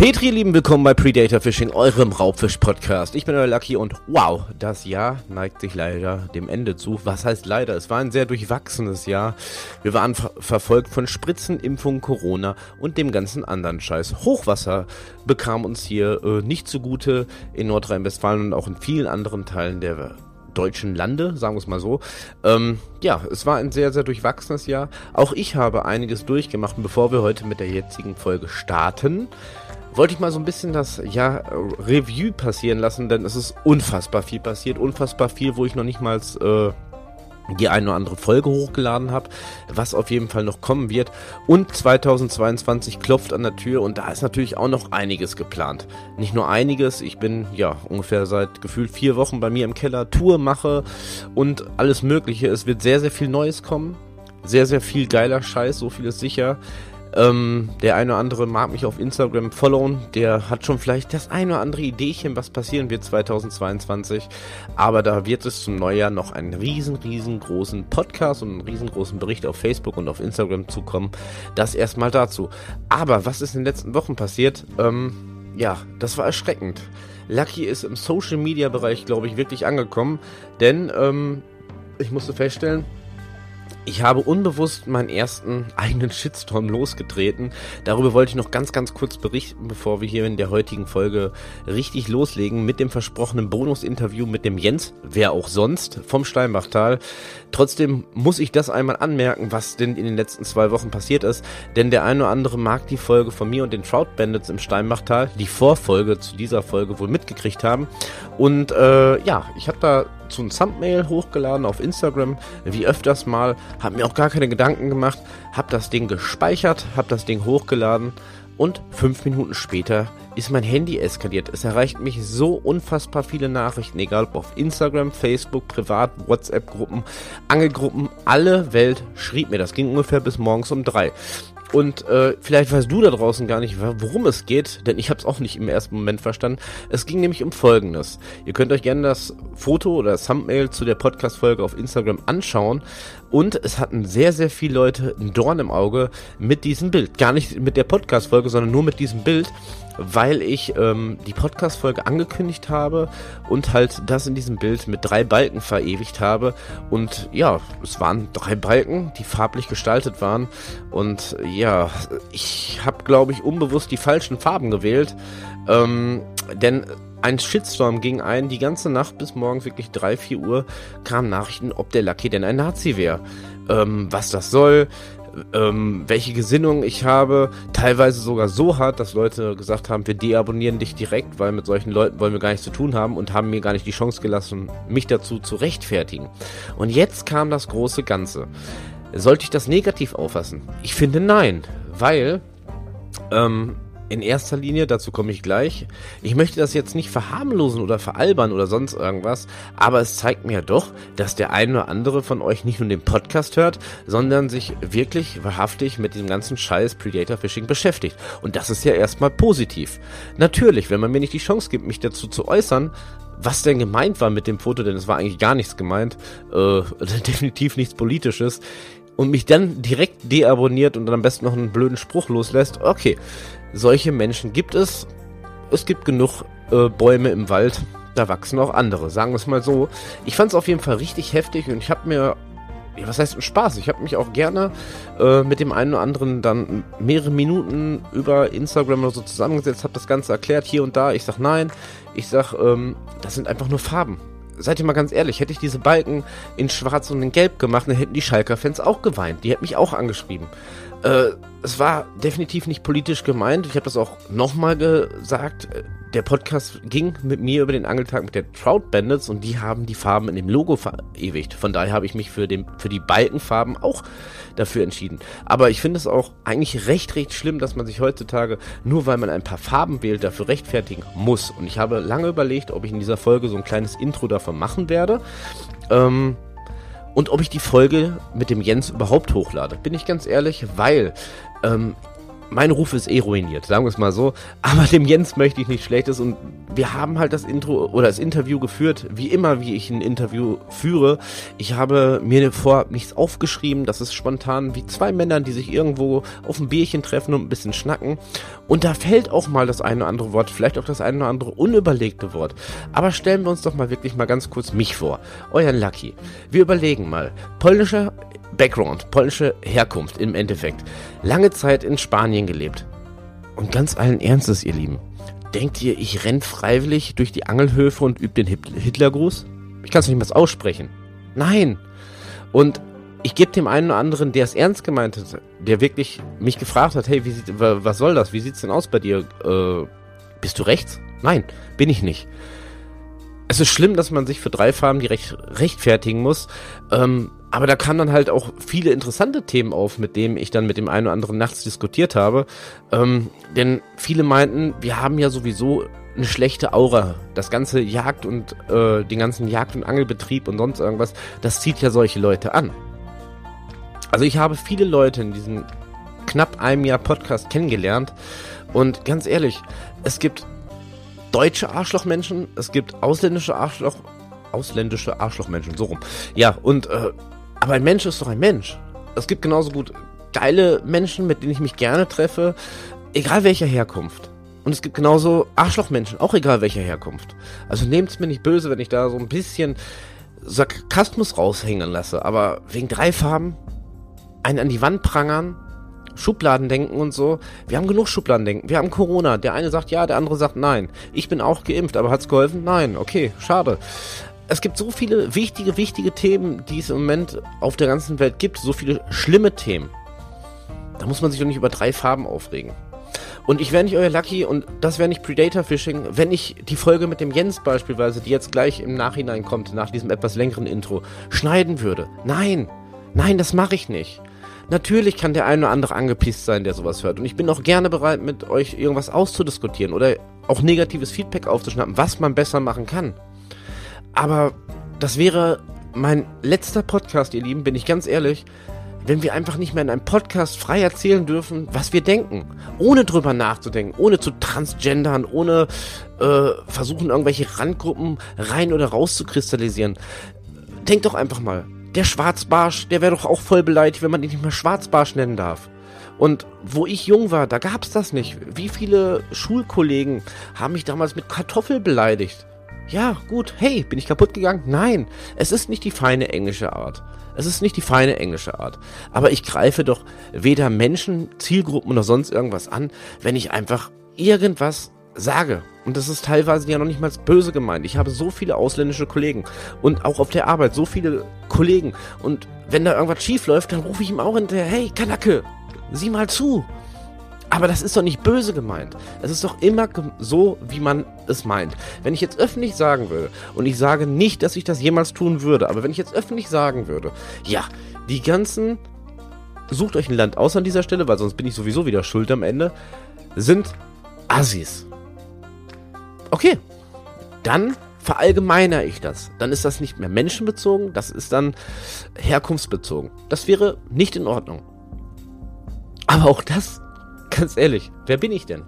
Petri, Lieben, willkommen bei Predator Fishing, eurem Raubfisch-Podcast. Ich bin euer Lucky und wow, das Jahr neigt sich leider dem Ende zu. Was heißt leider? Es war ein sehr durchwachsenes Jahr. Wir waren ver verfolgt von Spritzen, Impfungen, Corona und dem ganzen anderen Scheiß. Hochwasser bekam uns hier äh, nicht zugute in Nordrhein-Westfalen und auch in vielen anderen Teilen der deutschen Lande, sagen wir es mal so. Ähm, ja, es war ein sehr, sehr durchwachsenes Jahr. Auch ich habe einiges durchgemacht. Bevor wir heute mit der jetzigen Folge starten, wollte ich mal so ein bisschen das ja, Review passieren lassen, denn es ist unfassbar viel passiert, unfassbar viel, wo ich noch nicht mal äh, die eine oder andere Folge hochgeladen habe, was auf jeden Fall noch kommen wird. Und 2022 klopft an der Tür und da ist natürlich auch noch einiges geplant. Nicht nur einiges, ich bin ja ungefähr seit gefühlt vier Wochen bei mir im Keller, Tour mache und alles Mögliche. Es wird sehr, sehr viel Neues kommen. Sehr, sehr viel geiler Scheiß, so viel ist sicher. Ähm, der eine oder andere mag mich auf Instagram followen, der hat schon vielleicht das eine oder andere Ideechen, was passieren wird 2022. Aber da wird es zum Neujahr noch einen riesen, riesengroßen Podcast und einen riesengroßen Bericht auf Facebook und auf Instagram zukommen. Das erstmal dazu. Aber was ist in den letzten Wochen passiert? Ähm, ja, das war erschreckend. Lucky ist im Social Media Bereich, glaube ich, wirklich angekommen, denn ähm, ich musste feststellen, ich habe unbewusst meinen ersten eigenen Shitstorm losgetreten. Darüber wollte ich noch ganz, ganz kurz berichten, bevor wir hier in der heutigen Folge richtig loslegen mit dem versprochenen Bonusinterview mit dem Jens, wer auch sonst, vom Steinbachtal. Trotzdem muss ich das einmal anmerken, was denn in den letzten zwei Wochen passiert ist, denn der eine oder andere mag die Folge von mir und den Trout Bandits im Steinbachtal, die Vorfolge zu dieser Folge wohl mitgekriegt haben. Und äh, ja, ich habe da zu ein Thumbnail hochgeladen auf Instagram, wie öfters mal, habe mir auch gar keine Gedanken gemacht, habe das Ding gespeichert, habe das Ding hochgeladen und fünf Minuten später ist mein Handy eskaliert. Es erreicht mich so unfassbar viele Nachrichten, egal ob auf Instagram, Facebook, Privat, WhatsApp-Gruppen, Angelgruppen, alle Welt schrieb mir. Das ging ungefähr bis morgens um drei. Und äh, vielleicht weißt du da draußen gar nicht, worum es geht, denn ich habe es auch nicht im ersten Moment verstanden. Es ging nämlich um Folgendes. Ihr könnt euch gerne das Foto oder das Thumbnail zu der Podcast-Folge auf Instagram anschauen. Und es hatten sehr, sehr viele Leute ein Dorn im Auge mit diesem Bild. Gar nicht mit der Podcast-Folge, sondern nur mit diesem Bild weil ich ähm, die Podcast-Folge angekündigt habe und halt das in diesem Bild mit drei Balken verewigt habe. Und ja, es waren drei Balken, die farblich gestaltet waren. Und ja, ich habe, glaube ich, unbewusst die falschen Farben gewählt. Ähm, denn ein Shitstorm ging ein, die ganze Nacht bis morgens wirklich 3, 4 Uhr kamen Nachrichten, ob der Lucky denn ein Nazi wäre. Ähm, was das soll, ähm, welche Gesinnung ich habe. Teilweise sogar so hart, dass Leute gesagt haben, wir deabonnieren dich direkt, weil mit solchen Leuten wollen wir gar nichts zu tun haben und haben mir gar nicht die Chance gelassen, mich dazu zu rechtfertigen. Und jetzt kam das große Ganze. Sollte ich das negativ auffassen? Ich finde nein, weil ähm, in erster Linie, dazu komme ich gleich. Ich möchte das jetzt nicht verharmlosen oder veralbern oder sonst irgendwas, aber es zeigt mir doch, dass der eine oder andere von euch nicht nur den Podcast hört, sondern sich wirklich wahrhaftig mit dem ganzen Scheiß Predator Fishing beschäftigt. Und das ist ja erstmal positiv. Natürlich, wenn man mir nicht die Chance gibt, mich dazu zu äußern, was denn gemeint war mit dem Foto, denn es war eigentlich gar nichts gemeint, äh, definitiv nichts Politisches, und mich dann direkt deabonniert und dann am besten noch einen blöden Spruch loslässt, okay, solche Menschen gibt es. Es gibt genug äh, Bäume im Wald. Da wachsen auch andere, sagen wir es mal so. Ich fand es auf jeden Fall richtig heftig und ich habe mir ja, was heißt Spaß? Ich habe mich auch gerne äh, mit dem einen oder anderen dann mehrere Minuten über Instagram oder so zusammengesetzt, habe das Ganze erklärt hier und da. Ich sag nein, ich sag, ähm, das sind einfach nur Farben. Seid ihr mal ganz ehrlich, hätte ich diese Balken in Schwarz und in Gelb gemacht, dann hätten die Schalker-Fans auch geweint. Die hätten mich auch angeschrieben. Äh, es war definitiv nicht politisch gemeint. Ich habe das auch nochmal gesagt. Der Podcast ging mit mir über den Angeltag mit der Trout Bandits und die haben die Farben in dem Logo verewigt. Von daher habe ich mich für, den, für die Balkenfarben auch dafür entschieden. Aber ich finde es auch eigentlich recht, recht schlimm, dass man sich heutzutage, nur weil man ein paar Farben wählt, dafür rechtfertigen muss. Und ich habe lange überlegt, ob ich in dieser Folge so ein kleines Intro davon machen werde. Ähm, und ob ich die Folge mit dem Jens überhaupt hochlade. Bin ich ganz ehrlich, weil ähm, mein Ruf ist eh ruiniert, sagen wir es mal so. Aber dem Jens möchte ich nicht Schlechtes und wir haben halt das Intro oder das Interview geführt, wie immer, wie ich ein Interview führe. Ich habe mir vorab nichts aufgeschrieben, das ist spontan wie zwei Männer, die sich irgendwo auf ein Bierchen treffen und ein bisschen schnacken. Und da fällt auch mal das eine oder andere Wort, vielleicht auch das eine oder andere unüberlegte Wort. Aber stellen wir uns doch mal wirklich mal ganz kurz mich vor, euren Lucky. Wir überlegen mal, polnischer Background, polnische Herkunft im Endeffekt. Lange Zeit in Spanien gelebt. Und ganz allen Ernstes, ihr Lieben. Denkt ihr, ich renn freiwillig durch die Angelhöfe und übe den Hitlergruß? Ich kann es nicht mehr aussprechen. Nein. Und ich gebe dem einen oder anderen, der es ernst gemeint hat, der wirklich mich gefragt hat, hey, wie sieht, was soll das? Wie sieht's denn aus bei dir? Äh, bist du rechts? Nein, bin ich nicht. Es ist schlimm, dass man sich für drei Farben direkt rechtfertigen muss. Ähm, aber da kamen dann halt auch viele interessante Themen auf, mit denen ich dann mit dem einen oder anderen nachts diskutiert habe. Ähm, denn viele meinten, wir haben ja sowieso eine schlechte Aura. Das ganze Jagd und äh, den ganzen Jagd- und Angelbetrieb und sonst irgendwas, das zieht ja solche Leute an. Also ich habe viele Leute in diesem knapp einem Jahr Podcast kennengelernt und ganz ehrlich, es gibt deutsche Arschlochmenschen, es gibt ausländische Arschloch ausländische Arschlochmenschen, so rum. Ja, und äh, aber ein Mensch ist doch ein Mensch. Es gibt genauso gut geile Menschen, mit denen ich mich gerne treffe, egal welcher Herkunft. Und es gibt genauso Arschlochmenschen, auch egal welcher Herkunft. Also nehmt es mir nicht böse, wenn ich da so ein bisschen Sarkasmus raushängen lasse. Aber wegen drei Farben, einen an die Wand prangern, Schubladen denken und so. Wir haben genug Schubladen denken. Wir haben Corona. Der eine sagt ja, der andere sagt nein. Ich bin auch geimpft, aber hat's geholfen? Nein. Okay, schade es gibt so viele wichtige, wichtige Themen, die es im Moment auf der ganzen Welt gibt. So viele schlimme Themen. Da muss man sich doch nicht über drei Farben aufregen. Und ich wäre nicht euer Lucky und das wäre nicht Predator Fishing, wenn ich die Folge mit dem Jens beispielsweise, die jetzt gleich im Nachhinein kommt, nach diesem etwas längeren Intro, schneiden würde. Nein, nein, das mache ich nicht. Natürlich kann der eine oder andere angepisst sein, der sowas hört. Und ich bin auch gerne bereit, mit euch irgendwas auszudiskutieren oder auch negatives Feedback aufzuschnappen, was man besser machen kann. Aber das wäre mein letzter Podcast, ihr Lieben, bin ich ganz ehrlich, wenn wir einfach nicht mehr in einem Podcast frei erzählen dürfen, was wir denken. Ohne drüber nachzudenken, ohne zu transgendern, ohne äh, versuchen, irgendwelche Randgruppen rein oder raus zu kristallisieren. Denkt doch einfach mal, der Schwarzbarsch, der wäre doch auch voll beleidigt, wenn man ihn nicht mehr Schwarzbarsch nennen darf. Und wo ich jung war, da gab's das nicht. Wie viele Schulkollegen haben mich damals mit Kartoffel beleidigt? Ja, gut, hey, bin ich kaputt gegangen? Nein, es ist nicht die feine englische Art. Es ist nicht die feine englische Art. Aber ich greife doch weder Menschen, Zielgruppen oder sonst irgendwas an, wenn ich einfach irgendwas sage. Und das ist teilweise ja noch nicht mal böse gemeint. Ich habe so viele ausländische Kollegen und auch auf der Arbeit so viele Kollegen. Und wenn da irgendwas schief läuft, dann rufe ich ihm auch hinterher, hey, Kanacke, sieh mal zu. Aber das ist doch nicht böse gemeint. Es ist doch immer so, wie man es meint. Wenn ich jetzt öffentlich sagen würde, und ich sage nicht, dass ich das jemals tun würde, aber wenn ich jetzt öffentlich sagen würde, ja, die ganzen, sucht euch ein Land aus an dieser Stelle, weil sonst bin ich sowieso wieder schuld am Ende, sind Assis. Okay, dann verallgemeiner ich das. Dann ist das nicht mehr menschenbezogen, das ist dann herkunftsbezogen. Das wäre nicht in Ordnung. Aber auch das Ganz ehrlich, wer bin ich denn?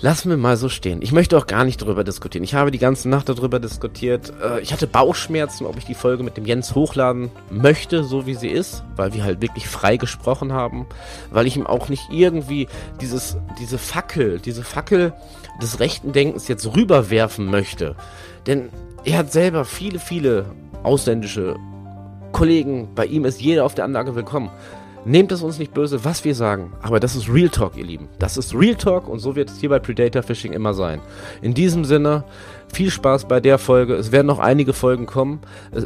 Lass mir mal so stehen. Ich möchte auch gar nicht darüber diskutieren. Ich habe die ganze Nacht darüber diskutiert. Äh, ich hatte Bauchschmerzen, ob ich die Folge mit dem Jens hochladen möchte, so wie sie ist, weil wir halt wirklich frei gesprochen haben, weil ich ihm auch nicht irgendwie dieses, diese Fackel, diese Fackel des rechten Denkens jetzt rüberwerfen möchte. Denn er hat selber viele, viele ausländische Kollegen. Bei ihm ist jeder auf der Anlage willkommen. Nehmt es uns nicht böse, was wir sagen, aber das ist Real Talk, ihr Lieben. Das ist Real Talk und so wird es hier bei Predator Fishing immer sein. In diesem Sinne, viel Spaß bei der Folge. Es werden noch einige Folgen kommen,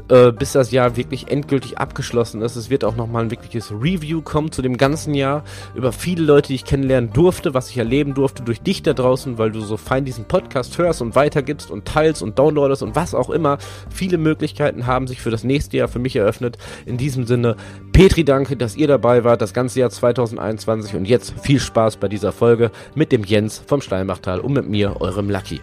äh, bis das Jahr wirklich endgültig abgeschlossen ist. Es wird auch nochmal ein wirkliches Review kommen zu dem ganzen Jahr über viele Leute, die ich kennenlernen durfte, was ich erleben durfte durch dich da draußen, weil du so fein diesen Podcast hörst und weitergibst und teilst und downloadest und was auch immer. Viele Möglichkeiten haben sich für das nächste Jahr für mich eröffnet. In diesem Sinne, Petri, danke, dass ihr dabei wart, das ganze Jahr 2021 und jetzt viel Spaß bei dieser Folge mit dem Jens vom Steinbachtal und mit mir, eurem Lucky.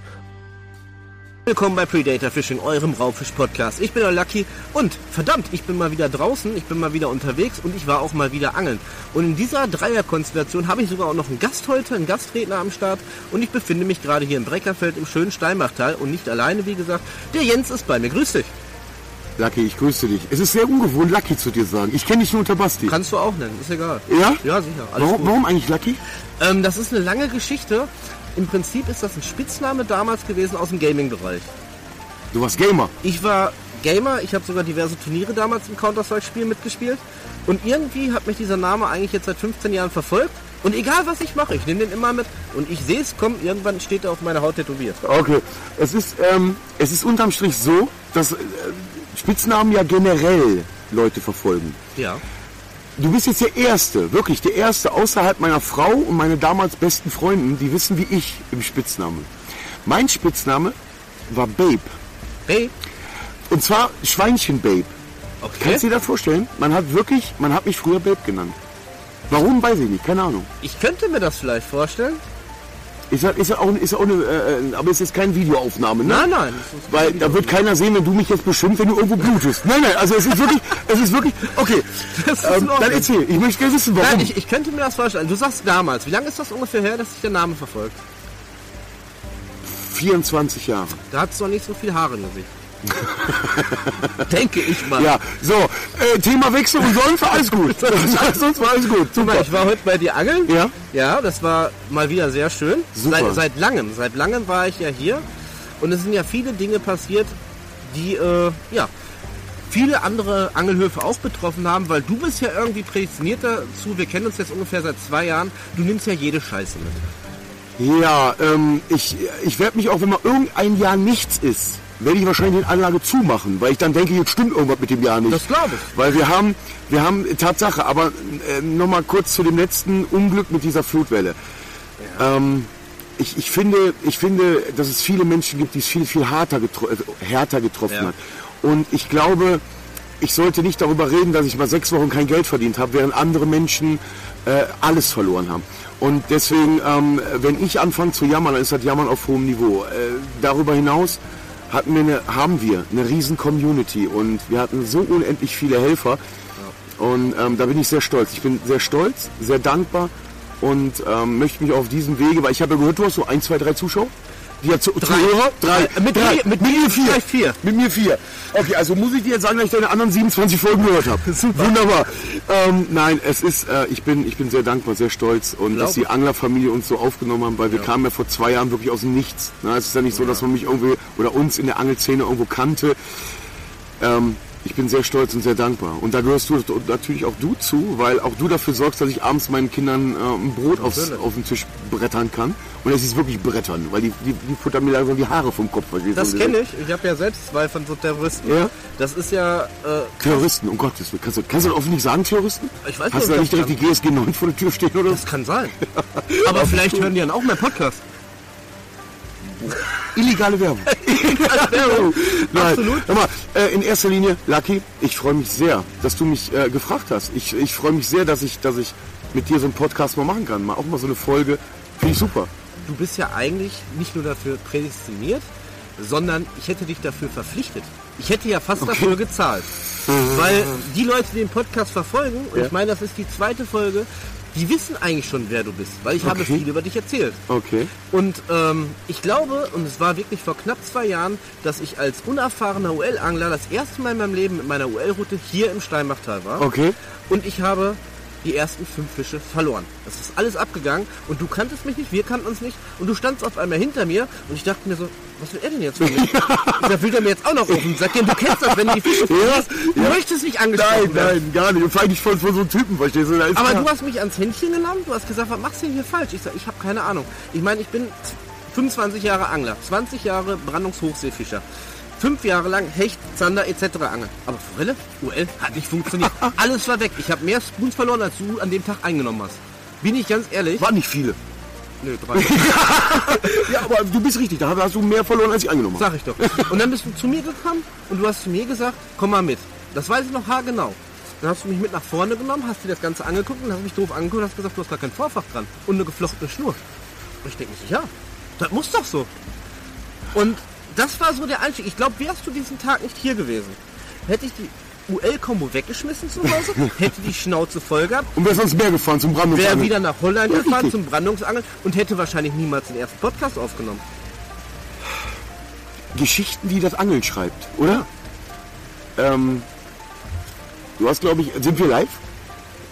Willkommen bei Predator Fishing, eurem Raubfisch-Podcast. Ich bin der Lucky und verdammt, ich bin mal wieder draußen, ich bin mal wieder unterwegs und ich war auch mal wieder angeln. Und in dieser Dreierkonstellation habe ich sogar auch noch einen Gast heute, einen Gastredner am Start und ich befinde mich gerade hier im Breckerfeld im schönen Steinbachtal und nicht alleine, wie gesagt. Der Jens ist bei mir. Grüß dich. Lucky, ich grüße dich. Es ist sehr ungewohnt, Lucky zu dir sagen. Ich kenne dich nur unter Basti. Kannst du auch nennen, ist egal. Ja? Ja, sicher. Warum, warum eigentlich Lucky? Ähm, das ist eine lange Geschichte. Im Prinzip ist das ein Spitzname damals gewesen aus dem Gaming-Bereich. Du warst Gamer? Ich war Gamer, ich habe sogar diverse Turniere damals im Counter-Strike-Spiel mitgespielt. Und irgendwie hat mich dieser Name eigentlich jetzt seit 15 Jahren verfolgt. Und egal was ich mache, ich nehme den immer mit. Und ich sehe es kommen, irgendwann steht er auf meiner Haut tätowiert. Okay. Es ist, ähm, es ist unterm Strich so, dass äh, Spitznamen ja generell Leute verfolgen. Ja. Du bist jetzt der Erste, wirklich der Erste außerhalb meiner Frau und meine damals besten Freunden, die wissen wie ich im Spitznamen. Mein Spitzname war Babe. Babe? Und zwar Schweinchen Babe. Okay. Kannst du dir das vorstellen? Man hat wirklich, man hat mich früher Babe genannt. Warum, weiß ich nicht, keine Ahnung. Ich könnte mir das vielleicht vorstellen. Ist ja, ist ja auch, ist ja auch eine, äh, aber es ist keine Videoaufnahme, ne? Nein, nein. Weil da wird keiner sehen, wenn du mich jetzt beschimpft, wenn du irgendwo blutest. Nein, nein, also es ist wirklich, es ist wirklich, okay. Das ist ähm, dann erzähl, ich möchte gerne wissen, warum. Nein, ich, ich könnte mir das vorstellen. Du sagst damals, wie lange ist das ungefähr her, dass sich der Name verfolgt? 24 Jahre. Da hat es noch nicht so viel Haare im Gesicht. Denke ich mal. Ja, so, äh, Thema Wechsel und sonst war alles gut. sonst war alles gut. Super. Ich war heute bei dir angeln. Ja. Ja, das war mal wieder sehr schön. Super. Seit, seit langem, seit langem war ich ja hier. Und es sind ja viele Dinge passiert, die, äh, ja, viele andere Angelhöfe auch betroffen haben, weil du bist ja irgendwie prädestiniert dazu. Wir kennen uns jetzt ungefähr seit zwei Jahren. Du nimmst ja jede Scheiße mit. Ja, ähm, ich, ich werde mich auch, wenn mal irgendein Jahr nichts ist, werde ich wahrscheinlich die Anlage zumachen, weil ich dann denke, jetzt stimmt irgendwas mit dem Jahr nicht. Das glaube ich. Weil wir haben, wir haben Tatsache, aber äh, nochmal kurz zu dem letzten Unglück mit dieser Flutwelle. Ja. Ähm, ich, ich, finde, ich finde, dass es viele Menschen gibt, die es viel, viel härter, getro äh, härter getroffen ja. hat. Und ich glaube, ich sollte nicht darüber reden, dass ich mal sechs Wochen kein Geld verdient habe, während andere Menschen äh, alles verloren haben. Und deswegen, ähm, wenn ich anfange zu jammern, dann ist das Jammern auf hohem Niveau. Äh, darüber hinaus hatten wir eine, haben wir eine riesen Community und wir hatten so unendlich viele Helfer. Und ähm, da bin ich sehr stolz. Ich bin sehr stolz, sehr dankbar und ähm, möchte mich auf diesem Wege, weil ich habe ja gehört, du hast so ein, zwei, drei Zuschauer. Hat zu, drei. Zuhörer? Drei. Äh, mit, drei. Mit, mit, mir vier. vier. Mit mir vier. Okay, also muss ich dir jetzt sagen, dass ich deine anderen 27 Folgen gehört habe. Super. Wunderbar. Ähm, nein, es ist, äh, ich bin, ich bin sehr dankbar, sehr stolz und Glaube. dass die Anglerfamilie uns so aufgenommen haben, weil wir ja. kamen ja vor zwei Jahren wirklich aus dem Nichts. Na, es ist ja nicht so, dass man mich irgendwie oder uns in der Angelszene irgendwo kannte. Ähm, ich bin sehr stolz und sehr dankbar. Und da gehörst du natürlich auch du zu, weil auch du dafür sorgst, dass ich abends meinen Kindern äh, ein Brot aufs, auf den Tisch brettern kann. Und es ist wirklich brettern, weil die, die, die futtern mir langsam die Haare vom Kopf. Das kenne ich. Ich habe ja selbst zwei von so Terroristen. Ja? Das ist ja... Äh, Terroristen, um Gottes Willen. Kannst du, kannst du offen nicht sagen, Terroristen? Ich weiß Hast du da nicht direkt die GSG 9 vor der Tür stehen, oder? Das kann sein. Aber vielleicht hören die dann auch mehr Podcast. Illegale Werbung. Illegale Werbung. Nein. Absolut. Hör mal, äh, in erster Linie, Lucky, ich freue mich sehr, dass du mich äh, gefragt hast. Ich, ich freue mich sehr, dass ich, dass ich mit dir so einen Podcast mal machen kann. Mal auch mal so eine Folge. Finde ich super. Du bist ja eigentlich nicht nur dafür prädestiniert, sondern ich hätte dich dafür verpflichtet. Ich hätte ja fast okay. dafür gezahlt. Mhm. Weil die Leute, die den Podcast verfolgen, und ja. ich meine, das ist die zweite Folge, die wissen eigentlich schon, wer du bist, weil ich okay. habe viel über dich erzählt. Okay. Und ähm, ich glaube, und es war wirklich vor knapp zwei Jahren, dass ich als unerfahrener UL-Angler das erste Mal in meinem Leben mit meiner UL-Route hier im Steinbachtal war. Okay. Und ich habe die ersten fünf Fische verloren. Das ist alles abgegangen und du kanntest mich nicht, wir kannten uns nicht und du standst auf einmal hinter mir und ich dachte mir so, was will er denn jetzt von mir? da will er mir jetzt auch noch auf den Sack gehen. Du kennst das, wenn du die Fische verlierst, ja, du ja. möchtest nicht angesprochen Nein, werden. nein, gar nicht. Und vor allem von, von so einem Typen, verstehst du? Aber klar. du hast mich ans Händchen genommen, du hast gesagt, was machst du denn hier falsch? Ich sag, ich habe keine Ahnung. Ich meine, ich bin 25 Jahre Angler, 20 Jahre Brandungshochseefischer fünf Jahre lang Hecht, Zander etc. angeln. Aber Forelle, UL, hat nicht funktioniert. Alles war weg. Ich habe mehr Spoons verloren, als du an dem Tag eingenommen hast. Bin ich ganz ehrlich. War nicht viele. Nö, drei. ja, aber du bist richtig, da hast du mehr verloren, als ich eingenommen habe. Sag ich doch. Und dann bist du zu mir gekommen und du hast zu mir gesagt, komm mal mit. Das weiß ich noch haargenau. Dann hast du mich mit nach vorne genommen, hast dir das Ganze angeguckt und hast mich doof angeguckt und hast gesagt, du hast gar kein Vorfach dran und eine geflochtene Schnur. Und ich denke mir ja, das muss doch so. Und das war so der Einstieg. Ich glaube, wärst du diesen Tag nicht hier gewesen, hätte ich die UL-Kombo weggeschmissen zu Hause, hätte die Schnauze voll gehabt, Und wäre sonst mehr gefahren zum wäre Brandungsangeln. wieder nach Holland Ja, gefahren zum Brandungsangeln und hätte wahrscheinlich niemals den ersten Podcast aufgenommen. Geschichten, die das Angeln schreibt, oder? Ähm, du hast, glaube ich, sind wir live?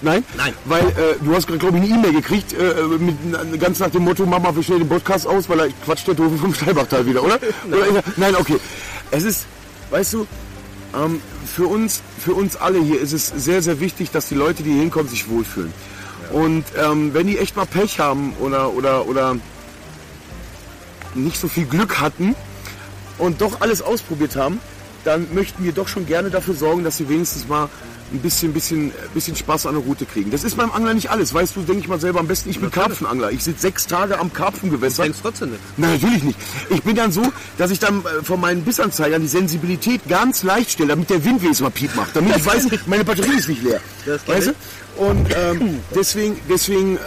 Nein? Nein. Weil äh, du hast, glaube ich, eine E-Mail gekriegt, äh, mit, ganz nach dem Motto, Mama, wir stellen den Podcast aus, weil er quatscht der Doofe vom Steilbachtal wieder, oder? oder ist er, nein, okay. Es ist, weißt du, ähm, für, uns, für uns alle hier ist es sehr, sehr wichtig, dass die Leute, die hier hinkommen, sich wohlfühlen. Und ähm, wenn die echt mal Pech haben oder, oder, oder nicht so viel Glück hatten und doch alles ausprobiert haben, dann möchten wir doch schon gerne dafür sorgen, dass sie wenigstens mal ein bisschen, bisschen, bisschen Spaß an der Route kriegen. Das ist beim Angler nicht alles. Weißt du, denke ich mal selber am besten, ich bin Karpfenangler. Ich sitze sechs Tage am Karpfengewässer. Denkst trotzdem nicht. Nein, natürlich nicht. Ich bin dann so, dass ich dann äh, von meinen Bissanzeigern die Sensibilität ganz leicht stelle, damit der Wind wenigstens mal Piep macht. Damit ich weiß, meine Batterie ist nicht leer. Weißt du? Und ähm, deswegen, deswegen äh,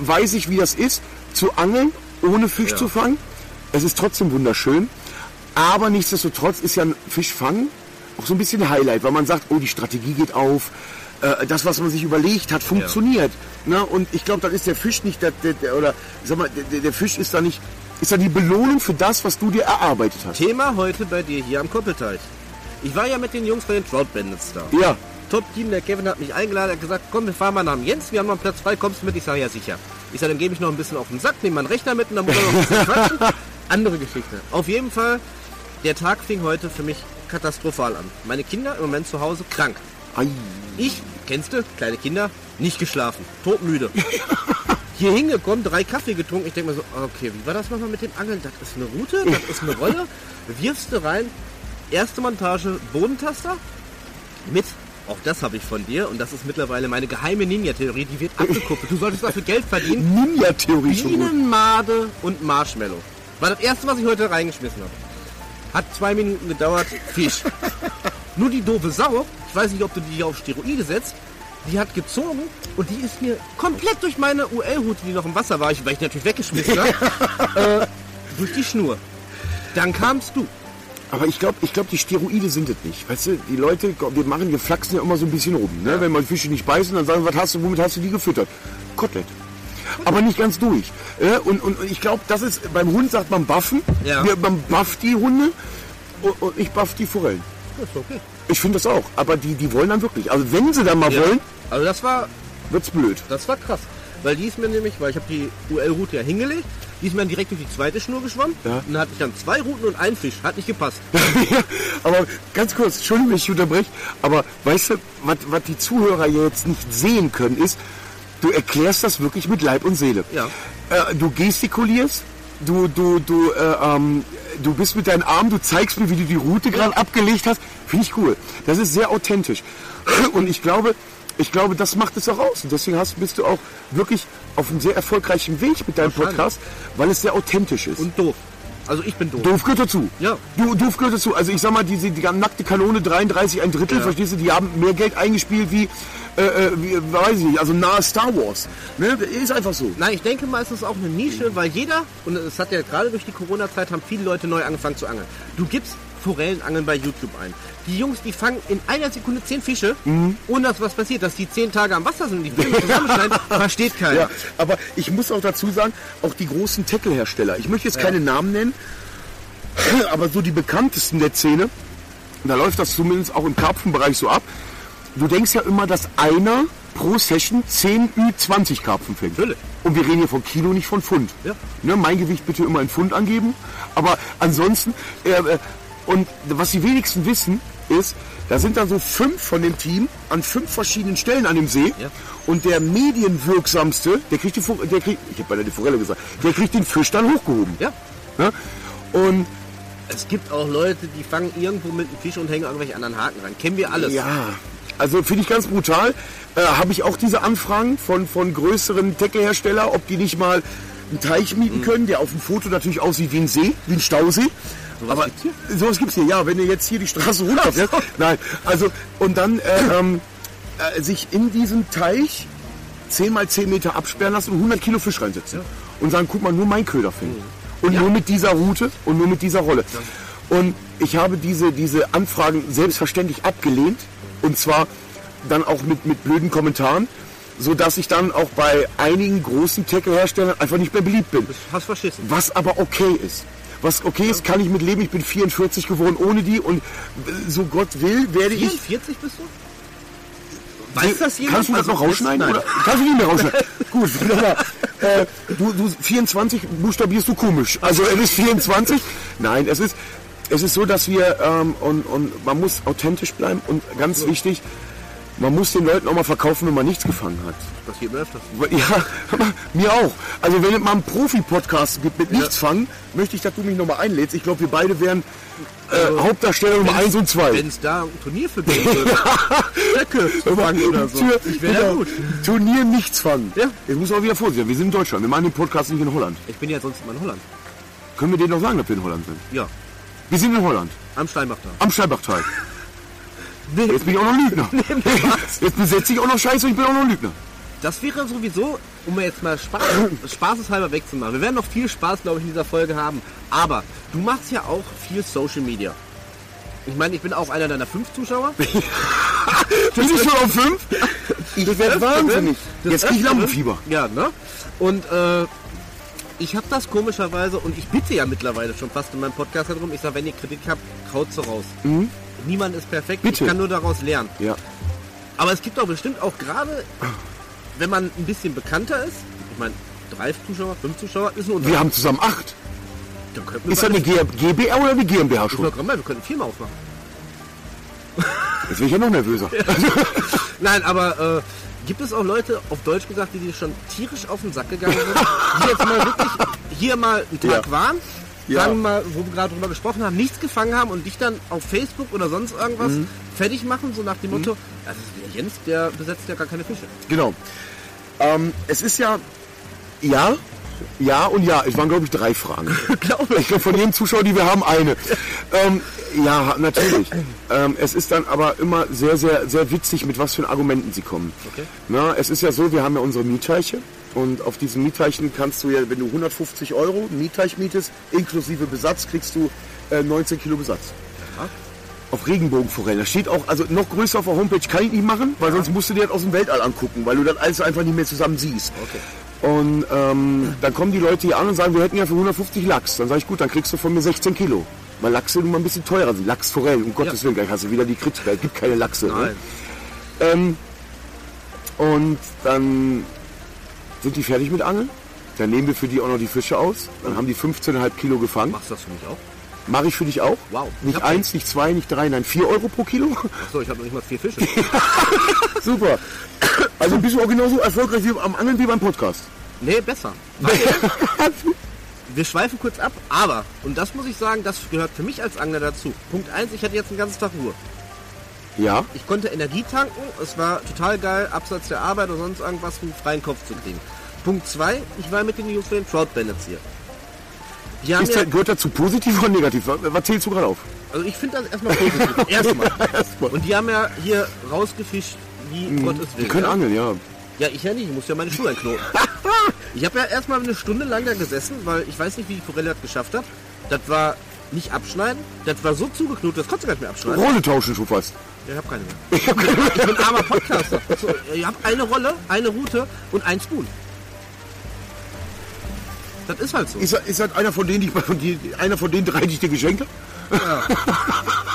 weiß ich, wie das ist, zu angeln, ohne Fisch zu fangen. Es ist trotzdem wunderschön. Aber nichtsdestotrotz ist ja ein Fischfang auch so ein bisschen Highlight, weil man sagt, oh, die Strategie geht auf. Äh, das, was man sich überlegt hat, funktioniert. Ne? Und ich glaube, dann ist der Fisch nicht, der, der, der, oder sag mal, der, der Fisch ist da nicht, ist da die Belohnung für das, was du dir erarbeitet hast. Thema heute bei dir hier am Koppelteich. Ich war ja mit den Jungs bei den Trout Bandits da. Ja, Top-Team, der Kevin hat mich eingeladen, hat gesagt, komm, wir fahren mal nach dem Jens, wir haben noch einen Platz frei, kommst du mit? Ich sage, ja sicher. Ich sage, dann gebe ich noch ein bisschen auf den Sack, nehme meinen Rechner mit und dann muss er noch ein bisschen quatschen. Andere Geschichte. Auf jeden Fall, der Tag fing heute für mich katastrophal an. Meine Kinder im Moment zu Hause krank. Ei. Ich, kennst du, kleine Kinder, nicht geschlafen, todmüde. Hier hingekommen, drei Kaffee getrunken. Ich denke mir so, okay, wie war das nochmal mit dem Angeln? Das ist eine Route, das ist eine Rolle. Wirfst du rein, erste Montage, Bodentaster mit, auch das habe ich von dir und das ist mittlerweile meine geheime Ninja-Theorie, die wird abgekuppelt. Du solltest dafür Geld verdienen. Ninja-Theorie schon. Bienenmade und Marshmallow. War das erste, was ich heute reingeschmissen habe. Hat zwei Minuten gedauert, Fisch. Nur die doofe Sau, ich weiß nicht, ob du die auf Steroide setzt, die hat gezogen und die ist mir komplett durch meine UL-Hute, die noch im Wasser war, ich, weil ich natürlich weggeschmissen habe, äh, durch die Schnur. Dann kamst du. Aber ich glaube, ich glaub, die Steroide sind es nicht. Weißt du, die Leute, wir machen, wir flachsen ja immer so ein bisschen rum. Ne? Wenn man Fische nicht beißen, dann sagen, was hast du, womit hast du die gefüttert? Kotelett. Aber nicht ganz durch. Äh, Und, und, und ich glaube, das ist, beim Hund sagt man buffen. Ja. Wir, man bufft die Hunde und, und ich buff die Forellen. Das ist okay. Ich finde das auch. Aber die, die wollen dann wirklich. Also wenn sie dann mal Ja. wollen, Also das war, wird's blöd. das war krass. Weil die ist mir nämlich, weil ich habe die UL-Route ja hingelegt, die ist mir dann direkt durch die zweite Schnur geschwommen. Ja. Und dann hatte ich dann zwei Routen und einen Fisch. Hat nicht gepasst. ja, aber ganz kurz, Entschuldigung, wenn ich unterbreche, aber weißt du, was, was die Zuhörer jetzt nicht sehen können, ist, du erklärst das wirklich mit Leib und Seele. Ja. Äh, du gestikulierst, du, du, du, äh, ähm, du bist mit deinen Armen, du zeigst mir, wie du die Route gerade abgelegt hast. Finde ich cool. Das ist sehr authentisch. Und ich glaube, ich glaube, das macht es auch aus. Und deswegen hast, bist du auch wirklich auf einem sehr erfolgreichen Weg mit deinem. Podcast, weil es sehr authentisch ist. Und doof. Also ich bin doof. Doof gehört dazu. Ja. Du, doof gehört dazu. Also ich sag mal, diese die nackte Kanone 33, ein Drittel, Ja. verstehst du, die haben mehr Geld eingespielt wie, äh, äh, weiß ich nicht, also nahe Star Wars. Ne? Ist einfach so. Nein, ich denke mal, es ist auch eine Nische, weil jeder, und es hat ja gerade durch die Corona-Zeit, haben viele Leute neu angefangen zu angeln. Du gibst Forellenangeln bei YouTube ein. Die Jungs, die fangen in einer Sekunde zehn Fische, Mhm. ohne dass was passiert. Dass die zehn Tage am Wasser sind und die Filme zusammenschneiden, versteht keiner. Ja, aber ich muss auch dazu sagen, auch die großen Tackle-Hersteller, ich möchte jetzt keine Namen nennen, aber so die bekanntesten der Szene, da läuft das zumindest auch im Karpfenbereich so ab. Du denkst ja immer, dass einer pro Session 10 Ü20 Karpfen fängt. Natürlich. Und wir reden hier von Kilo, nicht von Pfund. Ja. Ne, mein Gewicht bitte immer in Pfund angeben. Aber ansonsten, äh, äh, und was die wenigsten wissen, ist, da sind dann so fünf von dem Team an fünf verschiedenen Stellen an dem See. Ja. Und der medienwirksamste, der kriegt die, der kriegt, ich habe bei der Forelle gesagt, der kriegt den Fisch dann hochgehoben. Ja. Ne? Und Es gibt auch Leute, die fangen irgendwo mit einem Fisch und hängen irgendwelche anderen Haken ran. Kennen wir alles. Ja, also finde ich ganz brutal. Äh, Habe ich auch diese Anfragen von, von größeren Deckelhersteller, ob die nicht mal einen Teich mieten können, der auf dem Foto natürlich aussieht wie ein See, wie ein Stausee. Sowas gibt's hier? Sowas gibt's hier, ja, wenn ihr jetzt hier die Straße runterfährt. Nein, also und dann äh, ähm, äh, sich in diesem Teich 10 mal 10 Meter absperren lassen und 100 Kilo Fisch reinsetzen. Und sagen, guck mal, nur mein Köder fängt. Und Ja. nur mit dieser Route und nur mit dieser Rolle. Und ich habe diese, diese Anfragen selbstverständlich abgelehnt. Und zwar dann auch mit, mit blöden Kommentaren, sodass ich dann auch bei einigen großen Tackle-Herstellern einfach nicht mehr beliebt bin. Hast verschissen. Was aber okay ist. Was okay ist, kann ich mit leben. Ich bin 44 geworden ohne die und so Gott will, werde ich. 44 bist du? Weiß das jemand? Kannst du das Also, noch rausschneiden? Oder? Kannst du nicht mehr rausschneiden? Gut, wunderbar. Äh, du, du 24 buchstabierst du komisch. Also es ist 24. Nein, es ist, es ist so, dass wir ähm, und, und man muss authentisch bleiben und ganz wichtig, man muss den Leuten auch mal verkaufen, wenn man nichts gefangen hat. Passiert mir öfters. Ja, mir auch. Also wenn es mal einen Profi-Podcast gibt mit nichts fangen, möchte ich, dass du mich nochmal einlädst. Ich glaube, wir beide wären äh, Hauptdarsteller Nummer 1 und 2. Wenn es da ein Turnier für geben würde. Stöcke zu fangen oder so. Tür- Ich wäre genau. gut. Turnier nichts fangen. Ja. Jetzt muss man auch wieder vorsichtig sein. Wir sind in Deutschland. Wir machen den Podcast nicht in Holland. Ich bin ja sonst immer in Holland. Können wir denen noch sagen, dass wir in Holland sind? Ja, Wir sind in Holland. am Steinbachtal. Am Steinbachtal. Nee, Jetzt bin ich auch noch Lügner. Jetzt besetze ich auch noch Scheiße und ich bin auch noch Lügner. das wäre sowieso, um jetzt mal Spaß, spaßeshalber wegzumachen. Wir werden noch viel Spaß, glaube ich, in dieser Folge haben. Aber du machst ja auch viel Social Media. Ich meine, ich bin auch einer deiner fünf Zuschauer. Bin ich schon auf 5? Ich werde wahnsinnig. Jetzt krieg ich Lampenfieber. Ja, ne? Und äh, ich habe das komischerweise, und ich bitte ja mittlerweile schon fast in meinem Podcast darum, ich sage, wenn ihr Kritik habt, haut so raus. Niemand ist perfekt, Bitte. ich kann nur daraus lernen. Ja. Aber es gibt doch bestimmt auch gerade, wenn man ein bisschen bekannter ist, ich meine, drei Zuschauer, fünf Zuschauer, ist ein Wir haben zusammen 8. Dann könnten wir Ist das eine GbR oder eine GmbH schon? wir könnten Firma aufmachen. Jetzt bin ich ja noch nervöser. Nein, aber äh, gibt es auch Leute, auf Deutsch gesagt, die dir schon tierisch auf den Sack gegangen sind, die jetzt mal wirklich hier mal einen Tag Ja. waren, Ja. sagen wir mal, wo wir gerade drüber gesprochen haben, nichts gefangen haben und dich dann auf Facebook oder sonst irgendwas Mhm. fertig machen, so nach dem Motto, also der Jens, der besetzt ja gar keine Fische. Genau. Ähm, es ist ja, ja, ja und ja. Es waren, glaube ich, drei Fragen. Glaube Ich glaube, von jedem Zuschauer, die wir haben, eine. Ähm, ja, natürlich. Ähm, es ist dann aber immer sehr, sehr, sehr witzig, mit was für Argumenten sie kommen. Okay. Na, es ist ja so, wir haben ja unsere Mietteiche. Und auf diesen Mietteichen kannst du ja, wenn du 150 Euro Mietteich mietest, inklusive Besatz, kriegst du äh, 19 Kilo Besatz. Auf Regenbogenforellen. Das steht auch, also noch größer auf der Homepage kann ich nicht machen, weil sonst musst du dir das aus dem Weltall angucken, weil du das alles einfach nicht mehr zusammen siehst. Okay. Und ähm, dann kommen die Leute hier an und sagen, wir hätten ja für 150 Lachs. Dann sage ich, gut, dann kriegst du von mir 16 Kilo. Weil Lachse nun mal ein bisschen teurer sind. Lachsforellen, um Gottes Willen, gleich hast du wieder die Kritik, es gibt keine Lachse. Ne? Ähm, und dann sind die fertig mit Angeln. Dann nehmen wir für die auch noch die Fische aus. Dann haben die 15,5 Kilo gefangen. Machst du das für mich auch? Mache ich für dich auch. Wow. Ich Nicht eins, nicht zwei, nicht drei, nein, vier Euro pro Kilo. Achso, ich habe noch nicht mal vier Fische. Super. Also bist du auch genauso erfolgreich wie am Angeln wie beim Podcast. nee, besser. Wir schweifen kurz ab, aber, und das muss ich sagen, das gehört für mich als Angler dazu. Punkt eins: ich hatte jetzt den ganzen Tag Ruhe. Ja, Ich konnte Energie tanken, es war total geil, abseits der Arbeit oder sonst irgendwas, einen freien Kopf zu kriegen. Punkt zwei: ich war mit den Jungs von den Trout Bandits hier. Die haben ist ja, gehört dazu positiv oder negativ? Was, zählst du gerade auf? also ich finde das erstmal positiv. Erstmal. Erstmal. Und die haben ja hier rausgefischt, wie Gott es will. Die können ja? angeln, ja. Ja, ich ja nicht, ich muss ja meine Schuhe einknoten. ich habe ja erstmal eine Stunde lang da gesessen, weil ich weiß nicht, wie die Forelle das geschafft hat. Das war nicht abschneiden, das war so zugeknotet, das konntest du gar nicht mehr abschneiden. Rolle tauschen schon fast. Ja, ich habe keine mehr. Ich, hab keine mehr. ich bin ein armer Podcaster. So, ich habe eine Rolle, eine Route und ein Spoon. Das ist halt so. Ist, ist das einer von denen, die, die, einer von den drei, die ich dir geschenkt habe?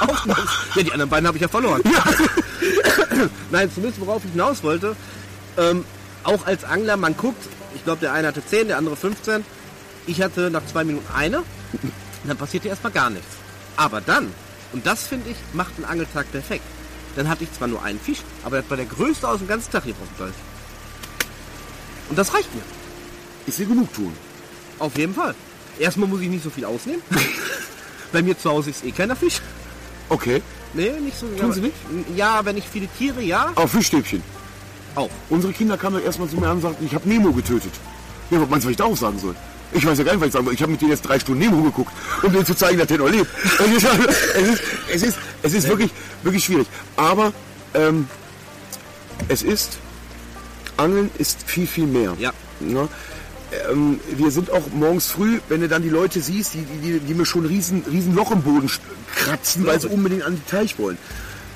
Aufmaß. Ja, die anderen beiden habe ich ja verloren. Nein, zumindest worauf ich hinaus wollte, ähm, auch als Angler, man guckt, ich glaube der eine hatte 10, der andere 15. Ich hatte nach zwei Minuten eine, und dann passierte erstmal gar nichts. Aber dann, und das finde ich, macht einen Angeltag perfekt. Dann hatte ich zwar nur einen Fisch, aber das war der größte aus dem ganzen Tag hier auf dem. Und das reicht mir. Ist dir genug tun. Auf jeden Fall. Erstmal muss ich nicht so viel ausnehmen. Bei mir zu Hause ist eh keiner Fisch. Okay. Nee, nicht so. Tun sie nicht? Ja, wenn ich viele Tiere, ja. Aber Fischstäbchen. Auch. Unsere Kinder kamen dann erstmal zu mir an und sagten, ich habe Nemo getötet. Ja, was meinst du, was ich da auch sagen soll? Ich weiß ja gar nicht, was ich sagen soll. Ich habe mit denen jetzt drei Stunden Nemo geguckt, um denen zu zeigen, dass der noch lebt. Es ist, es ist, es ist, es ist wirklich, wirklich schwierig. Aber ähm, es ist, Angeln ist viel, viel mehr. Ja. Ne? Ähm, wir sind auch morgens früh, wenn du dann die Leute siehst, die, die, die mir schon ein riesen, riesen Loch im Boden kratzen, weil sie unbedingt an den Teich wollen.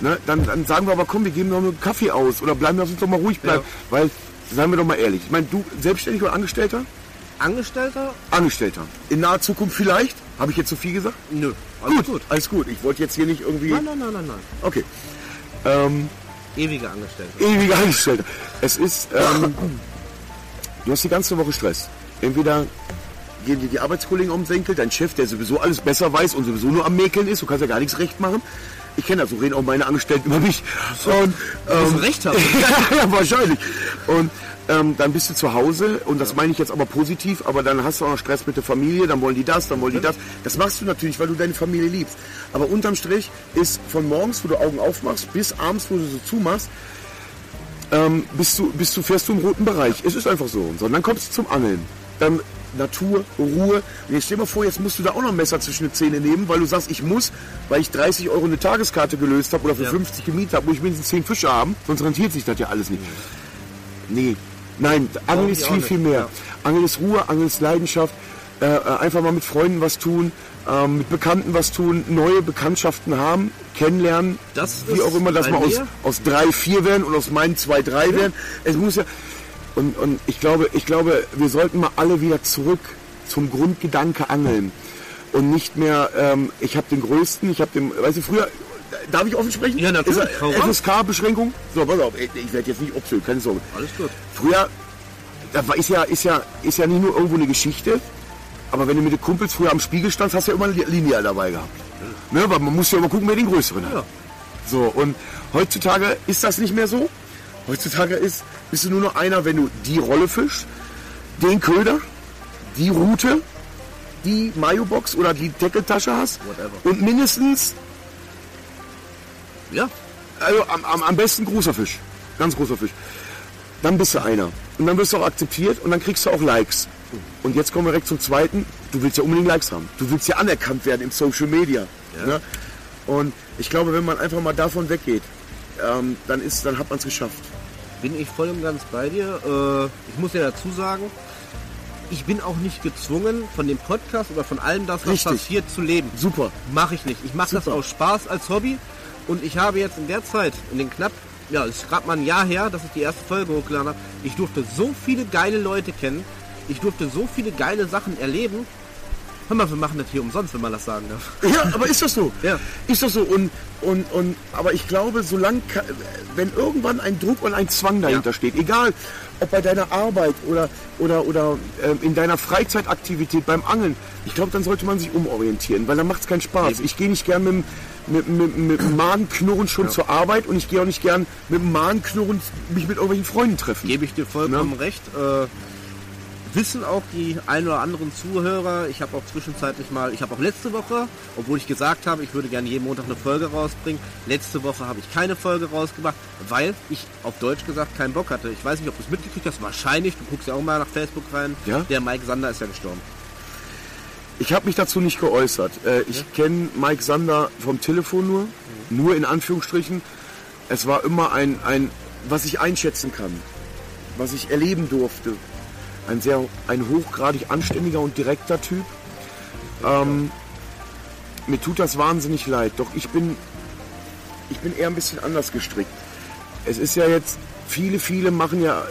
Ne? Dann, dann sagen wir aber, komm, wir geben noch einen Kaffee aus oder bleiben, lass uns doch mal ruhig bleiben. Ja. Weil, seien wir doch mal ehrlich, ich meine, du selbstständig oder Angestellter? Angestellter? Angestellter. In naher Zukunft vielleicht? Habe ich jetzt zu viel gesagt? Nö. Alles gut, gut. Alles gut. Ich wollte jetzt hier nicht irgendwie. Nein, nein, nein, nein, nein. Okay. Ähm, ewige Angestellter. Ewige Angestellter. Es ist. Ähm, du hast die ganze Woche Stress. Entweder gehen dir die Arbeitskollegen um den Senkel, dein Chef, der sowieso alles besser weiß und sowieso nur am Mäkeln ist, du kannst ja gar nichts recht machen. Ich kenne das, so reden auch meine Angestellten über mich. Und, ähm, recht haben. ja, wahrscheinlich. Und ähm, dann bist du zu Hause und das meine ich jetzt aber positiv, aber dann hast du auch noch Stress mit der Familie, dann wollen die das, dann wollen die das. Das machst du natürlich, weil du deine Familie liebst. Aber unterm Strich ist von morgens, wo du Augen aufmachst, bis abends, wo du so zumachst, ähm, bist, du, bist du, fährst du im roten Bereich. Es ist einfach so. Und so. Und dann kommst du zum Angeln. Dann Natur, Ruhe. Und jetzt stell dir mal vor, jetzt musst du da auch noch ein Messer zwischen die Zähne nehmen, weil du sagst, ich muss, weil ich 30 Euro eine Tageskarte gelöst habe oder für ja. 50 gemietet habe, muss ich mindestens 10 Fische haben, sonst rentiert sich das ja alles nicht. Nee, nein, Angeln ist viel, viel mehr. Ja. Angeln ist Ruhe, Angeln ist Leidenschaft. Äh, äh, einfach mal mit Freunden was tun, äh, mit Bekannten was tun, neue Bekanntschaften haben, kennenlernen, das wie auch immer, dass wir aus, aus drei, vier werden und aus meinen zwei, drei ja. werden. Es muss ja, und, und ich glaube, ich glaube, wir sollten mal alle wieder zurück zum Grundgedanke angeln und nicht mehr, ähm, ich habe den größten, ich habe den, weißt du, früher, darf ich offen sprechen? Ja, natürlich. FSK-Beschränkung? So, pass auf, ich werde jetzt nicht obsöhn, keine Sorge. Alles gut. Früher, da ist ja, ist ja, ist ja nicht nur irgendwo eine Geschichte, aber wenn du mit den Kumpels früher am Spiegel standst, hast du ja immer eine Linie dabei gehabt. Ne, weil man muss ja immer gucken, wer den größeren hat. Ja. So, und heutzutage ist das nicht mehr so. Heutzutage ist, bist du nur noch einer, wenn du die Rolle fischst, den Köder, die Route, die Mayo-Box oder die Deckeltasche hast Whatever. und mindestens, ja, also am, am, am besten großer Fisch, ganz großer Fisch. Dann bist du einer und dann wirst du auch akzeptiert und dann kriegst du auch Likes. Und jetzt kommen wir direkt zum zweiten. Du willst ja unbedingt Likes haben. Du willst ja anerkannt werden im Social Media. Ja. Ne? Und ich glaube, wenn man einfach mal davon weggeht, ähm, dann, ist, dann hat man es geschafft bin ich voll und ganz bei dir. Äh, ich muss ja dazu sagen, ich bin auch nicht gezwungen, von dem Podcast oder von allem das, was Richtig. passiert, zu leben. Super. Mache ich nicht. Ich mache das aus Spaß als Hobby. Und ich habe jetzt in der Zeit, in den knapp, ja, es ist gerade mal ein Jahr her, dass ich die erste Folge hochgeladen habe, ich durfte so viele geile Leute kennen. Ich durfte so viele geile Sachen erleben. Hör mal, wir machen das hier umsonst, wenn man das sagen darf. Ja, aber ist das so? Ja. Ist das so? Und, und, und, aber ich glaube, solange, wenn irgendwann ein Druck und ein Zwang dahinter ja. steht, egal ob bei deiner Arbeit oder, oder, oder äh, in deiner Freizeitaktivität beim Angeln, ich glaube, dann sollte man sich umorientieren, weil dann macht es keinen Spaß. Ich gehe nicht gern mit, mit, mit, mit dem Magenknurren schon ja. zur Arbeit und ich gehe auch nicht gern mit dem Magenknurren mich mit irgendwelchen Freunden treffen. Gebe ich dir vollkommen ja? recht. Äh wissen auch die ein oder anderen Zuhörer, ich habe auch zwischenzeitlich mal, ich habe auch letzte Woche, obwohl ich gesagt habe, ich würde gerne jeden Montag eine Folge rausbringen, letzte Woche habe ich keine Folge rausgemacht, weil ich auf Deutsch gesagt keinen Bock hatte. Ich weiß nicht, ob du es mitgekriegt hast, wahrscheinlich, du guckst ja auch mal nach Facebook rein, ja? der Mike Sander ist ja gestorben. Ich habe mich dazu nicht geäußert. Äh, ich ja? kenne Mike Sander vom Telefon nur, mhm. nur in Anführungsstrichen. Es war immer ein, ein, was ich einschätzen kann, was ich erleben durfte, ein sehr, ein hochgradig anständiger und direkter Typ. Ähm, mir tut das wahnsinnig leid, doch ich bin, ich bin eher ein bisschen anders gestrickt. Es ist ja jetzt, viele, viele machen ja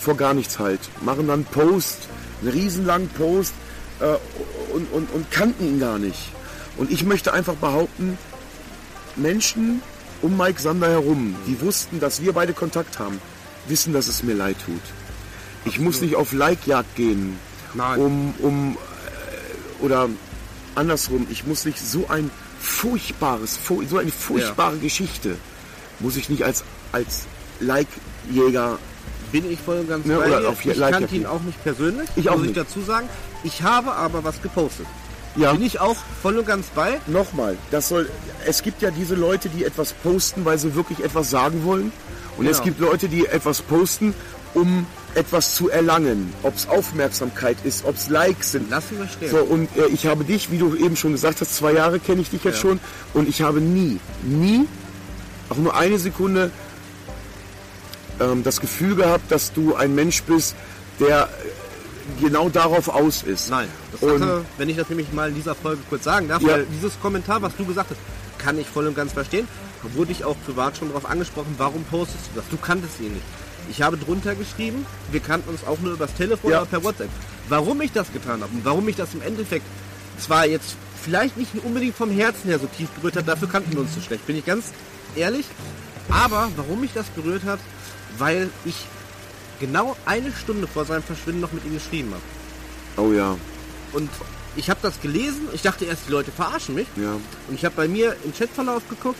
vor gar nichts halt, machen dann Post, einen riesenlangen Post äh, und, und, und kannten ihn gar nicht. Und ich möchte einfach behaupten, Menschen um Mike Sander herum, die wussten, dass wir beide Kontakt haben, wissen, dass es mir leid tut. Ich muss nicht auf Like-Jagd gehen, Nein. um, um äh, oder andersrum, ich muss nicht so ein furchtbares, so eine furchtbare ja. Geschichte, muss ich nicht als, als Like-Jäger bin ich voll und ganz ne, bei dir. ich like kannte ihn auch nicht persönlich, ich auch muss nicht. ich dazu sagen. Ich habe aber was gepostet. Ja. Bin ich auch voll und ganz bei. Nochmal, das soll. Es gibt ja diese Leute, die etwas posten, weil sie wirklich etwas sagen wollen. Und genau. es gibt Leute, die etwas posten, um etwas zu erlangen. Ob es Aufmerksamkeit ist, ob es Likes sind. Lassen wir stehen. So, und äh, ich habe dich, wie du eben schon gesagt hast, zwei Jahre kenne ich dich jetzt ja. schon. Und ich habe nie, nie, auch nur eine Sekunde, ähm, das Gefühl gehabt, dass du ein Mensch bist, der genau darauf aus ist. Nein, das Und- hatte, wenn ich das nämlich mal in dieser Folge kurz sagen darf, Ja. weil dieses Kommentar, was du gesagt hast, kann ich voll und ganz verstehen. Da wurde ich auch privat schon darauf angesprochen, warum postest du das? Du kanntest ihn nicht. Ich habe drunter geschrieben, wir kannten uns auch nur übers Telefon Ja. oder per WhatsApp. Warum ich das getan habe und warum mich das im Endeffekt zwar jetzt vielleicht nicht unbedingt vom Herzen her so tief berührt hat, dafür kannten wir uns zu schlecht, bin ich ganz ehrlich. Aber warum mich das berührt hat, weil ich genau eine Stunde vor seinem Verschwinden noch mit ihm geschrieben habe. Oh ja, Und ich habe das gelesen. Ich dachte erst, die Leute verarschen mich. ja. Und ich habe bei mir im Chatverlauf geguckt.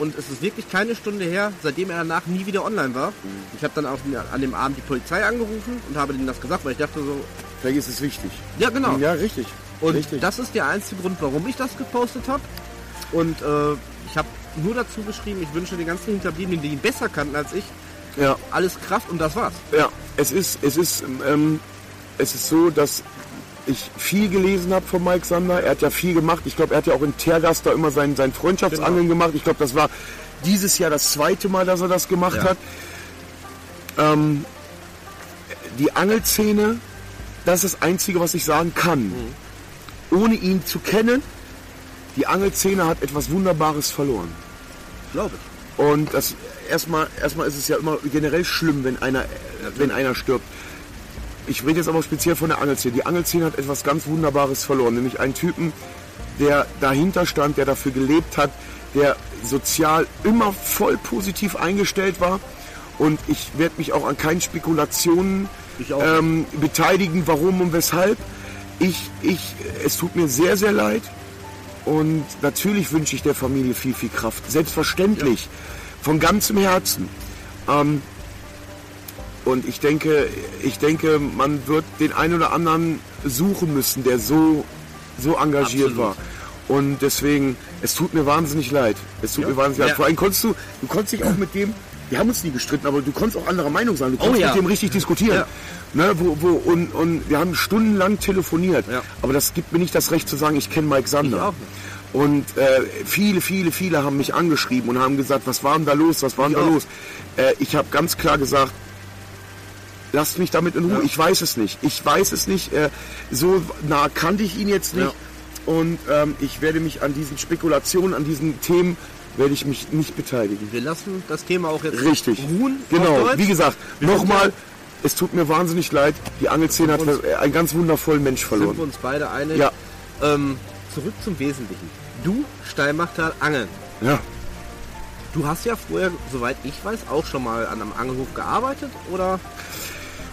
Und es ist wirklich keine Stunde her, seitdem er danach nie wieder online war. Ich habe dann auch an dem Abend die Polizei angerufen und habe denen das gesagt, weil ich dachte so, Vielleicht ist es wichtig. ja genau. Ja, richtig. Und richtig. das ist der einzige Grund, warum ich das gepostet habe. Und äh, ich habe nur dazu geschrieben, ich wünsche den ganzen Hinterbliebenen, die ihn besser kannten als ich, ja, alles Kraft und das war's. ja. Es ist, es ist, ähm, es ist so, dass ich viel gelesen habe von Mike Sander. Er hat ja viel gemacht. Ich glaube, er hat ja auch in Tergast da immer sein, sein Freundschaftsangeln Genau. gemacht. Ich glaube, das war dieses Jahr das zweite Mal, dass er das gemacht Ja. hat. Ähm, die Angelszene, das ist das Einzige, was ich sagen kann. Mhm. Ohne ihn zu kennen, die Angelszene hat etwas Wunderbares verloren. Glaube ich. Und das erstmal, erstmal ist es ja immer generell schlimm, wenn einer, wenn einer stirbt. Ich rede jetzt aber speziell von der Angelszene. Die Angelszene hat etwas ganz Wunderbares verloren, nämlich einen Typen, der dahinter stand, der dafür gelebt hat, der sozial immer voll positiv eingestellt war. Und ich werde mich auch an keinen Spekulationen ähm, beteiligen, warum und weshalb. Ich, ich, es tut mir sehr, sehr leid. Und natürlich wünsche ich der Familie viel, viel Kraft. Selbstverständlich. Von ganzem Herzen. Ähm, und ich denke, ich denke, man wird den einen oder anderen suchen müssen, der so, so engagiert Absolut. war. Und deswegen, es tut mir wahnsinnig leid. Es tut mir wahnsinnig leid. Ja. Vor allem konntest du, du konntest dich auch mit dem, wir haben uns nie gestritten, aber du konntest auch anderer Meinung sein. Du konntest Oh ja. mit dem richtig diskutieren. Ja. Ne, wo, wo, und, und wir haben stundenlang telefoniert. Ja. Aber das gibt mir nicht das Recht zu sagen, ich kenne Mike Sander. Und äh, viele, viele, viele haben mich angeschrieben und haben gesagt, was war denn da los, was war denn da los? Äh, ich habe ganz klar gesagt, lasst mich damit in Ruhe. Ja. Ich weiß es nicht. Ich weiß es nicht. Äh, so nah kannte ich ihn jetzt nicht. Und ähm, ich werde mich an diesen Spekulationen, an diesen Themen, werde ich mich nicht beteiligen. Wir lassen das Thema auch jetzt Richtig. ruhen. Genau. Wie gesagt, nochmal, ja- es tut mir wahnsinnig leid. Die Angelszene hat einen ganz wundervollen Mensch sind wir verloren. uns beide einig. Ja. Ähm, zurück zum Wesentlichen. Du, Steinbachtal, Angeln. Ja. Du hast ja vorher, soweit ich weiß, auch schon mal an einem Angelhof gearbeitet, oder?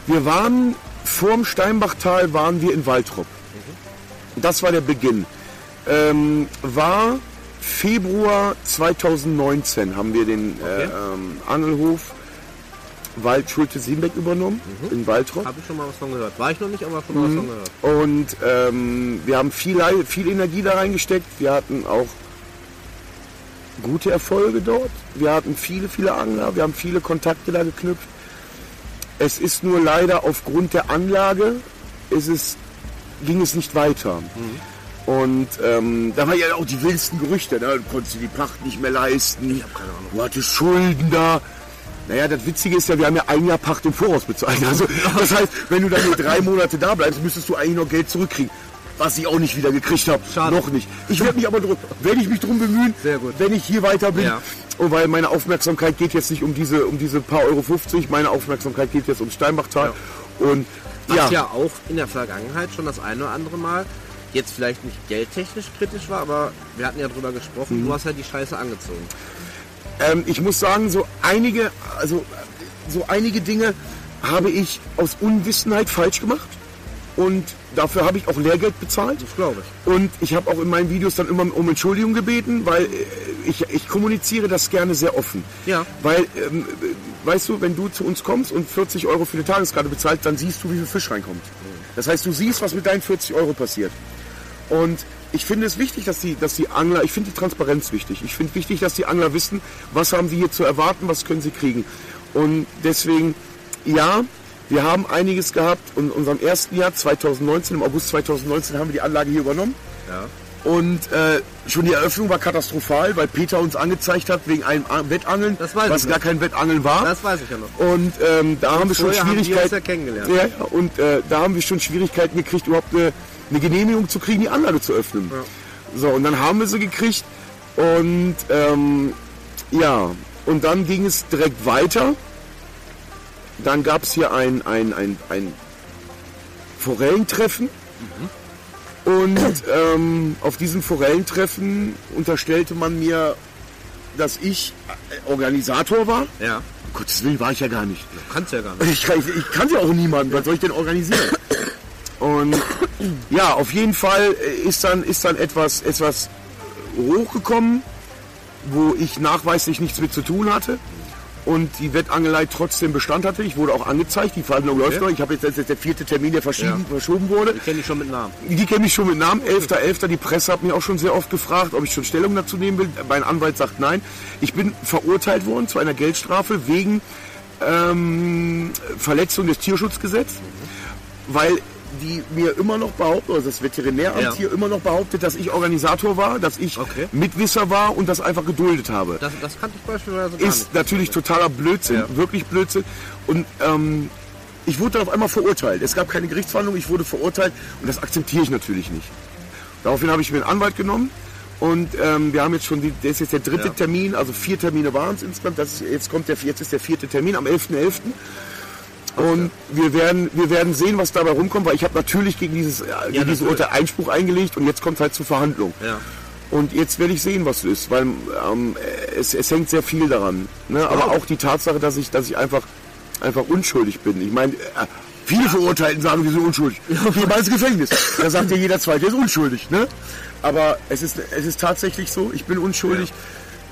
Wir waren vorm Steinbachtal waren wir in Waltrop. Das war der Beginn. Ähm, war Februar 2019 haben wir den äh, Okay. ähm, Angelhof Wald Schulte Siebenbeck übernommen in Waltrop. Habe ich schon mal was von gehört. War ich noch nicht, aber schon mal was von gehört. Und ähm, wir haben viel, viel Energie da reingesteckt. Wir hatten auch gute Erfolge dort. Wir hatten viele, viele Angler. Wir haben viele Kontakte da geknüpft. Es ist nur leider aufgrund der Anlage ist es, ging es nicht weiter. Und ähm, da war ja auch die wildesten Gerüchte. Ne? Du konntest dir die Pacht nicht mehr leisten. Ich hab keine Ahnung. Du hattest Schulden da. Naja, das Witzige ist ja, wir haben ja ein Jahr Pacht im Voraus bezahlt. Also, das heißt, wenn du dann nur drei Monate da bleibst, müsstest du eigentlich noch Geld zurückkriegen. Was ich auch nicht wieder gekriegt habe. Schade. Noch nicht. Ich werde mich aber drum, werde ich mich drum bemühen, wenn ich hier weiter bin. Ja. Und weil meine Aufmerksamkeit geht jetzt nicht um diese, um diese paar Euro 50, meine Aufmerksamkeit geht jetzt ums Steinbachtal. Und Was ja, ja. auch in der Vergangenheit schon das eine oder andere Mal jetzt vielleicht nicht geldtechnisch kritisch war, aber wir hatten ja drüber gesprochen, Mhm. du hast ja die Scheiße angezogen. ähm, ich muss sagen, so einige, also so einige Dinge habe ich aus Unwissenheit falsch gemacht. Und dafür habe ich auch Lehrgeld bezahlt. Das glaube ich. Und ich habe auch in meinen Videos dann immer um Entschuldigung gebeten, weil äh, ich, ich kommuniziere das gerne sehr offen. Ja. Weil, ähm, äh, weißt du, wenn du zu uns kommst und 40 Euro für eine Tageskarte bezahlst, dann siehst du, wie viel Fisch reinkommt. Das heißt, du siehst, was mit deinen 40 Euro passiert. Und ich finde es wichtig, dass die, dass die Angler, ich finde die Transparenz wichtig. Ich finde wichtig, dass die Angler wissen, was haben sie hier zu erwarten, was können sie kriegen. Und deswegen, ja, wir haben einiges gehabt und in unserem ersten Jahr 2019, im August 2019 haben wir die Anlage hier übernommen. Ja. Und äh, schon die Eröffnung war katastrophal, weil Peter uns angezeigt hat wegen einem A- Wettangeln, was gar noch. kein Wettangeln war. Das weiß ich ja noch. Und ähm, da haben wir schon Vorher haben wir uns Schwierigkeiten. ja kennengelernt. Ja, ja, und äh, da haben wir schon Schwierigkeiten gekriegt, überhaupt eine, eine Genehmigung zu kriegen, die Anlage zu öffnen. So, und dann haben wir sie gekriegt. Und ähm, ja, und dann ging es direkt weiter. Dann gab es hier ein, ein, ein, ein Forellentreffen. Und ähm, auf diesem Forellentreffen unterstellte man mir, dass ich äh, Organisator war. Ja. Um Gottes Willen war ich ja gar nicht. Kannst ja gar nicht. Ich, kann- ich kannte ja auch niemanden, was soll ich denn organisieren? Und ja, auf jeden Fall äh, ist dann, ist dann etwas, etwas hochgekommen, wo ich nachweislich nichts mit zu tun hatte und die Wettangelei trotzdem Bestand hatte. Ich wurde auch angezeigt, die Verhandlung läuft noch. Ich habe jetzt, das ist der vierte Termin, der verschieben, verschoben wurde. Ich kenne dich schon mit Namen. Die kenne ich schon mit Namen, 11.11. Die Presse hat mich auch schon sehr oft gefragt, ob ich schon Stellung dazu nehmen will. Mein Anwalt sagt nein. Ich bin verurteilt worden zu einer Geldstrafe wegen ähm, Verletzung des Tierschutzgesetzes, weil die mir immer noch behaupten, also das Veterinäramt Ja. hier immer noch behauptet, dass ich Organisator war, dass ich Okay. Mitwisser war und das einfach geduldet habe Das, das kannte ich beispielsweise gar ist nicht. natürlich totaler Blödsinn, Ja. wirklich Blödsinn. Und ähm, ich wurde dann auf einmal verurteilt. Es gab keine Gerichtsverhandlung, ich wurde verurteilt und das akzeptiere ich natürlich nicht. Daraufhin habe ich mir einen Anwalt genommen und ähm, wir haben jetzt schon, die, das ist jetzt der dritte Ja. Termin, also vier Termine waren es insgesamt. Das ist, jetzt, kommt der, jetzt ist der vierte Termin am 11.11. Und wir werden, wir werden sehen, was dabei rumkommt, weil ich habe natürlich gegen dieses, äh, gegen diesen natürlich. Urteil Einspruch eingelegt und jetzt kommt halt zur Verhandlung. Ja. Und jetzt werde ich sehen, was es ist, weil ähm, es, es hängt sehr viel daran. Ne? Aber auch die Tatsache, dass ich, dass ich einfach, einfach unschuldig bin. Ich meine, äh, viele Verurteilten sagen, wir sind unschuldig. Geh mal ins Gefängnis. Da sagt ja jeder Zweite, der ist unschuldig. Ne? Aber es ist, es ist tatsächlich so, ich bin unschuldig.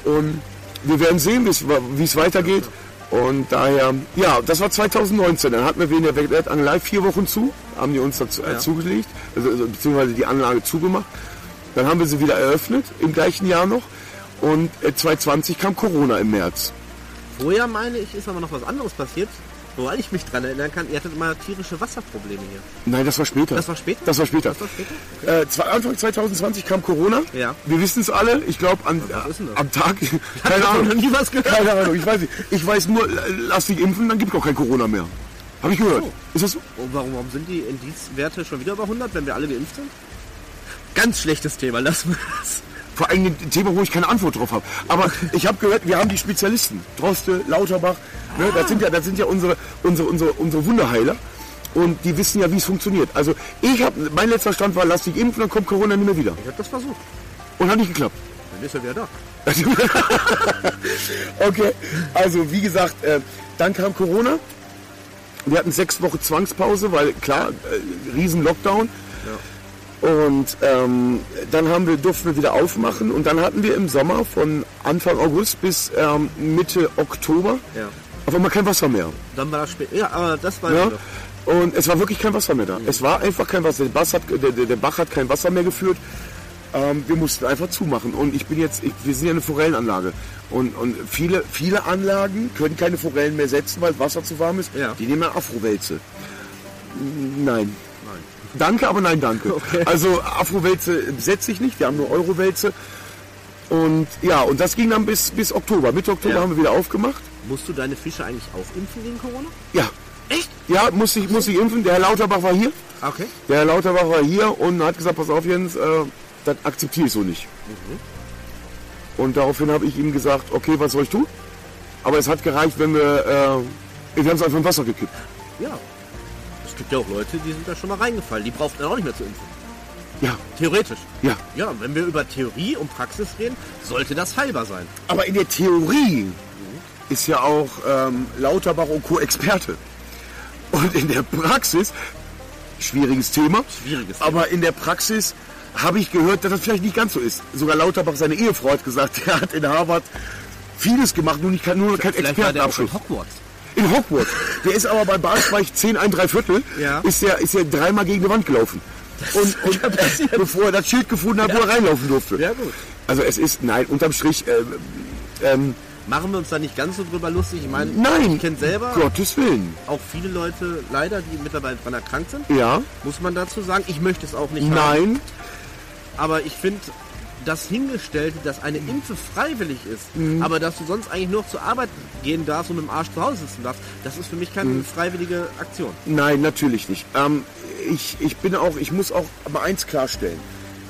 Und wir werden sehen, wie es- wie es weitergeht. Und daher, ja, das war 2019. Dann hatten wir wegen der Wettangelei vier Wochen zu, haben die uns dazu, äh, zugelegt, also, also, beziehungsweise die Anlage zugemacht. Dann haben wir sie wieder eröffnet, im gleichen Jahr noch. Und äh, 2020 kam Corona im März. Vorher meine ich, ist aber noch was anderes passiert, woran ich mich dran erinnern kann. Ihr hattet mal tierische Wasserprobleme hier. Nein, das war später. Das war später? Das war später. Das war später? Äh, zwei- Anfang 2020 kam Corona. Ja. Wir wissen es alle. Ich glaube, das? am Tag. Keine Ahnung. noch nie was gehört. Keine Ahnung. Ich weiß nicht. Ich weiß nur, äh, lass dich impfen, dann gibt es auch kein Corona mehr. Habe ich gehört. so. Ist das so? Und warum, warum sind die Indizwerte schon wieder über 100, wenn wir alle geimpft sind? Ganz schlechtes Thema, lassen wir das. Vor allem ein Thema, wo ich keine Antwort drauf habe. Aber ich habe gehört, wir haben die Spezialisten. Droste, Lauterbach. Ne, das sind ja, das sind ja unsere, unsere, unsere, unsere Wunderheiler. Und die wissen ja, wie es funktioniert. Also ich habe, mein letzter Stand war, lass dich impfen, dann kommt Corona nicht mehr wieder. Ich habe das versucht. Und hat nicht geklappt. Dann ist er wieder da. okay, also wie gesagt, äh, dann kam Corona. Wir hatten sechs Wochen Zwangspause, weil klar, äh, riesen Lockdown. Und ähm, dann haben wir, durften wir wieder aufmachen und dann hatten wir im Sommer von Anfang August bis ähm, Mitte Oktober Ja. auf einmal kein Wasser mehr. Dann war das später. Ja, aber das war Ja? Und es war wirklich kein Wasser mehr da. Es war einfach kein Wasser. Der, Bass hat, der, der Bach hat kein Wasser mehr geführt. Ähm, wir mussten einfach zumachen. Und ich bin jetzt, ich, wir sind ja eine Forellenanlage. Und, und viele, viele Anlagen können keine Forellen mehr setzen, weil das Wasser zu warm ist. Ja. Die nehmen ja Afrowälze. Nein. Danke, aber nein, danke. Also Afrowälze setze ich nicht, wir haben nur Eurowälze. Und ja, und das ging dann bis, bis Oktober. Mitte Oktober Ja. haben wir wieder aufgemacht. Musst du deine Fische eigentlich auch impfen gegen Corona? Ja. Echt? Ja, muss ich, muss ich impfen. Der Herr Lauterbach war hier. Okay. Der Herr Lauterbach war hier und hat gesagt, pass auf Jens, äh, das akzeptiere ich so nicht. Und daraufhin habe ich ihm gesagt, okay, was soll ich tun? Aber es hat gereicht, wenn wir, äh, wir haben es einfach im Wasser gekippt. Ja. Es gibt ja auch Leute, die sind da schon mal reingefallen. Die brauchten dann auch nicht mehr zu impfen. Ja, Theoretisch. ja. Ja, wenn wir über Theorie und Praxis reden, sollte das heilbar sein. Aber in der Theorie ist ja auch ähm, Lauterbach und Co. Experte. Und in der Praxis, schwieriges Thema, Schwieriges Thema. aber in der Praxis habe ich gehört, dass das vielleicht nicht ganz so ist. Sogar Lauterbach, seine Ehefrau, hat gesagt, er hat in Harvard vieles gemacht, nur, nicht, nur kein Vielleicht war der auch in Expertenabschluss. Hogwarts. In Hogwarts. Der ist aber bei Bahnstreich 10, ein Dreiviertel, Ja. ist er ist er dreimal gegen die Wand gelaufen. Und, und kann passieren. bevor er das Schild gefunden hat, wo er reinlaufen durfte. Ja, gut. Also es ist, nein, unterm Strich, ähm, ähm, Machen wir uns da nicht ganz so drüber lustig. Ich meine, nein, ich kenne selber Gottes Willen. auch viele Leute leider, die mittlerweile dran erkrankt sind. Ja, Muss man dazu sagen. Ich möchte es auch nicht haben. nein, aber ich finde das Hingestellte, dass eine Impfe freiwillig ist, aber dass du sonst eigentlich nur zur Arbeit gehen darfst und mit dem Arsch zu Hause sitzen darfst, das ist für mich keine freiwillige Aktion. Nein, natürlich nicht. Ähm, ich, ich bin auch, ich muss auch aber eins klarstellen.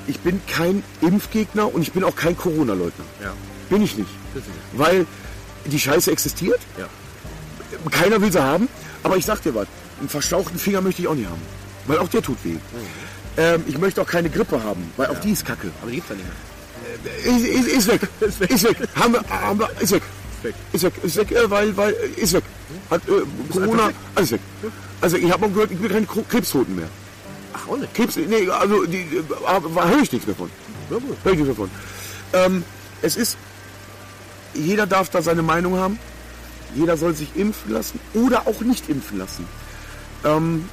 Ich bin kein Impfgegner und ich bin auch kein Corona-Leugner. Ja. Bin ich nicht. Weil die Scheiße existiert. Ja. Keiner will sie haben. Aber ich sag dir was, einen verstauchten Finger möchte ich auch nicht haben. Weil auch der tut weh. Ähm, ich möchte auch keine Grippe haben, weil auch die ist kacke. Aber die gibt's ja nicht mehr. Ist, ist, ist weg. ist weg. Ist weg. Haben wir, haben wir, ist weg. weg. Ist weg. Ist weg, äh, weil, weil, äh, ist weg. Hat, äh, Corona, weg. alles weg. Also ich habe mal gehört, ich bin keine Krebstoten mehr. Ach, auch nicht. Krebs, nee, also die, äh, höre ich nichts mehr von. Ja, gut. Hör ich nichts mehr von. Ähm, es ist, jeder darf da seine Meinung haben. Jeder soll sich impfen lassen oder auch nicht impfen lassen. Ähm,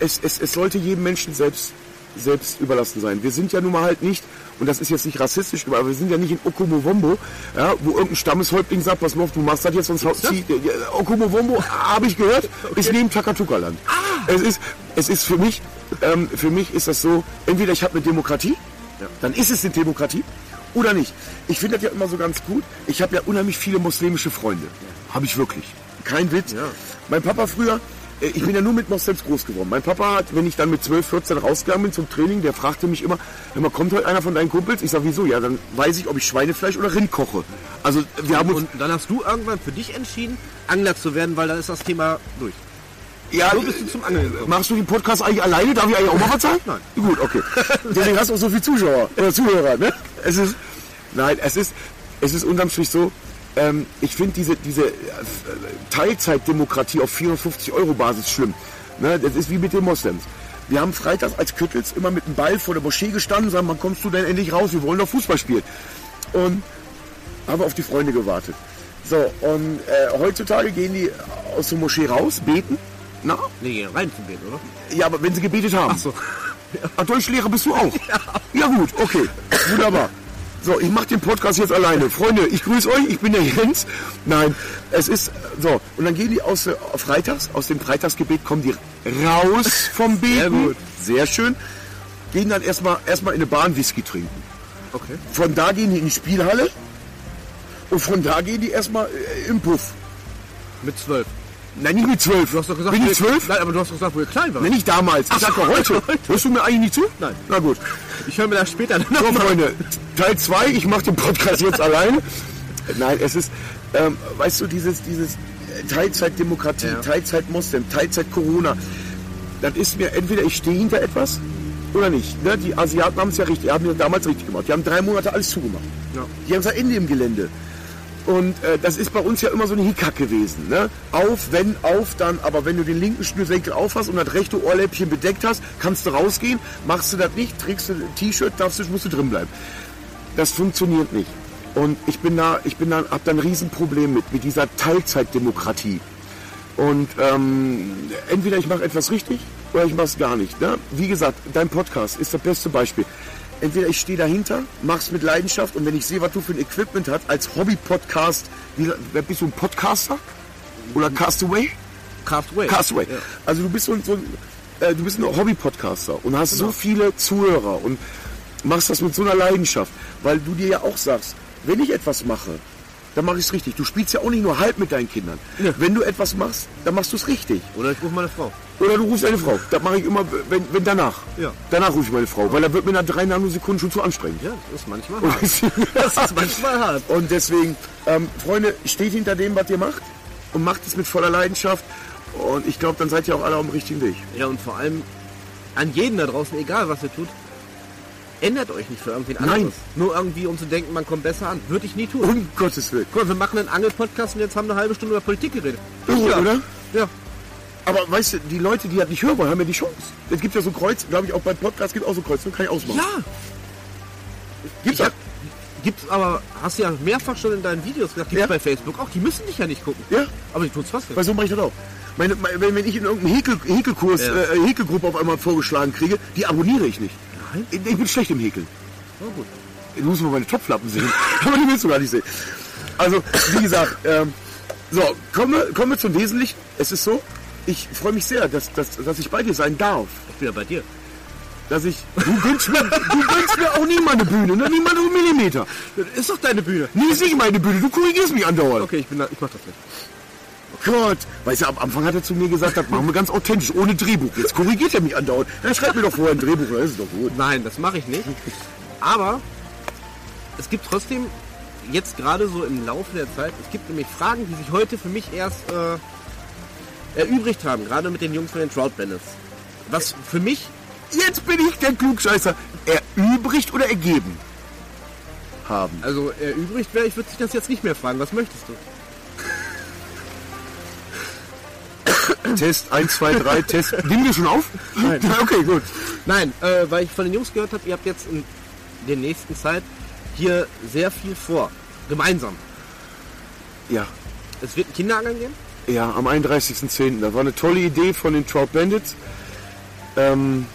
es, es, es sollte jedem Menschen selbst, selbst überlassen sein. Wir sind ja nun mal halt nicht, und das ist jetzt nicht rassistisch, aber wir sind ja nicht in Okomowombo, ja, wo irgendein Stammeshäuptling sagt, pass mal auf, du machst das jetzt, sonst haut ja, Okomowombo, habe ich gehört, ist neben Takatuka-Land. Es ist, es ist für mich, ähm, für mich ist das so, entweder ich habe eine Demokratie, dann ist es eine Demokratie, oder nicht. Ich finde das ja immer so ganz gut. Ich habe ja unheimlich viele muslimische Freunde. Habe ich wirklich. Kein Witz. Ja. Mein Papa früher, ich bin ja nur mit Moslems groß geworden. Mein Papa hat, wenn ich dann mit 12, 14 rausgegangen bin zum Training, der fragte mich immer, mal, kommt heute einer von deinen Kumpels? Ich sag, wieso? Ja, dann weiß ich, ob ich Schweinefleisch oder Rind koche. Also wir haben uns... Und dann hast du irgendwann für dich entschieden, Angler zu werden, weil dann ist das Thema durch. Ja, So bist du zum Angeln gekommen. Machst du den Podcast eigentlich alleine? Darf ich eigentlich auch mal was sagen? Nein. Gut, okay. Deswegen hast du auch so viele Zuschauer oder Zuhörer. Ne? Es ist, nein, es ist, es ist unterm Strich so. Ähm, ich finde diese, diese äh, Teilzeitdemokratie auf 450 Euro Basis schlimm. Ne? Das ist wie mit den Moslems. Wir haben freitags als Küttels immer mit dem Ball vor der Moschee gestanden, sagen, wann kommst du denn endlich raus? Wir wollen doch Fußball spielen. Und haben auf die Freunde gewartet. So, und äh, heutzutage gehen die aus der Moschee raus, beten. Na, Nee, rein zu gehen, oder? ja, aber wenn sie gebetet haben. Ach so. Ach, Deutschlehrer bist du auch? Ja. gut, okay. Wunderbar. So, ich mache den Podcast jetzt alleine. Freunde, ich grüße euch, ich bin der Jens. Nein, es ist so. Und dann gehen die aus äh, Freitags, aus dem Freitagsgebet kommen die raus vom Beten. Sehr gut. Sehr schön. Gehen dann erstmal erstmal in eine Bahn Whisky trinken. Okay. Von da gehen die in die Spielhalle. Und von da gehen die erstmal äh, im Puff. Mit zwölf. Nein, nicht mit zwölf. Du hast doch gesagt, Bin wo ich zwölf? Nein, aber du hast doch gesagt, wo ihr klein war. Nein, nicht damals. Ich sag doch heute. Hörst du mir eigentlich nicht zu? Nein. Na gut. Ich höre mir das später dann So. Freunde, Teil 2, ich mache den Podcast jetzt alleine. Nein, es ist, ähm, weißt du, dieses, dieses äh, Teilzeitdemokratie, Ja. Teilzeit-Moslem, Teilzeit-Corona, das ist mir, entweder ich stehe hinter etwas oder nicht. Ne? Die Asiaten haben es ja richtig, haben ja damals richtig gemacht. Die haben drei Monate alles zugemacht. Ja. Die haben es Ende im Gelände. Und äh, das ist bei uns ja immer so ein Hickhack gewesen. Ne? Auf, wenn, auf, dann. Aber wenn du den linken Schnürsenkel auf hast und das rechte Ohrläppchen bedeckt hast, kannst du rausgehen. Machst du das nicht, trägst du ein T-Shirt, darfst du, musst du drin bleiben. Das funktioniert nicht. Und ich bin da, ich bin da, hab da ein Riesenproblem mit, mit dieser Teilzeitdemokratie. Und ähm, entweder ich mache etwas richtig oder ich mache es gar nicht. Ne? Wie gesagt, dein Podcast ist das beste Beispiel. Entweder ich stehe dahinter, mach's mit Leidenschaft und wenn ich sehe, was du für ein Equipment hast, als Hobby-Podcast, bist du ein Podcaster? Oder Castaway? Castaway. Castaway. Ja. Also du bist so, ein- so ein, äh, du bist ein Hobby-Podcaster und hast Genau. so viele Zuhörer und machst das mit so einer Leidenschaft, weil du dir ja auch sagst, wenn ich etwas mache, dann mache ich es richtig. Du spielst ja auch nicht nur halb mit deinen Kindern. Ja. Wenn du etwas machst, dann machst du es richtig. Oder ich rufe meine Frau. Oder du rufst eine Frau. Das mache ich immer, wenn, wenn danach. Ja. Danach rufe ich meine Frau, weil da wird mir nach drei Nanosekunden schon zu anstrengend. Ja, das ist manchmal hart. Das ist manchmal hart. Und deswegen, ähm, Freunde, steht hinter dem, was ihr macht und macht es mit voller Leidenschaft. Und ich glaube, dann seid ihr auch alle auf dem richtigen Weg. Ja, und vor allem an jeden da draußen, egal was ihr tut, ändert euch nicht für irgendwen Nein. anderes. Nur irgendwie, um zu denken, man kommt besser an. Würde ich nie tun. Um Gottes Willen. Guck mal, wir machen einen Angel-Podcast und jetzt haben wir eine halbe Stunde über Politik geredet. Irre, ja. oder? Ja. Aber weißt du, die Leute, die das nicht hören wollen, haben ja die Chance. Es gibt ja so Kreuz, glaube ich, auch beim Podcast gibt es auch so Kreuz, kann ich ausmachen. Ja. Gibt's hab, gibt's aber, hast du ja mehrfach schon in deinen Videos gesagt, gibt's Ja. bei Facebook auch. Die müssen dich ja nicht gucken. Ja. Aber die tun's trotzdem. Weil so mache ich das auch. Meine, wenn wenn ich in irgendeinem Häkel, Häkelkurs, Ja. äh, Häkelgruppe auf einmal vorgeschlagen kriege, die abonniere ich nicht. Nein? Ich, ich bin schlecht im Häkeln. Oh, gut. Du musst mal meine Topflappen sehen. Aber die willst du gar nicht sehen. Also, wie gesagt, ähm, so, kommen wir, kommen wir zum Wesentlichen. Es ist so, ich freue mich sehr, dass, dass, dass ich bei dir sein darf. Ich bin ja bei dir. dass ich. Du gönnst mir, du gönnst mir auch nie meine Bühne, ne? Nie mal einen Millimeter. Das ist doch deine Bühne. Nie ist nicht meine Bühne, du korrigierst mich andauernd. Okay, ich, bin da, ich mach das nicht. Gott, weißt du, am Anfang hat er zu mir gesagt, das machen wir ganz authentisch, ohne Drehbuch. Jetzt korrigiert er mich andauernd. Dann schreibt mir doch vorher ein Drehbuch, dann ist es doch gut. Nein, das mache ich nicht. Aber es gibt trotzdem jetzt gerade so im Laufe der Zeit, es gibt nämlich Fragen, die sich heute für mich erst äh, erübrigt haben, gerade mit den Jungs von den Trout Bandits. Was für mich, Jetzt bin ich der Klugscheißer. Erübrigt oder ergeben? Haben. also erübrigt wäre, ich würde dich das jetzt nicht mehr fragen. Was möchtest du? Test 1, 2, 3, Test. Nimm wir schon auf? Nein. Okay, gut. Nein, äh, weil ich von den Jungs gehört habe, ihr habt jetzt in der nächsten Zeit hier sehr viel vor. Gemeinsam. Ja. Es wird ein Kinderangeln geben. Ja, am 31.10. Das war eine tolle Idee von den Trout Bandits. Ähm,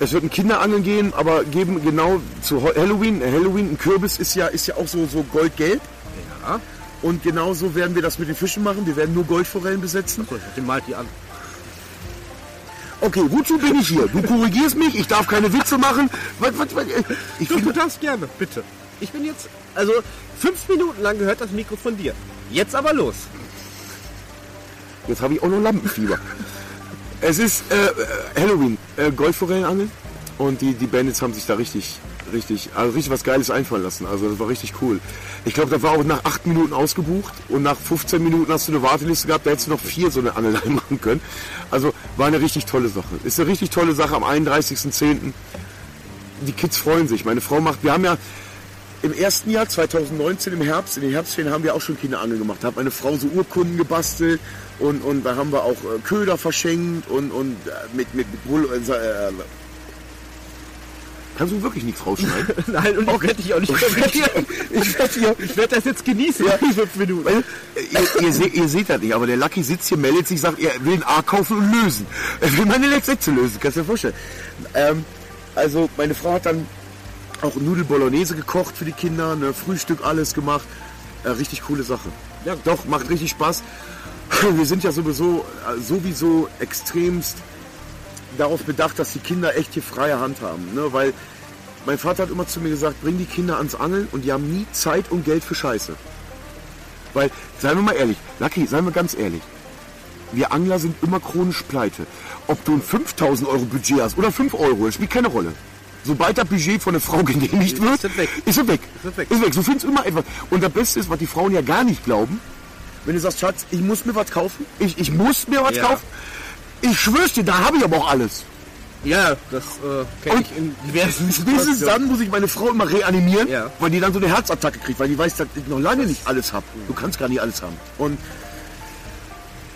es wird ein Kinderangeln gehen, aber geben genau zu Halloween. äh, Halloween, ein Kürbis ist ja, ist ja auch so, so goldgelb. Ja. Und genauso werden wir das mit den Fischen machen. Wir werden nur Goldforellen besetzen. Gut, den malt die an. Okay, wozu bin ich hier? Du korrigierst mich, ich darf keine Witze machen. Was, was, was, äh, ich Du, du darfst gerne, bitte. Ich bin jetzt, also fünf Minuten lang gehört das Mikro von dir. Jetzt aber los. Jetzt habe ich auch noch Lampenfieber. es ist äh, äh, Halloween, äh, Goldforellenangeln. Und die, die Bandits haben sich da richtig, richtig, also richtig was Geiles einfallen lassen. Also das war richtig cool. Ich glaube, das war auch nach acht Minuten ausgebucht und nach 15 Minuten hast du eine Warteliste gehabt, da hättest du noch vier so eine Angelei machen können. Also war eine richtig tolle Sache. Ist eine richtig tolle Sache am 31.10. Die Kids freuen sich. Meine Frau macht, wir haben ja im ersten Jahr, 2019 im Herbst, in den Herbstferien haben wir auch schon Kinderangeln gemacht. Da hat meine Frau so Urkunden gebastelt und, und da haben wir auch äh, Köder verschenkt und, und äh, mit, mit, mit Bull, äh, äh, Kannst du wirklich nichts rausschneiden? Nein, und ich werde dich auch nicht Ich werd hier- ich werd Ich werde das jetzt genießen, die fünf Minuten. Äh, ihr, ihr, seht, ihr seht das nicht, aber der Lucky sitzt hier, meldet sich, sagt, er will ein A kaufen und lösen. Er will meine Sätze lösen, kannst du dir vorstellen. Ähm, also meine Frau hat dann auch Nudel Bolognese gekocht für die Kinder, ne, Frühstück alles gemacht. Äh, richtig coole Sache. Ja, doch, macht richtig Spaß. Wir sind ja sowieso, äh, sowieso extremst darauf bedacht, dass die Kinder echt hier freie Hand haben. Ne? Weil mein Vater hat immer zu mir gesagt, bring die Kinder ans Angeln und die haben nie Zeit und Geld für Scheiße. Weil, seien wir mal ehrlich, Lucky, seien wir ganz ehrlich, wir Angler sind immer chronisch pleite. Ob du ein 5000 Euro Budget hast oder 5 Euro, das spielt keine Rolle. Sobald das Budget von der Frau genehmigt wird, Ist es weg. ist es weg. Ist es weg. Ist weg. Du findest immer etwas. Und das Beste ist, was die Frauen ja gar nicht glauben, wenn du sagst, Schatz, ich muss mir was kaufen, ich, ich muss mir was Ja. kaufen, ich schwör's dir, da habe ich aber auch alles. Ja, das äh, kenne ich in diversen Spätestens dann muss ich meine Frau immer reanimieren, Ja. weil die dann so eine Herzattacke kriegt, weil die weiß, dass ich noch lange nicht alles habe. Du kannst gar nicht alles haben. Und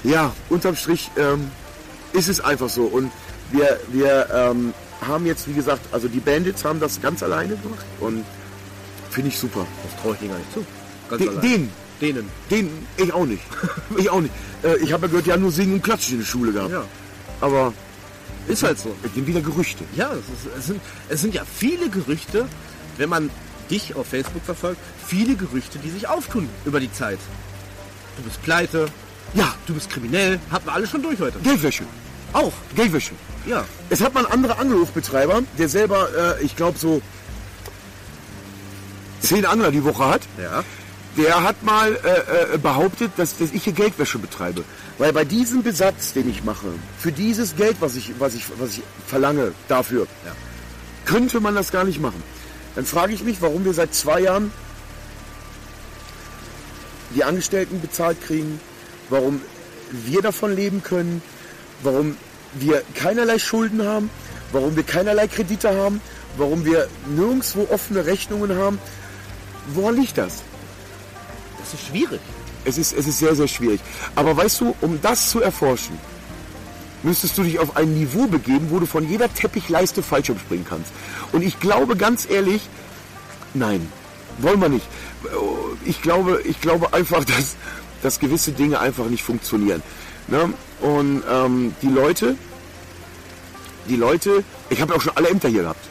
ja, unterm Strich ähm, ist es einfach so. Und wir, wir ähm, haben jetzt, wie gesagt, also die Bandits haben das ganz alleine gemacht und finde ich super. Das traue ich denen gar nicht zu. Ganz Den, allein. den, Denen. den, ich auch nicht. ich auch nicht. Äh, ich habe ja gehört, die haben nur Singen und Klatschen in der Schule gehabt. Ja. Aber Ist halt so. es sind wieder Gerüchte. Ja, es, ist, es, sind, es sind ja viele Gerüchte, wenn man dich auf Facebook verfolgt, viele Gerüchte, die sich auftun über die Zeit. Du bist pleite, Ja, du bist kriminell, hatten wir alle schon durch heute. Geldwäsche. Auch, Geldwäsche. Ja. Es hat mal ein anderer Angelhofbetreiber, der selber, äh, ich glaube, so zehn Angler die Woche hat. Ja. Der hat mal äh, äh, behauptet, dass, dass ich hier Geldwäsche betreibe. Weil bei diesem Besatz, den ich mache, für dieses Geld, was ich, was ich, was ich verlange dafür, Ja. könnte man das gar nicht machen. Dann frage ich mich, warum wir seit zwei Jahren die Angestellten bezahlt kriegen, warum wir davon leben können, warum wir keinerlei Schulden haben, warum wir keinerlei Kredite haben, warum wir nirgendwo offene Rechnungen haben. Woran liegt das? Das ist schwierig. Es ist, es ist sehr, sehr schwierig. Aber weißt du, um das zu erforschen, müsstest du dich auf ein Niveau begeben, wo du von jeder Teppichleiste Fallschirm springen kannst. Und ich glaube ganz ehrlich, nein, wollen wir nicht. Ich glaube, ich glaube einfach, dass, dass gewisse Dinge einfach nicht funktionieren. Ne? Und ähm, die Leute, die Leute, ich habe ja auch schon alle Ämter hier gehabt.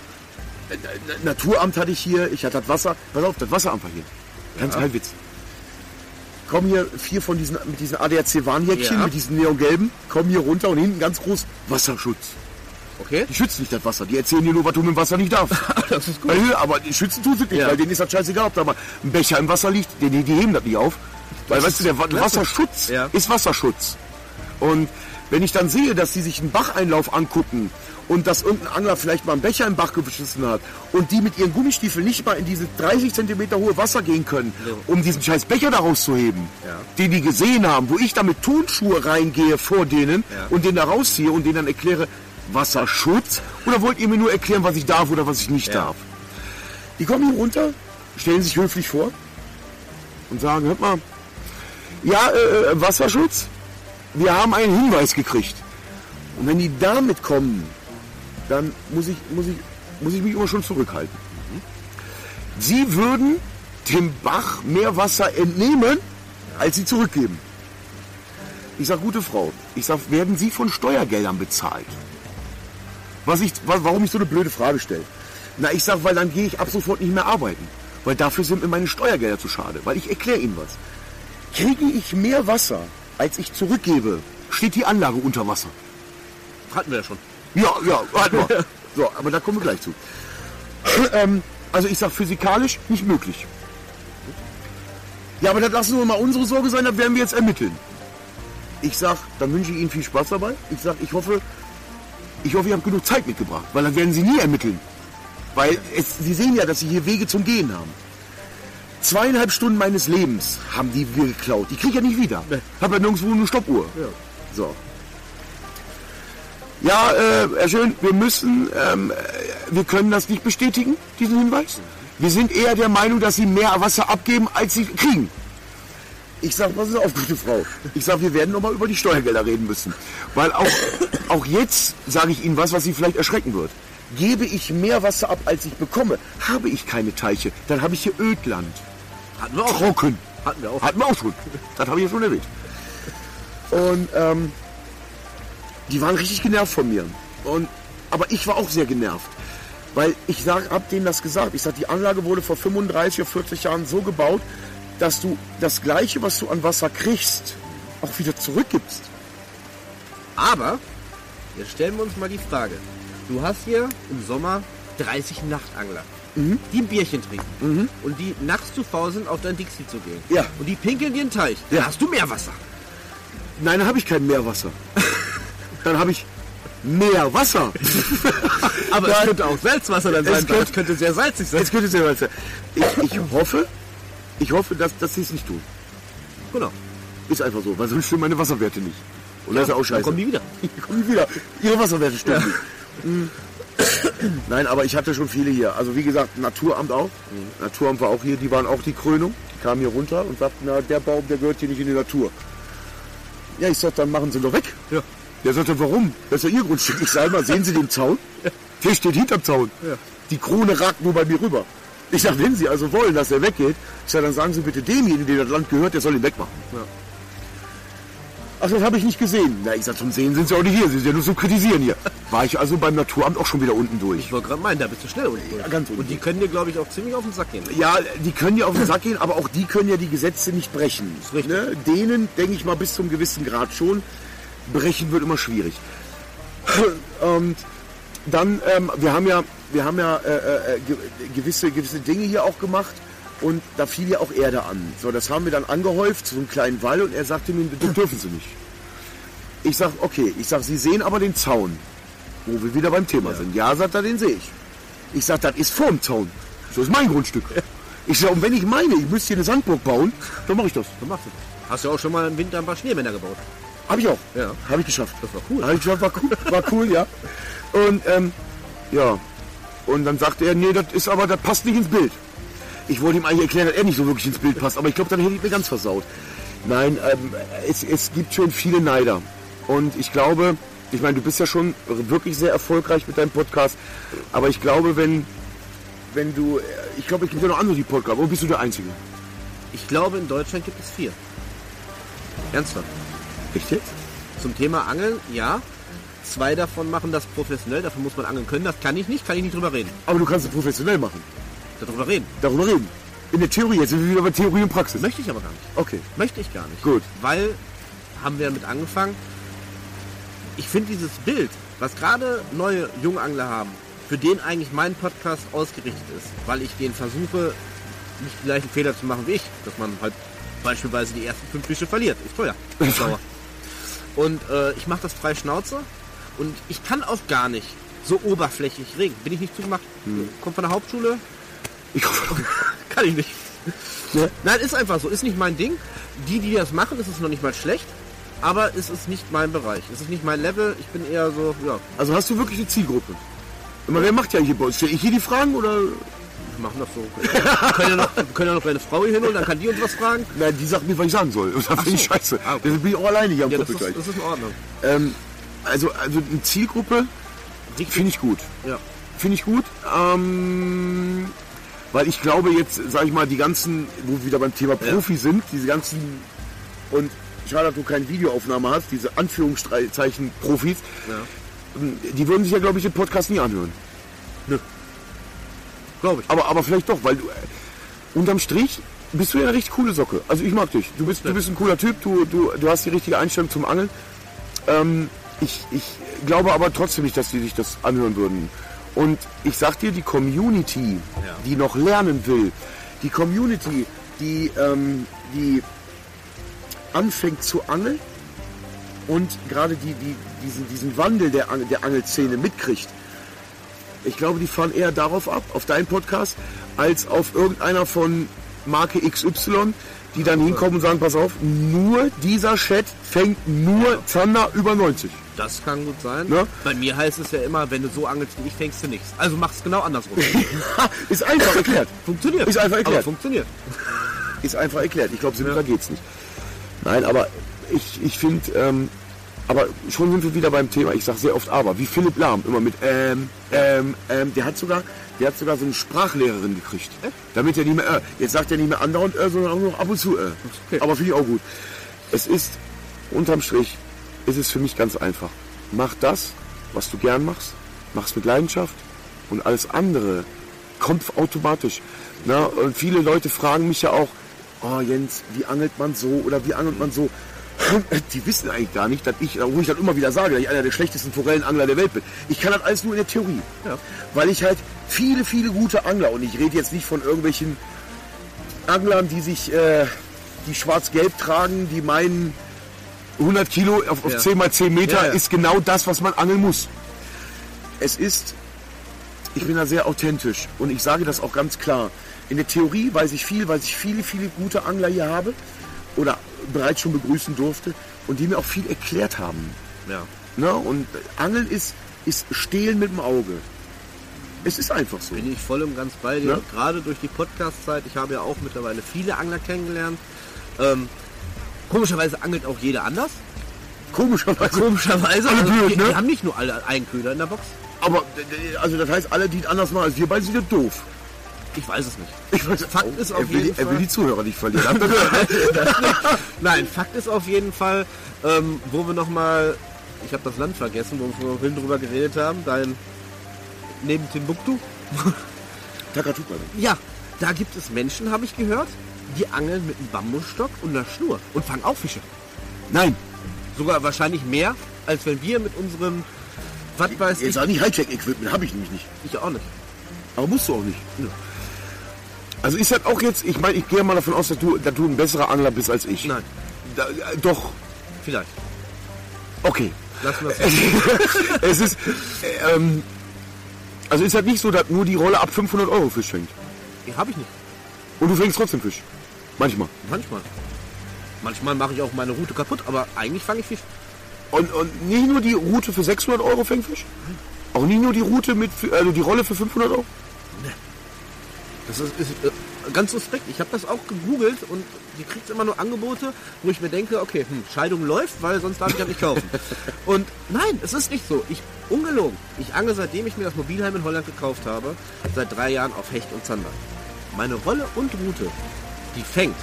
Äh, äh, Naturamt hatte ich hier, ich hatte das Wasser, pass auf, das Wasseramt war hier. Ganz kein Witz kommen hier vier von diesen, mit diesen ADAC-Warnjäckchen, Ja. mit diesen neongelben, kommen hier runter und hinten ganz groß Wasserschutz. Okay. Die schützen nicht das Wasser. Die erzählen dir nur, was du mit dem Wasser nicht darfst. Das ist gut. Weil, aber die schützen tun sie nicht, Ja. weil denen ist das scheißegal, ob da mal ein Becher im Wasser liegt. Die, die, die heben das nicht auf. Weil, weißt du, der. Wasserschutz Ja. ist Wasserschutz. Und wenn ich dann sehe, dass die sich einen Bacheinlauf angucken und dass irgendein Angler vielleicht mal einen Becher im Bach geschissen hat und die mit ihren Gummistiefeln nicht mal in diese 30 Zentimeter hohe Wasser gehen können, um diesen scheiß Becher da rauszuheben, Ja. den die gesehen haben, wo ich da mit Tonschuhe reingehe vor denen Ja. und den da rausziehe und denen dann erkläre, Wasserschutz? Oder wollt ihr mir nur erklären, was ich darf oder was ich nicht Ja. darf? Die kommen hier runter, stellen sich höflich vor und sagen, hört mal, ja, äh, äh, Wasserschutz, wir haben einen Hinweis gekriegt. Und wenn die damit kommen, dann muss ich, muss ich, muss ich mich immer schon zurückhalten. Sie würden dem Bach mehr Wasser entnehmen, als sie zurückgeben. Ich sag, gute Frau, ich sag, werden Sie von Steuergeldern bezahlt? Was ich, wa- warum ich so eine blöde Frage stelle? Na, ich sag, weil dann gehe ich ab sofort nicht mehr arbeiten. Weil dafür sind mir meine Steuergelder zu schade. Weil ich erkläre Ihnen was. Kriege ich mehr Wasser, als ich zurückgebe, steht die Anlage unter Wasser. Hatten wir ja schon. Ja, ja, warte mal. So, aber da kommen wir gleich zu. ähm, also ich sag physikalisch nicht möglich. Ja, aber das lassen wir mal unsere Sorge sein, das werden wir jetzt ermitteln. Ich sag, dann wünsche ich Ihnen viel Spaß dabei. Ich sag, ich hoffe, ich hoffe, ihr habt genug Zeit mitgebracht, weil dann werden Sie nie ermitteln. Weil es, Sie sehen ja, dass Sie hier Wege zum Gehen haben. Zweieinhalb Stunden meines Lebens haben die mir geklaut. Die kriege ich ja nicht wieder. Nee. Hab ja nirgendwo eine Stoppuhr. Ja. So. Ja, äh, Herr Schön, wir müssen, ähm, äh, wir können das nicht bestätigen, diesen Hinweis. Wir sind eher der Meinung, dass Sie mehr Wasser abgeben, als Sie kriegen. Ich sag, passen Sie auf, gute Frau. Ich sag, wir werden nochmal über die Steuergelder reden müssen. Weil auch, auch jetzt sage ich Ihnen was, was Sie vielleicht erschrecken wird. Gebe ich mehr Wasser ab, als ich bekomme, habe ich keine Teiche. Dann habe ich hier Ödland. Hatten wir auch. Trocken. Hatten wir auch. Hatten wir auch schon. Das habe ich ja schon erwähnt. Und ähm, die waren richtig genervt von mir. Und, aber ich war auch sehr genervt. Weil ich sag, hab denen das gesagt. Ich sag, die Anlage wurde vor 35 oder 40 Jahren so gebaut, dass du das Gleiche, was du an Wasser kriegst, auch wieder zurückgibst. Aber, jetzt stellen wir uns mal die Frage. Du hast hier im Sommer 30 Nachtangler, Mhm. die ein Bierchen trinken und die nachts zu faul sind, auf dein Dixie zu gehen. Ja. Und die pinkeln dir einen Teich. Ja. Dann hast du mehr Wasser. Nein, dann habe ich kein Meerwasser. dann habe ich mehr Wasser. Aber Nein. es könnte auch Salzwasser dann Es sein. könnte- Das könnte sehr salzig sein. Jetzt könnte es ja was sein. Ich, ich hoffe, ich hoffe, dass, dass sie es nicht tun. Genau. Ist einfach so, weil sonst stimmen meine Wasserwerte nicht. Und das ist ja auch Dann scheiße. kommen die wieder. Die kommen wieder. Ihre Wasserwerte stimmen nicht. Mhm. Nein, aber ich hatte schon viele hier. Also wie gesagt, Naturamt auch. Naturamt war auch hier, die waren auch die Krönung. Die kamen hier runter und sagten, na, der Baum, der gehört hier nicht in die Natur. Ja, ich sag, dann machen Sie ihn doch weg. Ja. Der sagte, warum? Das ist ja Ihr Grundstück. Ich sage mal, sehen Sie den Zaun? Der steht hinterm Zaun. Ja. Die Krone ragt nur bei mir rüber. Ich sag, wenn Sie also wollen, dass er weggeht, ich sag, dann sagen Sie bitte demjenigen, dem das Land gehört, der soll ihn wegmachen. Ja. Ach, das habe ich nicht gesehen. Na, ich sag, zum Sehen sind Sie auch nicht hier. Sie sind ja nur zum Kritisieren hier. War ich also beim Naturamt auch schon wieder unten durch. Ich wollte gerade meinen, da bist du schnell unten. durch. Ja, ganz unten. Und die können dir, glaube ich, auch ziemlich auf den Sack gehen. Ja, die können ja auf den Sack gehen, aber auch die können ja die Gesetze nicht brechen. Ist richtig. Ne? Denen, denke ich mal, bis zum gewissen Grad schon. Brechen wird immer schwierig. Und dann, ähm, wir haben ja, wir haben ja äh, äh, ge gewisse, gewisse Dinge hier auch gemacht und da fiel ja auch Erde an. So, das haben wir dann angehäuft, so einen kleinen Wall und er sagte mir, das dürfen Sie nicht. Ich sag, okay, ich sag, Sie sehen aber den Zaun, wo wir wieder beim Thema sind. Ja, sagt er, den sehe ich. Ich sag, das ist vorm Zaun. Das ist mein Grundstück. Ich sag, und wenn ich meine, ich müsste hier eine Sandburg bauen, dann mache ich das. Dann machst du das. Hast du auch schon mal im Winter ein paar Schneemänner gebaut. Habe ich auch. Ja. Habe ich geschafft. Das war cool. Habe ich geschafft, war cool, war cool, ja. Und ähm, ja. Und dann sagte er, nee, das ist aber, das passt nicht ins Bild. Ich wollte ihm eigentlich erklären, dass er nicht so wirklich ins Bild passt, aber ich glaube, dann hätte ich mir ganz versaut. Nein, ähm, es, es gibt schon viele Neider. Und ich glaube, ich meine, du bist ja schon wirklich sehr erfolgreich mit deinem Podcast, aber ich glaube, wenn, wenn du, ich glaube, es gibt ja noch andere, die Podcast, oder bist du der Einzige? Ich glaube, in Deutschland gibt es vier. Ernsthaft. Echt jetzt? Zum Thema Angeln, ja. Zwei davon machen das professionell, dafür muss man angeln können. Das kann ich nicht, kann ich nicht drüber reden. Aber du kannst es professionell machen. Darüber reden. Darüber reden. In der Theorie, jetzt sind wir wieder bei Theorie und Praxis. Möchte ich aber gar nicht. Okay. Möchte ich gar nicht. Gut. Weil, haben wir damit angefangen, ich finde dieses Bild, was gerade neue Jungangler haben, für den eigentlich mein Podcast ausgerichtet ist, weil ich den versuche, nicht die gleichen Fehler zu machen wie ich, dass man halt beispielsweise die ersten fünf Fische verliert. Ist teuer. Ist sauer. Und äh, ich mache das frei Schnauze und ich kann auch gar nicht so oberflächlich reden. Bin ich nicht zugemacht? Hm. Kommt von der Hauptschule? Ich kann ich nicht. Ja. Nein, ist einfach so. Ist nicht mein Ding. Die, die das machen, ist es noch nicht mal schlecht. Aber es ist nicht mein Bereich. Es ist nicht mein Level. Ich bin eher so, ja. Also hast du wirklich eine Zielgruppe? Immer, wer macht ja hier bei uns? Stelle ich hier die Fragen oder? Wir machen das so. Wir können, ja noch, wir können ja noch eine Frau hier hin und dann kann die uns was fragen. Nein, die sagt mir, was ich sagen soll. Dann finde ich scheiße. Ah, okay. Deshalb bin ich auch alleine hier am ja, das ist, das ist in Ordnung. Ähm, also, also eine Zielgruppe finde ich gut. Ja. Finde ich gut. Ähm, weil ich glaube jetzt, sage ich mal, die ganzen, wo wir wieder beim Thema Profi ja. sind, diese ganzen und schade, dass du keine Videoaufnahme hast, diese Anführungszeichen Profis, ja. Ähm, die würden sich ja, glaube ich, den Podcast nie anhören. Nö. Glaube ich. Aber, aber vielleicht doch, weil du äh, unterm Strich bist du ja eine richtig coole Socke. Also ich mag dich. Du bist, du bist ein cooler Typ, du, du, du hast die richtige Einstellung zum Angeln. Ähm, ich, ich glaube aber trotzdem nicht, dass die sich das anhören würden. Und ich sag dir, die Community, ja. die noch lernen will, die Community, die, ähm, die anfängt zu angeln und gerade die, die, diesen, diesen Wandel der, Angel, der Angelszene mitkriegt, ich glaube, die fahren eher darauf ab, auf deinen Podcast, als auf irgendeiner von Marke XY, die dann hinkommen und sagen, pass auf, nur dieser Chat fängt nur Zander über 90. Das kann gut sein. Ne? Bei mir heißt es ja immer, wenn du so angelst wie ich, fängst du nichts. Also mach es genau andersrum. ist einfach erklärt. Funktioniert. Ist einfach erklärt. Aber funktioniert. Ist einfach erklärt. Ich glaube, simpler ja. geht's nicht. Nein, aber ich, ich finde, ähm, aber schon sind wir wieder beim Thema. Ich sage sehr oft aber, wie Philipp Lahm, immer mit ähm, ähm, ähm, der hat sogar, der hat sogar so eine Sprachlehrerin gekriegt. Äh? Damit er nicht mehr, äh, jetzt sagt er nicht mehr andauernd, äh, sondern auch noch ab und zu, äh. Okay. Aber finde ich auch gut. Es ist, unterm Strich, ist es für mich ganz einfach. Mach das, was du gern machst, mach's mit Leidenschaft und alles andere kommt automatisch. Na, und viele Leute fragen mich ja auch, oh Jens, wie angelt man so oder wie angelt man so? Die wissen eigentlich gar nicht, dass ich, wo ich dann immer wieder sage, dass ich einer der schlechtesten Forellenangler der Welt bin. Ich kann das alles nur in der Theorie. Ja. Weil ich halt viele, viele gute Angler, und ich rede jetzt nicht von irgendwelchen Anglern, die sich, äh, die schwarz-gelb tragen, die meinen, 100 Kilo auf, auf ja. 10 mal 10 Meter ja, ja. ist genau das, was man angeln muss. Es ist, ich bin da sehr authentisch und ich sage das auch ganz klar. In der Theorie weiß ich viel, weil ich viele, viele gute Angler hier habe oder bereits schon begrüßen durfte und die mir auch viel erklärt haben. Ja. Na, und Angeln ist, ist Stehlen mit dem Auge. Es ist einfach so. Bin ich voll und ganz bei dir. Ja? Gerade durch die Podcast-Zeit. Ich habe ja auch mittlerweile viele Angler kennengelernt. Ähm, Komischerweise angelt auch jeder anders. Komischerweise. Komischerweise. Alle also, blöd, ne? Wir haben nicht nur alle einen Köder in der Box. Aber, also das heißt, alle, die anders machen als wir beide, sind ja doof. Ich weiß es nicht. Ich weiß, Fakt oh, ist auf jeden Fall. Er will die Zuhörer nicht verlieren. Nein, Fakt ist auf jeden Fall, ähm, wo wir nochmal, ich habe das Land vergessen, wo wir vorhin drüber geredet haben, dein neben Timbuktu. Takatuka. Ja, da gibt es Menschen, habe ich gehört, die angeln mit einem Bambusstock und einer Schnur und fangen auch Fische. Nein. Sogar wahrscheinlich mehr, als wenn wir mit unserem, was weiß Jetzt ich... auch nicht Hightech-Equipment, habe ich nämlich nicht. Ich auch nicht. Aber musst du auch nicht. Ja. Also ist das auch jetzt, ich meine, ich gehe mal davon aus, dass du, dass du ein besserer Angler bist als ich. Nein. Da, doch. Vielleicht. Okay. Lassen wir es. es ist, ähm, also ist halt nicht so, dass nur die Rolle ab 500 Euro Fisch fängt. Habe ich nicht. Und du fängst trotzdem Fisch? Manchmal. Manchmal. Manchmal mache ich auch meine Route kaputt, aber eigentlich fange ich Fisch. Und, und nicht nur die Route für 600 Euro fängt Fisch? Auch nicht nur die Route mit, also die Rolle für 500 Euro? Nee. Das ist, ist äh, ganz suspekt. Ich habe das auch gegoogelt und die kriegt immer nur Angebote, wo ich mir denke, okay, hm, Scheidung läuft, weil sonst darf ich ja nicht kaufen. und nein, es ist nicht so. Ich, ungelogen, ich angle seitdem ich mir das Mobilheim in Holland gekauft habe, seit drei Jahren auf Hecht und Zander. Meine Rolle und Route die fängt,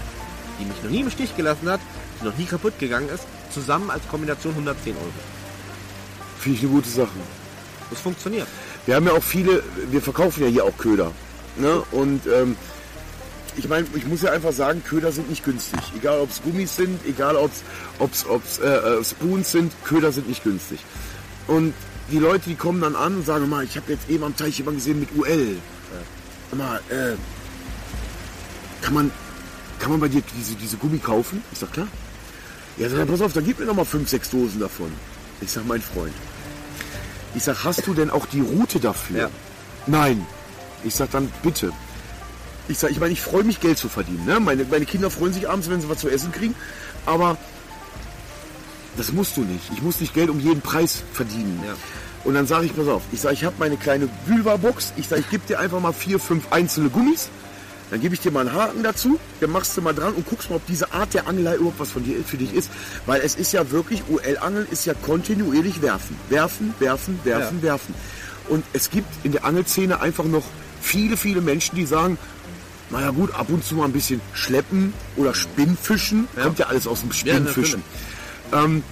die mich noch nie im Stich gelassen hat, die noch nie kaputt gegangen ist, zusammen als Kombination 110 Euro. Finde ich eine gute Sache. Das funktioniert. Wir haben ja auch viele, wir verkaufen ja hier auch Köder. Ne? Und ähm, ich meine, ich muss ja einfach sagen, Köder sind nicht günstig. Egal ob es Gummis sind, egal ob es äh, äh, Spoons sind, Köder sind nicht günstig. Und die Leute, die kommen dann an und sagen mal, ich habe jetzt eben am Teich jemanden gesehen mit UL. Mal, äh, kann man, kann man bei dir diese, diese Gummi kaufen? Ich sag, klar. Ja, dann pass auf, dann gib mir noch mal fünf, sechs Dosen davon. Ich sag, mein Freund. Ich sag, hast du denn auch die Route dafür? Ja. Nein. Ich sag, dann bitte. Ich sag, ich meine, ich freue mich, Geld zu verdienen. Ne? Meine, meine Kinder freuen sich abends, wenn sie was zu essen kriegen. Aber das musst du nicht. Ich muss nicht Geld um jeden Preis verdienen. Ja. Und dann sage ich, pass auf, ich sage, ich habe meine kleine Vulva-Box. Ich sage, ich gebe dir einfach mal vier, fünf einzelne Gummis. Dann gebe ich dir mal einen Haken dazu, dann machst du mal dran und guckst mal, ob diese Art der Angelei überhaupt was von dir für dich ist. Weil es ist ja wirklich, UL-Angeln ist ja kontinuierlich werfen. Werfen, werfen, werfen, Ja. werfen. Und es gibt in der Angelszene einfach noch viele, viele Menschen, die sagen, naja gut, ab und zu mal ein bisschen schleppen oder Spinnfischen. Kommt ja alles aus dem Spinnfischen. ähm,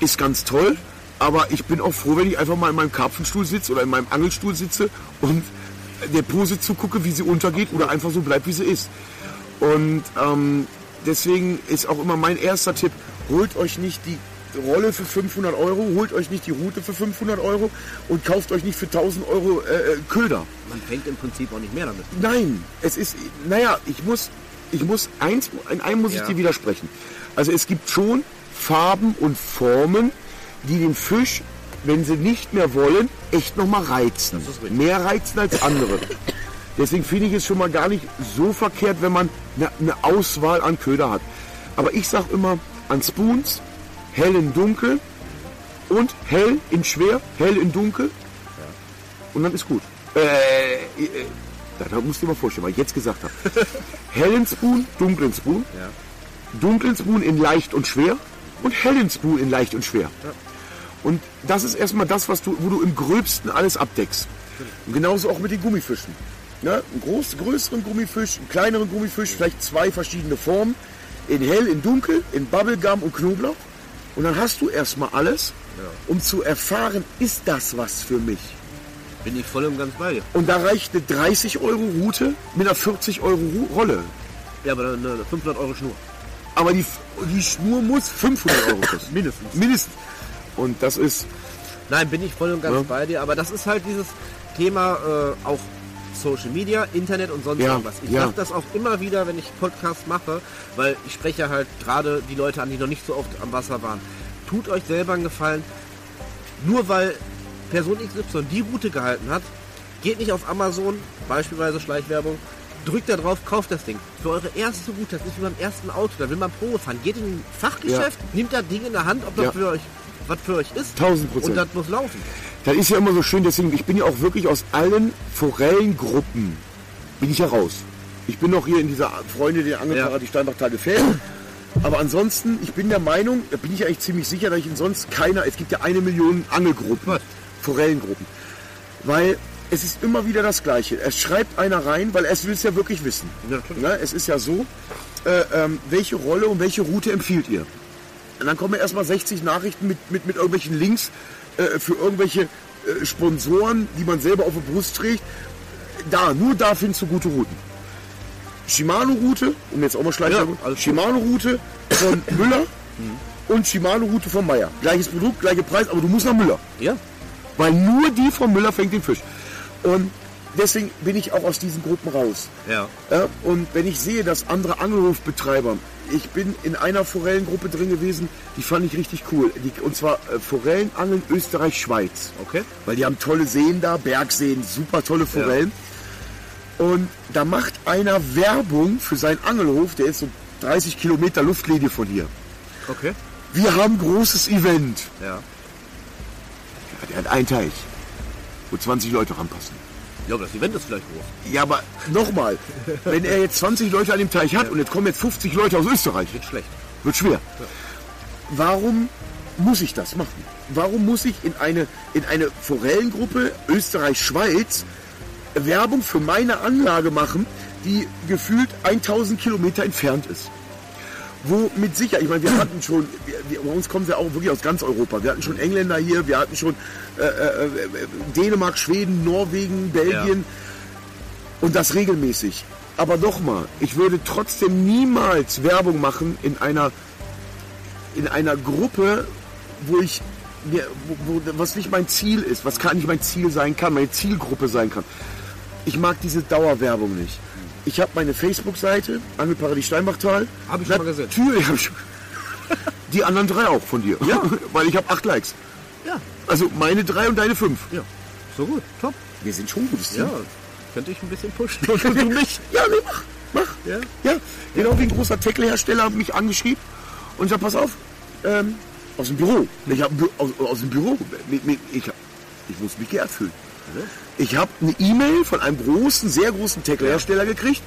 ist ganz toll, aber ich bin auch froh, wenn ich einfach mal in meinem Karpfenstuhl sitze oder in meinem Angelstuhl sitze und der Pose zugucke, wie sie untergeht oder einfach so bleibt, wie sie ist. Und ähm, deswegen ist auch immer mein erster Tipp, holt euch nicht die Rolle für 500 Euro, holt euch nicht die Route für 500 Euro und kauft euch nicht für 1000 Euro äh, äh, Köder. Man fängt im Prinzip auch nicht mehr damit. Nein, es ist, naja, ich muss, ich muss eins, in einem muss Ja. ich dir widersprechen. Also es gibt schon Farben und Formen, die den Fisch, wenn sie nicht mehr wollen, echt nochmal reizen. Mehr reizen als andere. Deswegen finde ich es schon mal gar nicht so verkehrt, wenn man eine, eine Auswahl an Köder hat. Aber ich sag immer, an Spoons, hell in dunkel und hell in schwer, hell in dunkel. Und dann ist gut. Äh, äh, da, musst du dir mal vorstellen, was ich jetzt gesagt habe. hellen Spoon, dunklen Spoon, Ja. dunklen Spoon in leicht und schwer und hellen Spoon in leicht und schwer. Und das ist erstmal das, was du, wo du im gröbsten alles abdeckst. Und genauso auch mit den Gummifischen. Ne? Einen groß, größeren Gummifisch, einen kleineren Gummifisch, vielleicht zwei verschiedene Formen. In hell, in dunkel, in Bubblegum und Knoblauch. Und dann hast du erstmal alles, um zu erfahren, ist das was für mich? Bin ich voll und ganz bei dir. Und da reicht eine 30 Euro Route mit einer 40 Euro Rolle. Ja, aber eine 500 Euro Schnur. Aber die, die Schnur muss 500 Euro kosten. Mindestens. Mindestens. Und das ist, Nein, bin ich voll und ganz Ja. bei dir. Aber das ist halt dieses Thema äh, auch Social Media, Internet und sonst Ja, irgendwas. Ich ja. sage das auch immer wieder, wenn ich Podcasts mache, weil ich spreche halt gerade die Leute an, die noch nicht so oft am Wasser waren. Tut euch selber einen Gefallen. Nur weil Person XY die Route gehalten hat, geht nicht auf Amazon, beispielsweise Schleichwerbung, drückt da drauf, kauft das Ding. Für eure erste Route, das ist wie beim ersten Auto, da will man Probe fahren. Geht in ein Fachgeschäft, nimmt das Ding in der Hand, ob das Ja. für euch was für euch ist. 1000 Prozent. Und das muss laufen. das ist ja immer so schön, deswegen, ich bin ja auch wirklich aus allen Forellengruppen, bin ich ja raus. Ich bin noch hier in dieser Freunde der Angelfahrer, Ja. die Steinbachtal gefällt. Aber ansonsten, ich bin der Meinung, da bin ich eigentlich ziemlich sicher, dass ich in sonst keiner, es gibt ja eine Million Angelgruppen, Forellengruppen. Weil es ist immer wieder das Gleiche. Es schreibt einer rein, weil es will es ja wirklich wissen. Ja. Ne? Es ist ja so, äh, ähm, welche Rolle und welche Route empfiehlt ihr? Und dann kommen erstmal 60 Nachrichten mit, mit, mit irgendwelchen Links äh, für irgendwelche äh, Sponsoren, die man selber auf der Brust trägt. Da, nur da findest du gute Routen. Shimano-Route, um jetzt auch mal Schleicher, Ja. Shimano-Route von Müller und Shimano-Route von Meier. Gleiches Produkt, gleicher Preis, aber du musst nach Müller. Ja, Weil nur die von Müller fängt den Fisch. Und deswegen bin ich auch aus diesen Gruppen raus. ja. Ja, und wenn ich sehe, dass andere Angelhofbetreiber, ich bin in einer Forellengruppe drin gewesen, die fand ich richtig cool. Die, und zwar äh, Forellenangeln Österreich-Schweiz. Okay. Weil die haben tolle Seen da, Bergseen, super tolle Forellen. Und da macht einer Werbung für seinen Angelhof, der ist so 30 Kilometer Luftlinie von hier. Okay. Wir haben großes Event. Ja. Ja, der hat einen Teich, wo 20 Leute ranpassen. Ja, aber das Event ist vielleicht groß. Ja, aber nochmal, wenn er jetzt 20 Leute an dem Teich hat und jetzt kommen jetzt 50 Leute aus Österreich, Wird schlecht. wird schwer. Warum muss ich das machen? Warum muss ich in eine, in eine Forellengruppe Österreich-Schweiz Werbung für meine Anlage machen, die gefühlt 1000 Kilometer entfernt ist? Wo mit Sicherheit, ich meine, wir hatten schon, wir, wir, bei uns kommen sie auch wirklich aus ganz Europa. Wir hatten schon Engländer hier, wir hatten schon äh, äh, äh, Dänemark, Schweden, Norwegen, Belgien und das regelmäßig. Aber nochmal, ich würde trotzdem niemals Werbung machen in einer, in einer Gruppe, wo ich mir, wo, wo, was nicht mein Ziel ist, was kann nicht mein Ziel sein kann, meine Zielgruppe sein kann. Ich mag diese Dauerwerbung nicht. Ich habe meine Facebook-Seite, Angelparadies Steinbachtal. Hab ich schon mal gesehen. Natürlich habe ich schon. Die anderen drei auch von dir. Ja. Weil ich habe acht Likes. Ja, Also meine drei und deine fünf. ja. So gut, top. Wir sind schon gutes Team. Ja, könnte ich ein bisschen pushen. Und du mich. Ja, nee, mach, mach. Ja. Ja, genau wie ein großer Tackle-Hersteller hat mich angeschrieben und ich sag, pass auf, ähm, aus dem Büro. Ich hab, aus, aus dem Büro. Ich, hab- ich muss mich geehrt fühlen. Ich habe eine E-Mail von einem großen, sehr großen Tackle-Hersteller gekriegt,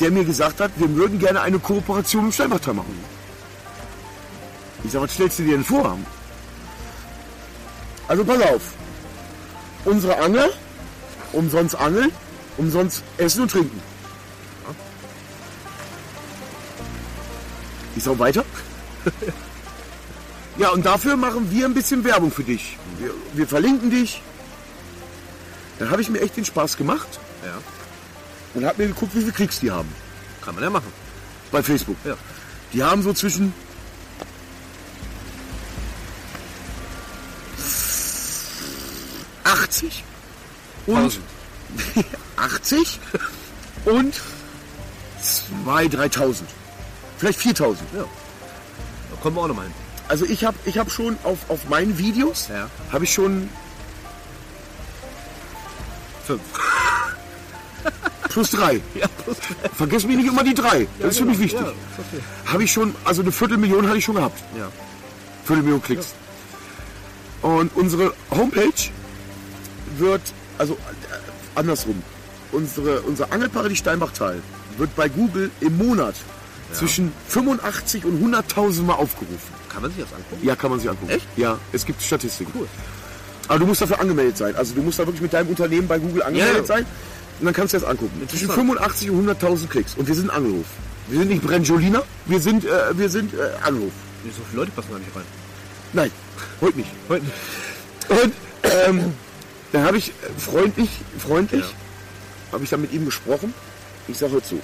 der mir gesagt hat, wir würden gerne eine Kooperation mit Steinbachtal machen. Ich sag, was stellst du dir denn vor? Also pass auf. Unsere Angler, umsonst angeln, umsonst essen und trinken. Ich sag weiter. ja, und dafür machen wir ein bisschen Werbung für dich. Wir, wir verlinken dich. Dann habe ich mir echt den Spaß gemacht Ja, und habe mir geguckt, wie viele Klicks die haben kann man ja machen. bei Facebook. Ja. Die haben so zwischen ...80 und... Tausend. 80 und 2.000, 3.000. Vielleicht 4.000. Ja. Da kommen wir auch noch mal hin. Also ich habe ich hab schon auf, auf meinen Videos... Ja. ...habe ich schon Fünf. plus 3. Ja, plus Vergiss mich nicht immer die 3. Das ist für mich wichtig. Ja, okay. Habe ich schon... Also eine Viertelmillion hatte ich schon gehabt. Ja. Viertelmillion Klicks. Und unsere Homepage wird, also äh, andersrum, unsere, unser Angelparadies Steinbachtal wird bei Google im Monat zwischen 85 und 100.000 Mal aufgerufen. Kann man sich das angucken? Ja, kann man sich angucken. Echt? Ja, es gibt Statistiken. Cool. Aber du musst dafür angemeldet sein. Also du musst da wirklich mit deinem Unternehmen bei Google angemeldet Ja, sein. Und dann kannst du das angucken. Zwischen Interessant. 85 und 100.000 Klicks. Und wir sind Angelhof. Wir sind nicht Brenjolina, wir sind, äh, wir sind äh, Angelhof. So viele Leute passen da nicht rein. Nein, heute nicht. Heute nicht. Und ähm, dann habe ich äh, freundlich, freundlich, Ja. habe ich dann mit ihm gesprochen. Ich sage zu.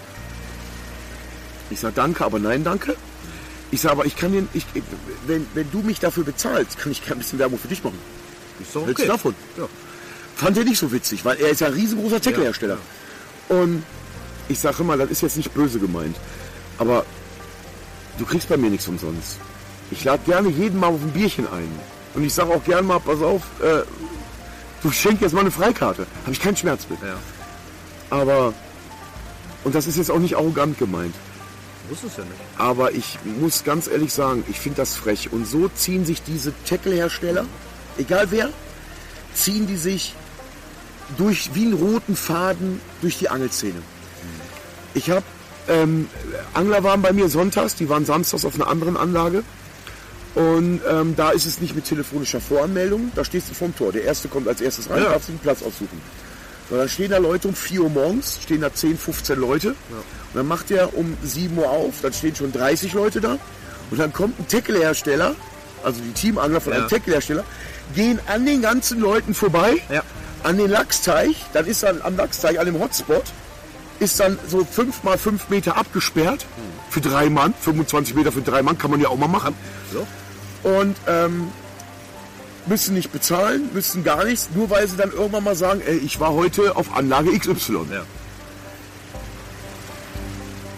Ich sage danke, aber nein, danke. Ich sage aber, ich kann den, ich, wenn, wenn du mich dafür bezahlst, kann ich kein bisschen Werbung für dich machen. Ist doch okay. du davon? Ja. Fand er nicht so witzig, weil er ist ja ein riesengroßer Tackle-Hersteller. Und ich sage immer, das ist jetzt nicht böse gemeint, aber du kriegst bei mir nichts umsonst. Ich lade gerne jeden mal auf ein Bierchen ein. Und ich sage auch gerne mal, pass auf, äh, du schenkst jetzt mal eine Freikarte. Habe ich keinen Schmerz mit. Ja. Aber, und das ist jetzt auch nicht arrogant gemeint, Wusste es ja nicht. aber ich muss ganz ehrlich sagen, ich finde das frech. Und so ziehen sich diese Tackle-Hersteller, egal wer, ziehen die sich durch wie einen roten Faden durch die Angelszene. Ich habe ähm, Angler waren bei mir sonntags, die waren samstags auf einer anderen Anlage. Und ähm, da ist es nicht mit telefonischer Voranmeldung, da stehst du vorm Tor. Der Erste kommt als erstes rein, Ja. darfst du den Platz aussuchen. So, dann stehen da Leute um 4 Uhr morgens, stehen da 10, 15 Leute. Und dann macht er um 7 Uhr auf, dann stehen schon 30 Leute da. Und dann kommt ein Tackle-Hersteller, also die Teamangler von Ja. einem Tackle-Hersteller, gehen an den ganzen Leuten vorbei, Ja. an den Lachsteich, dann ist dann am Lachsteich, an dem Hotspot, ist dann so 5 mal 5 Meter abgesperrt für drei Mann, 25 Meter für drei Mann, kann man ja auch mal machen. So? Und ähm, müssen nicht bezahlen, müssen gar nichts, nur weil sie dann irgendwann mal sagen, ey, ich war heute auf Anlage XY. Ja.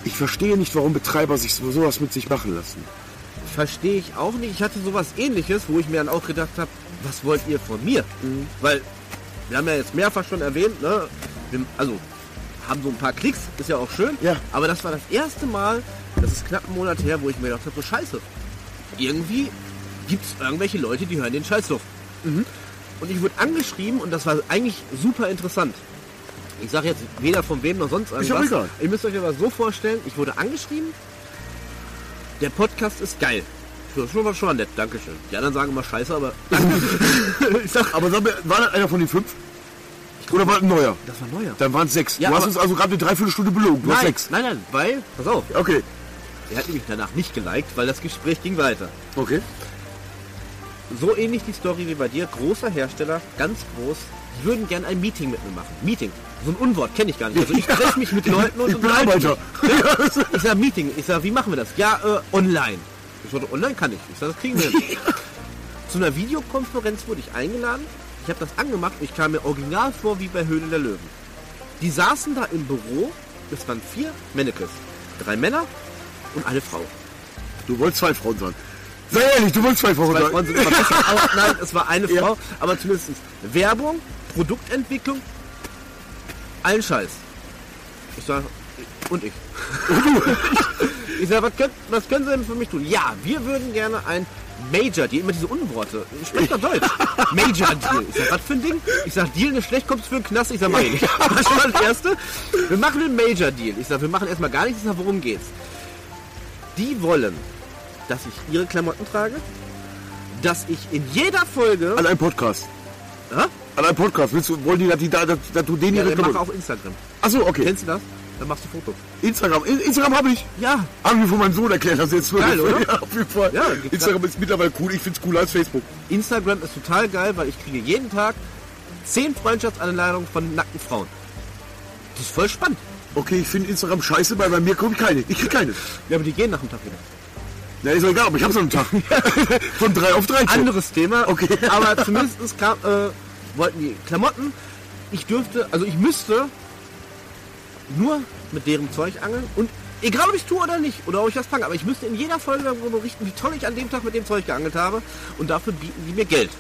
Ich verstehe nicht, warum Betreiber sich so- sowas mit sich machen lassen. Verstehe ich auch nicht. Ich hatte sowas ähnliches, wo ich mir dann auch gedacht habe, was wollt ihr von mir? Weil wir haben ja jetzt mehrfach schon erwähnt, ne? Wir, also haben so ein paar Klicks, ist ja auch schön. Ja. Aber das war das erste Mal, das ist knapp einen Monat her, wo ich mir gedacht habe, so scheiße. Irgendwie gibt es irgendwelche Leute, die hören den Scheiß doch. Und ich wurde angeschrieben und das war eigentlich super interessant. Ich sage jetzt weder von wem noch sonst irgendwas. egal. Ihr müsst euch aber so vorstellen, ich wurde angeschrieben, der Podcast ist geil. Das ist schon mal schon mal nett, Dankeschön. Die anderen sagen immer scheiße, aber ich sag, Aber sag mir, war das einer von den fünf? Oder war das ein neuer? das war neuer. Dann waren es sechs. Ja, du hast uns also gerade eine Dreiviertelstunde belogen. Du hast Nein, sechs. nein, nein, weil, pass auf, Okay. er hat nämlich danach nicht geliked, weil das Gespräch ging weiter. Okay. So ähnlich die Story wie bei dir, großer Hersteller, ganz groß, die würden gern ein Meeting mit mir machen. Meeting. So ein Unwort kenne ich gar nicht. Also ich treffe mich mit Leuten und Ich bin Arbeiter. Ich sag Meeting. Ich sag, wie machen wir das? Ja, äh, online. Ich sagte, online kann ich. Ich sag, das kriegen wir. Zu einer Videokonferenz wurde ich eingeladen. Ich habe das angemacht und ich kam mir original vor wie bei Höhle der Löwen. Die saßen da im Büro. Das waren vier Mannequins. Drei Männer und eine Frau. Du wolltest zwei Frauen sein. Sei ehrlich, du wolltest zwei Frauen Zwei sein. Frauen sind immer besser. Aber nein, es war eine Ja. Frau. Aber zumindest Werbung, Produktentwicklung, allen Scheiß. Ich sag, und ich. ich sag, was können, was können Sie denn für mich tun? Ja, wir würden gerne ein Major Deal, immer diese Unworte. Sprecht doch Deutsch. Major Deal. Ich sag, was für ein Ding? Ich sag, Deal ist schlecht, kommst du für einen Knast? Ich sag, meine ich. Das war das Erste. Wir machen einen Major Deal. Ich sag, wir machen erstmal gar nichts. Ich sag, worum geht's? Die wollen, dass ich ihre Klamotten trage, dass ich in jeder Folge... An einem Podcast. Hä? An einem Podcast. Willst du, wollen die, dass, die, da- dass, dass du den Ja, hier ich mache auf Instagram. Achso, okay. Kennst du das? Dann machst du Fotos. Instagram. In- Instagram habe ich. Ja. Haben wir von meinem Sohn erklärt, das jetzt Geil, oder? Ja, auf jeden Fall. Ja, Instagram ist mittlerweile cool. Ich finde es cooler als Facebook. Instagram ist total geil, weil ich kriege jeden Tag 10 Freundschaftsanleitungen von nackten Frauen. Das ist voll spannend. Okay, ich finde Instagram scheiße, weil bei mir kommt keine. Ich krieg keine. Ja, aber die gehen nach dem Tag wieder. Na, ist egal, aber ich hab's an einem Tag. Von drei auf drei. Anderes Thema. Okay. Aber zumindest kam, äh, wollten die Klamotten. Ich dürfte, also ich müsste nur mit deren Zeug angeln und egal ob ich tue oder nicht oder ob ich das fange, aber ich müsste in jeder Folge darüber berichten, wie toll ich an dem Tag mit dem Zeug geangelt habe und dafür bieten die mir Geld.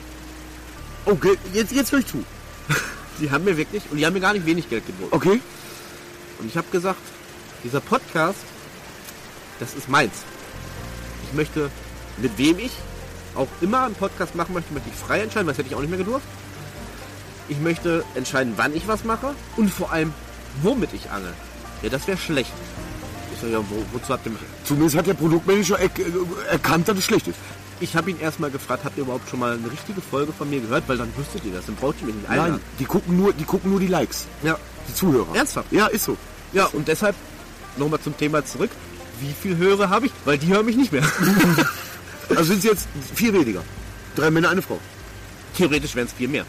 Okay, jetzt, jetzt höre ich zu. Die haben mir wirklich, und die haben mir gar nicht wenig Geld geboten. Okay. Und ich habe gesagt, dieser Podcast, das ist meins. Ich möchte, mit wem ich auch immer einen Podcast machen möchte, möchte ich frei entscheiden, das hätte ich auch nicht mehr gedurft. Ich möchte entscheiden, wann ich was mache und vor allem, womit ich angel. Ja, das wäre schlecht. Ich sage, ja, wo, wozu habt ihr mich? Zumindest hat der Produktmanager er, erkannt, dass es schlecht ist. Ich habe ihn erstmal gefragt, habt ihr überhaupt schon mal eine richtige Folge von mir gehört? Weil dann wüsstet ihr das, dann braucht ihr mich nicht einladen. Nein, die gucken nur, die gucken nur die Likes. Ja. Die Zuhörer. Ernsthaft? Ja, ist so. Ja, und deshalb nochmal zum Thema zurück. Wie viel Hörer habe ich? Weil die hören mich nicht mehr. Also sind es jetzt vier weniger. Drei Männer, eine Frau. Theoretisch wären es viel mehr.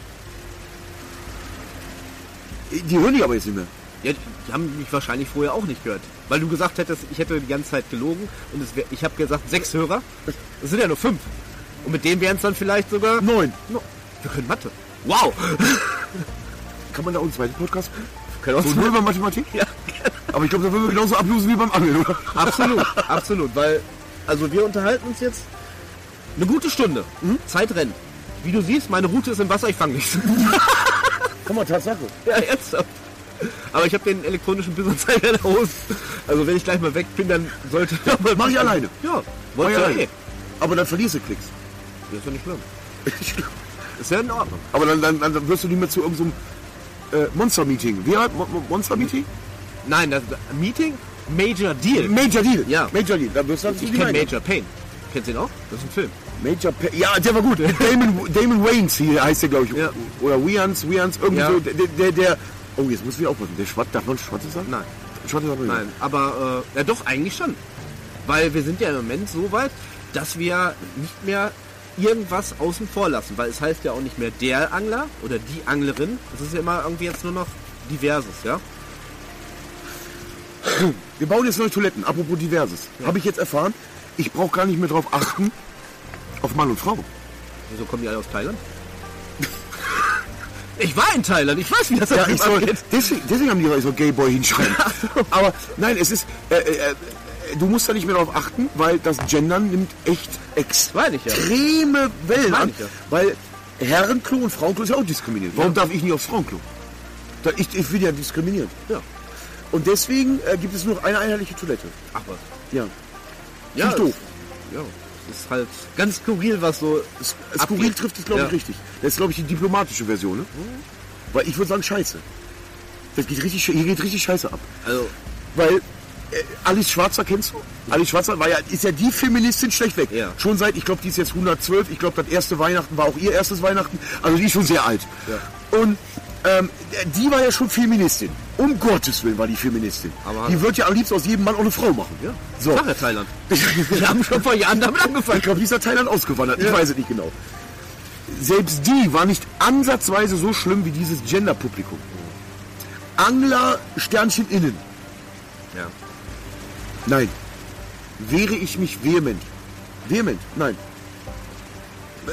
Die hören die aber jetzt nicht mehr. Ja, die haben mich wahrscheinlich vorher auch nicht gehört. Weil du gesagt hättest, ich hätte die ganze Zeit gelogen und es wär, ich habe gesagt, sechs Hörer. Das sind ja nur fünf. Und mit denen wären es dann vielleicht sogar... Neun. No, wir können Mathe. Wow! Kann man da auch einen zweiten Podcast? Können wir So uns nur über Mathematik? ja, Aber ich glaube, da würden wir genauso ablosen wie beim Angeln, oder? absolut, absolut. Weil, also wir unterhalten uns jetzt eine gute Stunde. Zeit rennt. Wie du siehst, meine Route ist im Wasser, ich fange nichts. Komm mal, Tatsache. ja, ernsthaft. Aber ich habe den elektronischen Bissanzeiger aus. Also wenn ich gleich mal weg bin, dann sollte... Mach ich alleine. Ja, wollte ich alleine. eh. Aber dann verlierst du Klicks. Das ist ja nicht schlimm. Ist ja in Ordnung. Aber dann, dann, dann wirst du nicht mehr zu irgendeinem äh, Monster-Meeting. Wie Mo- Mo- Monster-Meeting? Nein, das Meeting Major Deal. Major Deal. Ja. Major Deal. Da wirst du Ich kenne Major Pain. Kennst du ihn auch? Das ist ein Film. Major Pa- Ja, der war gut. Damon, Damon Waynes hier heißt der, glaube ich. Ja. Oder Weans, Weans, irgendwie Ja. so. Der, der, der. Oh, jetzt muss ich aufpassen. Der Schwarz, darf man Schwarze sagen? Nein. Schwarze sagen? wir nicht. Nein, aber äh, ja doch, eigentlich schon. Weil wir sind ja im Moment so weit, dass wir nicht mehr irgendwas außen vor lassen. Weil es heißt ja auch nicht mehr der Angler oder die Anglerin. Es ist ja immer irgendwie jetzt nur noch diverses, ja? Wir bauen jetzt neue Toiletten. Apropos Diverses. Habe ich jetzt erfahren. Ich brauche gar nicht mehr drauf achten. Auf Mann und Frau. Wieso kommen die alle aus Thailand? Ich war in Thailand, ich weiß, wie das Ja, ich soll, deswegen, deswegen haben die so Gayboy hinschreiben. Aber nein, es ist, äh, äh, äh, du musst da nicht mehr darauf achten, weil das Gendern nimmt echt ich ja. extreme Wellen an. ja. Weil Herrenklo und Frauenklo ist ja auch diskriminiert. Warum darf ich nicht aufs Frauenklo? Ich, ich bin ja diskriminiert. Ja. Und deswegen äh, gibt es nur eine einheitliche Toilette. Ach was. Ja. Ja, ich doof. Ja, ist halt ganz skurril, was so Skurril abgeht. trifft es, glaube ich, Ja. richtig. Das ist, glaube ich, die diplomatische Version. Ne? Weil ich würde sagen, scheiße. Das geht richtig, hier geht richtig scheiße ab. Also, Weil äh, Alice Schwarzer kennst du? Alice Schwarzer war ja, ist ja die Feministin schlechtweg. Ja. Schon seit, ich glaube, die ist jetzt 112. Ich glaube, das erste Weihnachten war auch ihr erstes Weihnachten. Also die ist schon sehr alt. Und ähm, die war ja schon Feministin. Um Gottes Willen war die Feministin. Aber- die wird ja am liebsten aus jedem Mann auch eine Frau machen. ja. So. Ja Thailand. Wir haben schon vor Jahren damit angefangen. Ich glaube, die ist nach Thailand ausgewandert. Ich Ja. weiß es nicht genau. Selbst die war nicht ansatzweise so schlimm wie dieses Gender-Publikum. Angler, Sternchen innen. Ja. Nein. Wehre ich mich vehement. Vehement? Nein.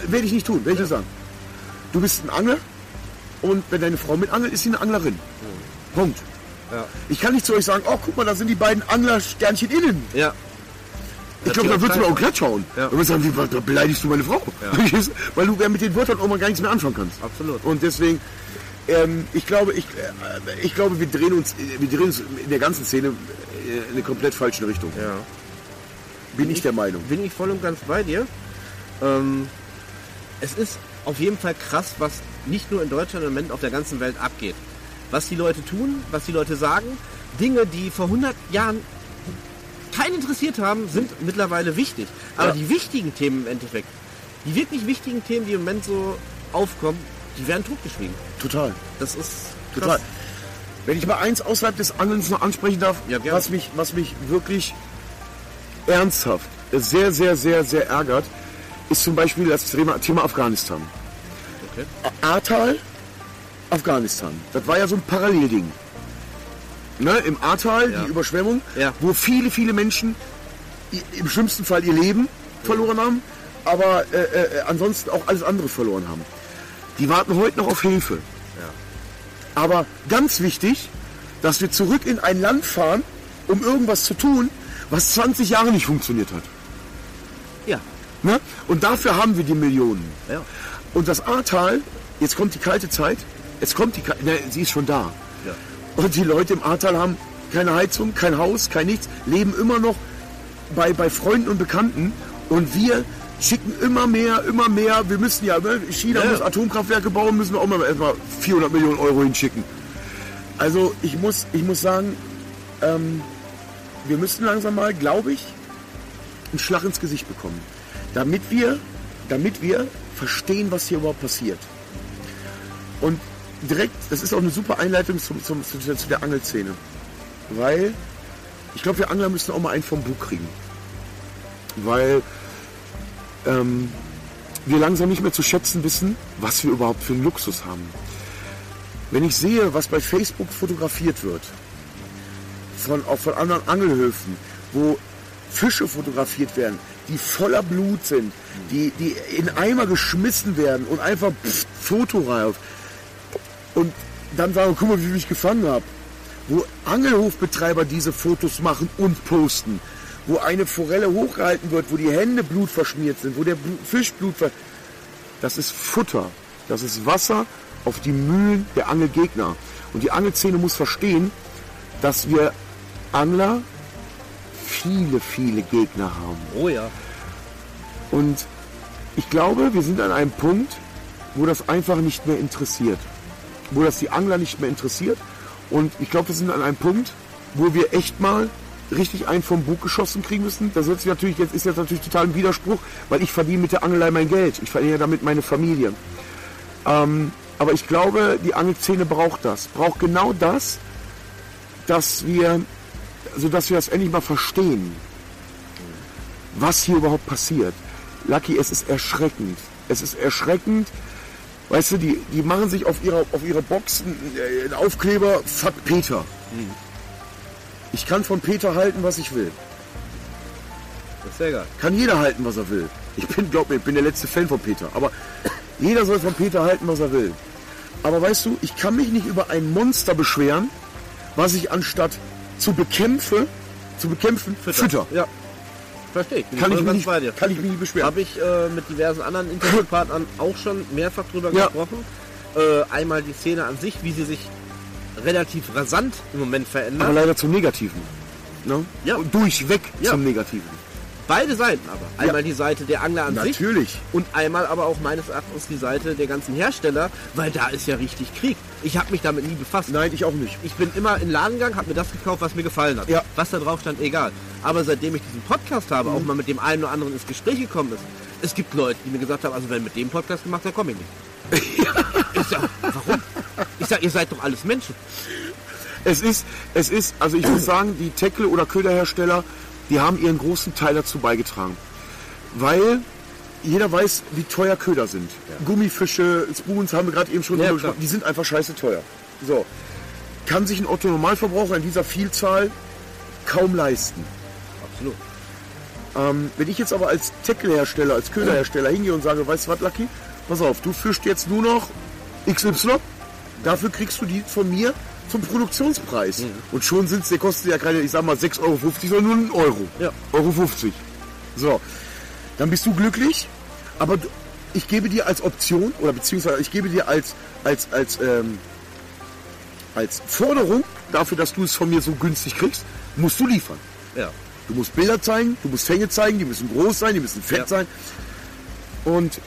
werde ich nicht tun, werde ich nicht sagen. Du bist ein Angler und wenn deine Frau mit angelt, ist sie eine Anglerin. Punkt. Ja. Ich kann nicht zu euch sagen, oh guck mal, da sind die beiden Anglersternchen innen. Ja. Ich glaube, da würdest du mir auch glatt schauen. Ja. Und sagen, wie, da beleidigst du meine Frau. Du? Weil du ja mit den Wörtern auch mal gar nichts mehr anfangen kannst. Absolut. Und deswegen, ähm, ich glaube, ich, äh, ich glaube, wir drehen uns, wir drehen uns in der ganzen Szene äh, in eine komplett falsche Richtung. Ja. Bin ich der Meinung. Bin ich voll und ganz bei dir. Ähm, es ist auf jeden Fall krass, was nicht nur in Deutschland im Moment auf der ganzen Welt abgeht. Was die Leute tun, was die Leute sagen. Dinge, die vor 100 Jahren keinen interessiert haben, sind mittlerweile wichtig. Aber Ja. die wichtigen Themen im Endeffekt, die wirklich wichtigen Themen, die im Moment so aufkommen, die werden totgeschwiegen. Total. Das ist krass. Total. Wenn ich mal eins außerhalb des Angelns noch ansprechen darf, Ja, was, mich, was mich wirklich ernsthaft sehr, sehr, sehr, sehr ärgert, ist zum Beispiel das Thema Afghanistan. Okay. Ahrtal, Afghanistan. Das war ja so ein Parallelding. Ne, Im Ahrtal, Ja. die Überschwemmung, Ja. wo viele, viele Menschen im schlimmsten Fall ihr Leben verloren haben, aber äh, äh, ansonsten auch alles andere verloren haben. Die warten heute noch auf Hilfe. Aber ganz wichtig, dass wir zurück in ein Land fahren, um irgendwas zu tun, was 20 Jahre nicht funktioniert hat. Ja. Ne? Und dafür haben wir die Millionen. Ja. Und das Ahrtal, jetzt kommt die kalte Zeit, jetzt kommt die kalte, ne, sie ist schon da. Ja. Und die Leute im Ahrtal haben keine Heizung, kein Haus, kein nichts, leben immer noch bei, bei Freunden und Bekannten. Und wir schicken immer mehr, immer mehr. Wir müssen ja, ne, China Ja. muss Atomkraftwerke bauen, müssen wir auch mal etwa 400 Millionen Euro hinschicken. Also ich muss, ich muss sagen, ähm, wir müssen langsam mal, glaube ich, einen Schlag ins Gesicht bekommen. Damit wir, damit wir verstehen, was hier überhaupt passiert. Und direkt, das ist auch eine super Einleitung zum, zum, zu, der- zu der Angelszene. Weil ich glaube, wir Angler müssen auch mal einen vom Bug kriegen. Weil ähm, wir langsam nicht mehr zu schätzen wissen, was wir überhaupt für einen Luxus haben. Wenn ich sehe, was bei Facebook fotografiert wird, von, auch von anderen Angelhöfen, wo Fische fotografiert werden, die voller Blut sind, die, die in Eimer geschmissen werden und einfach pff, fotoreif. Und dann sagen, guck mal, wie ich mich gefangen habe. Wo Angelhofbetreiber diese Fotos machen und posten. Wo eine Forelle hochgehalten wird, wo die Hände blutverschmiert sind, wo der Fisch Blut. Das ist Futter. Das ist Wasser auf die Mühlen der Angelgegner. Und die Angelszene muss verstehen, dass wir Angler viele, viele Gegner haben. Oh ja. Und ich glaube, wir sind an einem Punkt, wo das einfach nicht mehr interessiert. Wo das die Angler nicht mehr interessiert. Und ich glaube, wir sind an einem Punkt, wo wir echt mal richtig einen vom Bug geschossen kriegen müssen. Das sich natürlich, jetzt ist jetzt natürlich total ein Widerspruch, weil ich verdiene mit der Angelei mein Geld. Ich verdiene damit meine Familie. Ähm, aber ich glaube, die Angelszene braucht das. Braucht genau das, dass wir, also dass wir das endlich mal verstehen was hier überhaupt passiert. Lucky, es ist erschreckend. Es ist erschreckend. Weißt du, die, die machen sich auf ihre, auf ihre Boxen äh, einen Aufkleber, fuck Peter. Ich kann von Peter halten, was ich will. Das ist sehr geil. Kann jeder halten, was er will. Ich bin, glaub mir, ich bin der letzte Fan von Peter. Aber jeder soll von Peter halten, was er will. Aber weißt du, ich kann mich nicht über ein Monster beschweren, was ich anstatt zu bekämpfe, zu bekämpfen, fütter. Ja. Verstehe ich. Kann, ich mich ganz bei dir. nicht, kann ich mich nicht beschweren. Habe ich äh, mit diversen anderen Interviewpartnern auch schon mehrfach drüber Ja. gesprochen. Äh, einmal die Szene an sich, wie sie sich relativ rasant im Moment Aber verändert. leider zum Negativen. Ne? Ja. Und durchweg Ja. zum Negativen. Beide Seiten aber. Einmal die Seite der Angler an sich Natürlich. und einmal aber auch meines Erachtens die Seite der ganzen Hersteller, weil da ist ja richtig Krieg. Ich habe mich damit nie befasst. Nein, ich auch nicht. Ich bin immer in den Laden gegangen, habe mir das gekauft, was mir gefallen hat. Ja. Was da drauf stand, egal. Aber seitdem ich diesen Podcast habe, auch mal mit dem einen oder anderen ins Gespräch gekommen ist, es gibt Leute, die mir gesagt haben, also wenn mit dem Podcast gemacht, dann komme ich nicht. Ich sag, warum? Ich sag, ihr seid doch alles Menschen. Es ist, es ist, also ich muss sagen, die Tackle- oder Köderhersteller, die haben ihren großen Teil dazu beigetragen. Weil jeder weiß, wie teuer Köder sind. Gummifische, Spoons haben wir gerade eben schon Ja, gesprochen, die sind einfach scheiße teuer. So. Kann sich ein Otto Normalverbraucher in dieser Vielzahl kaum leisten. Absolut. Ähm, wenn ich jetzt aber als Tackle-Hersteller, als Köderhersteller hingehe und sage, weißt du was, Lucky, pass auf, du fischst jetzt nur noch XY, dafür kriegst du die von mir zum Produktionspreis. Und schon sind es, der kostet ja keine, ich sag mal 6,50 Euro, sondern nur einen Euro. Ja. Euro 50. So, dann bist du glücklich, aber ich gebe dir als Option oder beziehungsweise ich gebe dir als, als, als, ähm, als Forderung dafür, dass du es von mir so günstig kriegst, musst du liefern. Ja. Du musst Bilder zeigen, du musst Fänge zeigen, die müssen groß sein, die müssen fett Ja. sein. Und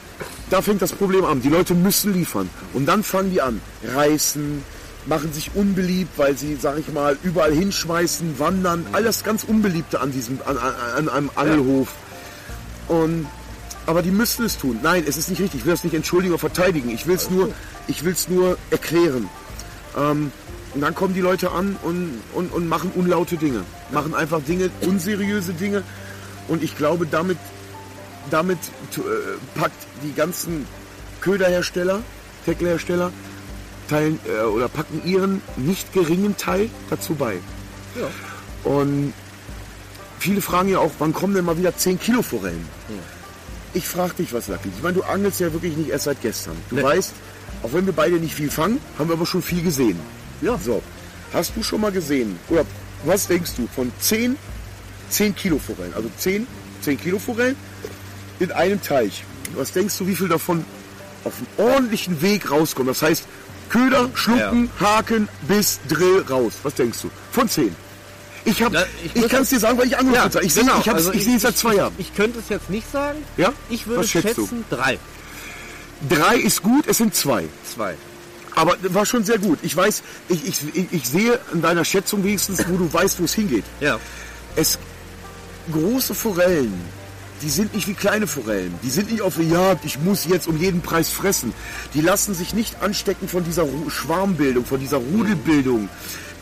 da fängt das Problem an. Die Leute müssen liefern. Und dann fangen die an, reißen, machen sich unbeliebt, weil sie, sag ich mal, überall hinschmeißen, wandern, all das ganz Unbeliebte an diesem, an, an, an einem Angelhof. Und, aber die müssen es tun. Nein, es ist nicht richtig. Ich will das nicht entschuldigen oder verteidigen. Ich will es nur, ich nur erklären. Ähm, und dann kommen die Leute an und, und, und machen unlaute Dinge. Machen einfach Dinge, unseriöse Dinge. Und ich glaube, damit, damit äh, packt die ganzen Köderhersteller, Tacklehersteller, teilen äh, oder packen ihren nicht geringen Teil dazu bei. Ja. Und viele fragen ja auch, wann kommen denn mal wieder 10 Kilo Forellen? Ich frage dich was, Lucky. Ich meine, du angelst ja wirklich nicht erst seit gestern. Du Nee. weißt, auch wenn wir beide nicht viel fangen, haben wir aber schon viel gesehen. Ja. So, hast du schon mal gesehen, oder was denkst du von 10, 10 Kilo Forellen, also 10, 10 Kilo Forellen in einem Teich. Was denkst du, wie viel davon auf einem ordentlichen Weg rauskommt? Das heißt, Köder, Schlucken, Haken, Biss, Drill, raus. Was denkst du? Von 10. Ich, hab- Ja, ich ich, kann es dir sagen, weil ich angerufen habe. Ich, genau. sehe ich, Also ich es seit zwei Jahren. Ich, könnte es jetzt nicht sagen. Ja? Ich würde Was schätzt du? schätzen drei. Drei ist gut, es sind zwei. Zwei. Aber war schon sehr gut. Ich weiß, ich, ich, ich, ich sehe in deiner Schätzung wenigstens, wo du weißt, wo es hingeht. Ja. Es große Forellen, die sind nicht wie kleine Forellen. Die sind nicht auf der Jagd, ich muss jetzt um jeden Preis fressen. Die lassen sich nicht anstecken von dieser Schwarmbildung, von dieser Rudelbildung.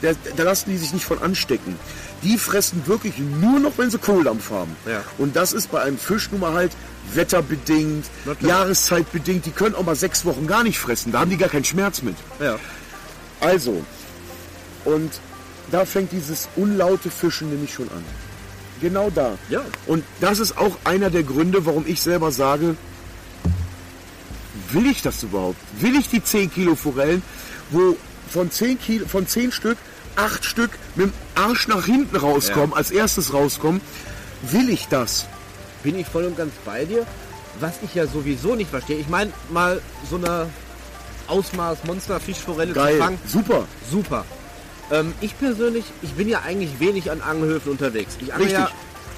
Da, da lassen die sich nicht von anstecken. Die fressen wirklich nur noch, wenn sie Kohldampf haben. Ja. Und das ist bei einem Fisch nun mal halt wetterbedingt. Jahreszeitbedingt. Die können auch mal sechs Wochen gar nicht fressen. Da haben die gar keinen Schmerz mit. Ja. Also, und da fängt dieses unlaute Fischen nämlich schon an. Genau da. Ja. Und das ist auch einer der Gründe, warum ich selber sage, will ich das überhaupt? Will ich die 10 Kilo Forellen, wo von 10, Kilo, von 10 Stück 8 Stück mit dem Arsch nach hinten rauskommen, Ja. als erstes rauskommen? Will ich das? Bin ich voll und ganz bei dir. Was ich ja sowieso nicht verstehe. Ich meine, mal so eine Ausmaß Monster-Fischforelle zu Geil, fangen. super. Super. Ähm, ich persönlich, ich bin ja eigentlich wenig an Angelhöfen unterwegs. Ich Richtig. ja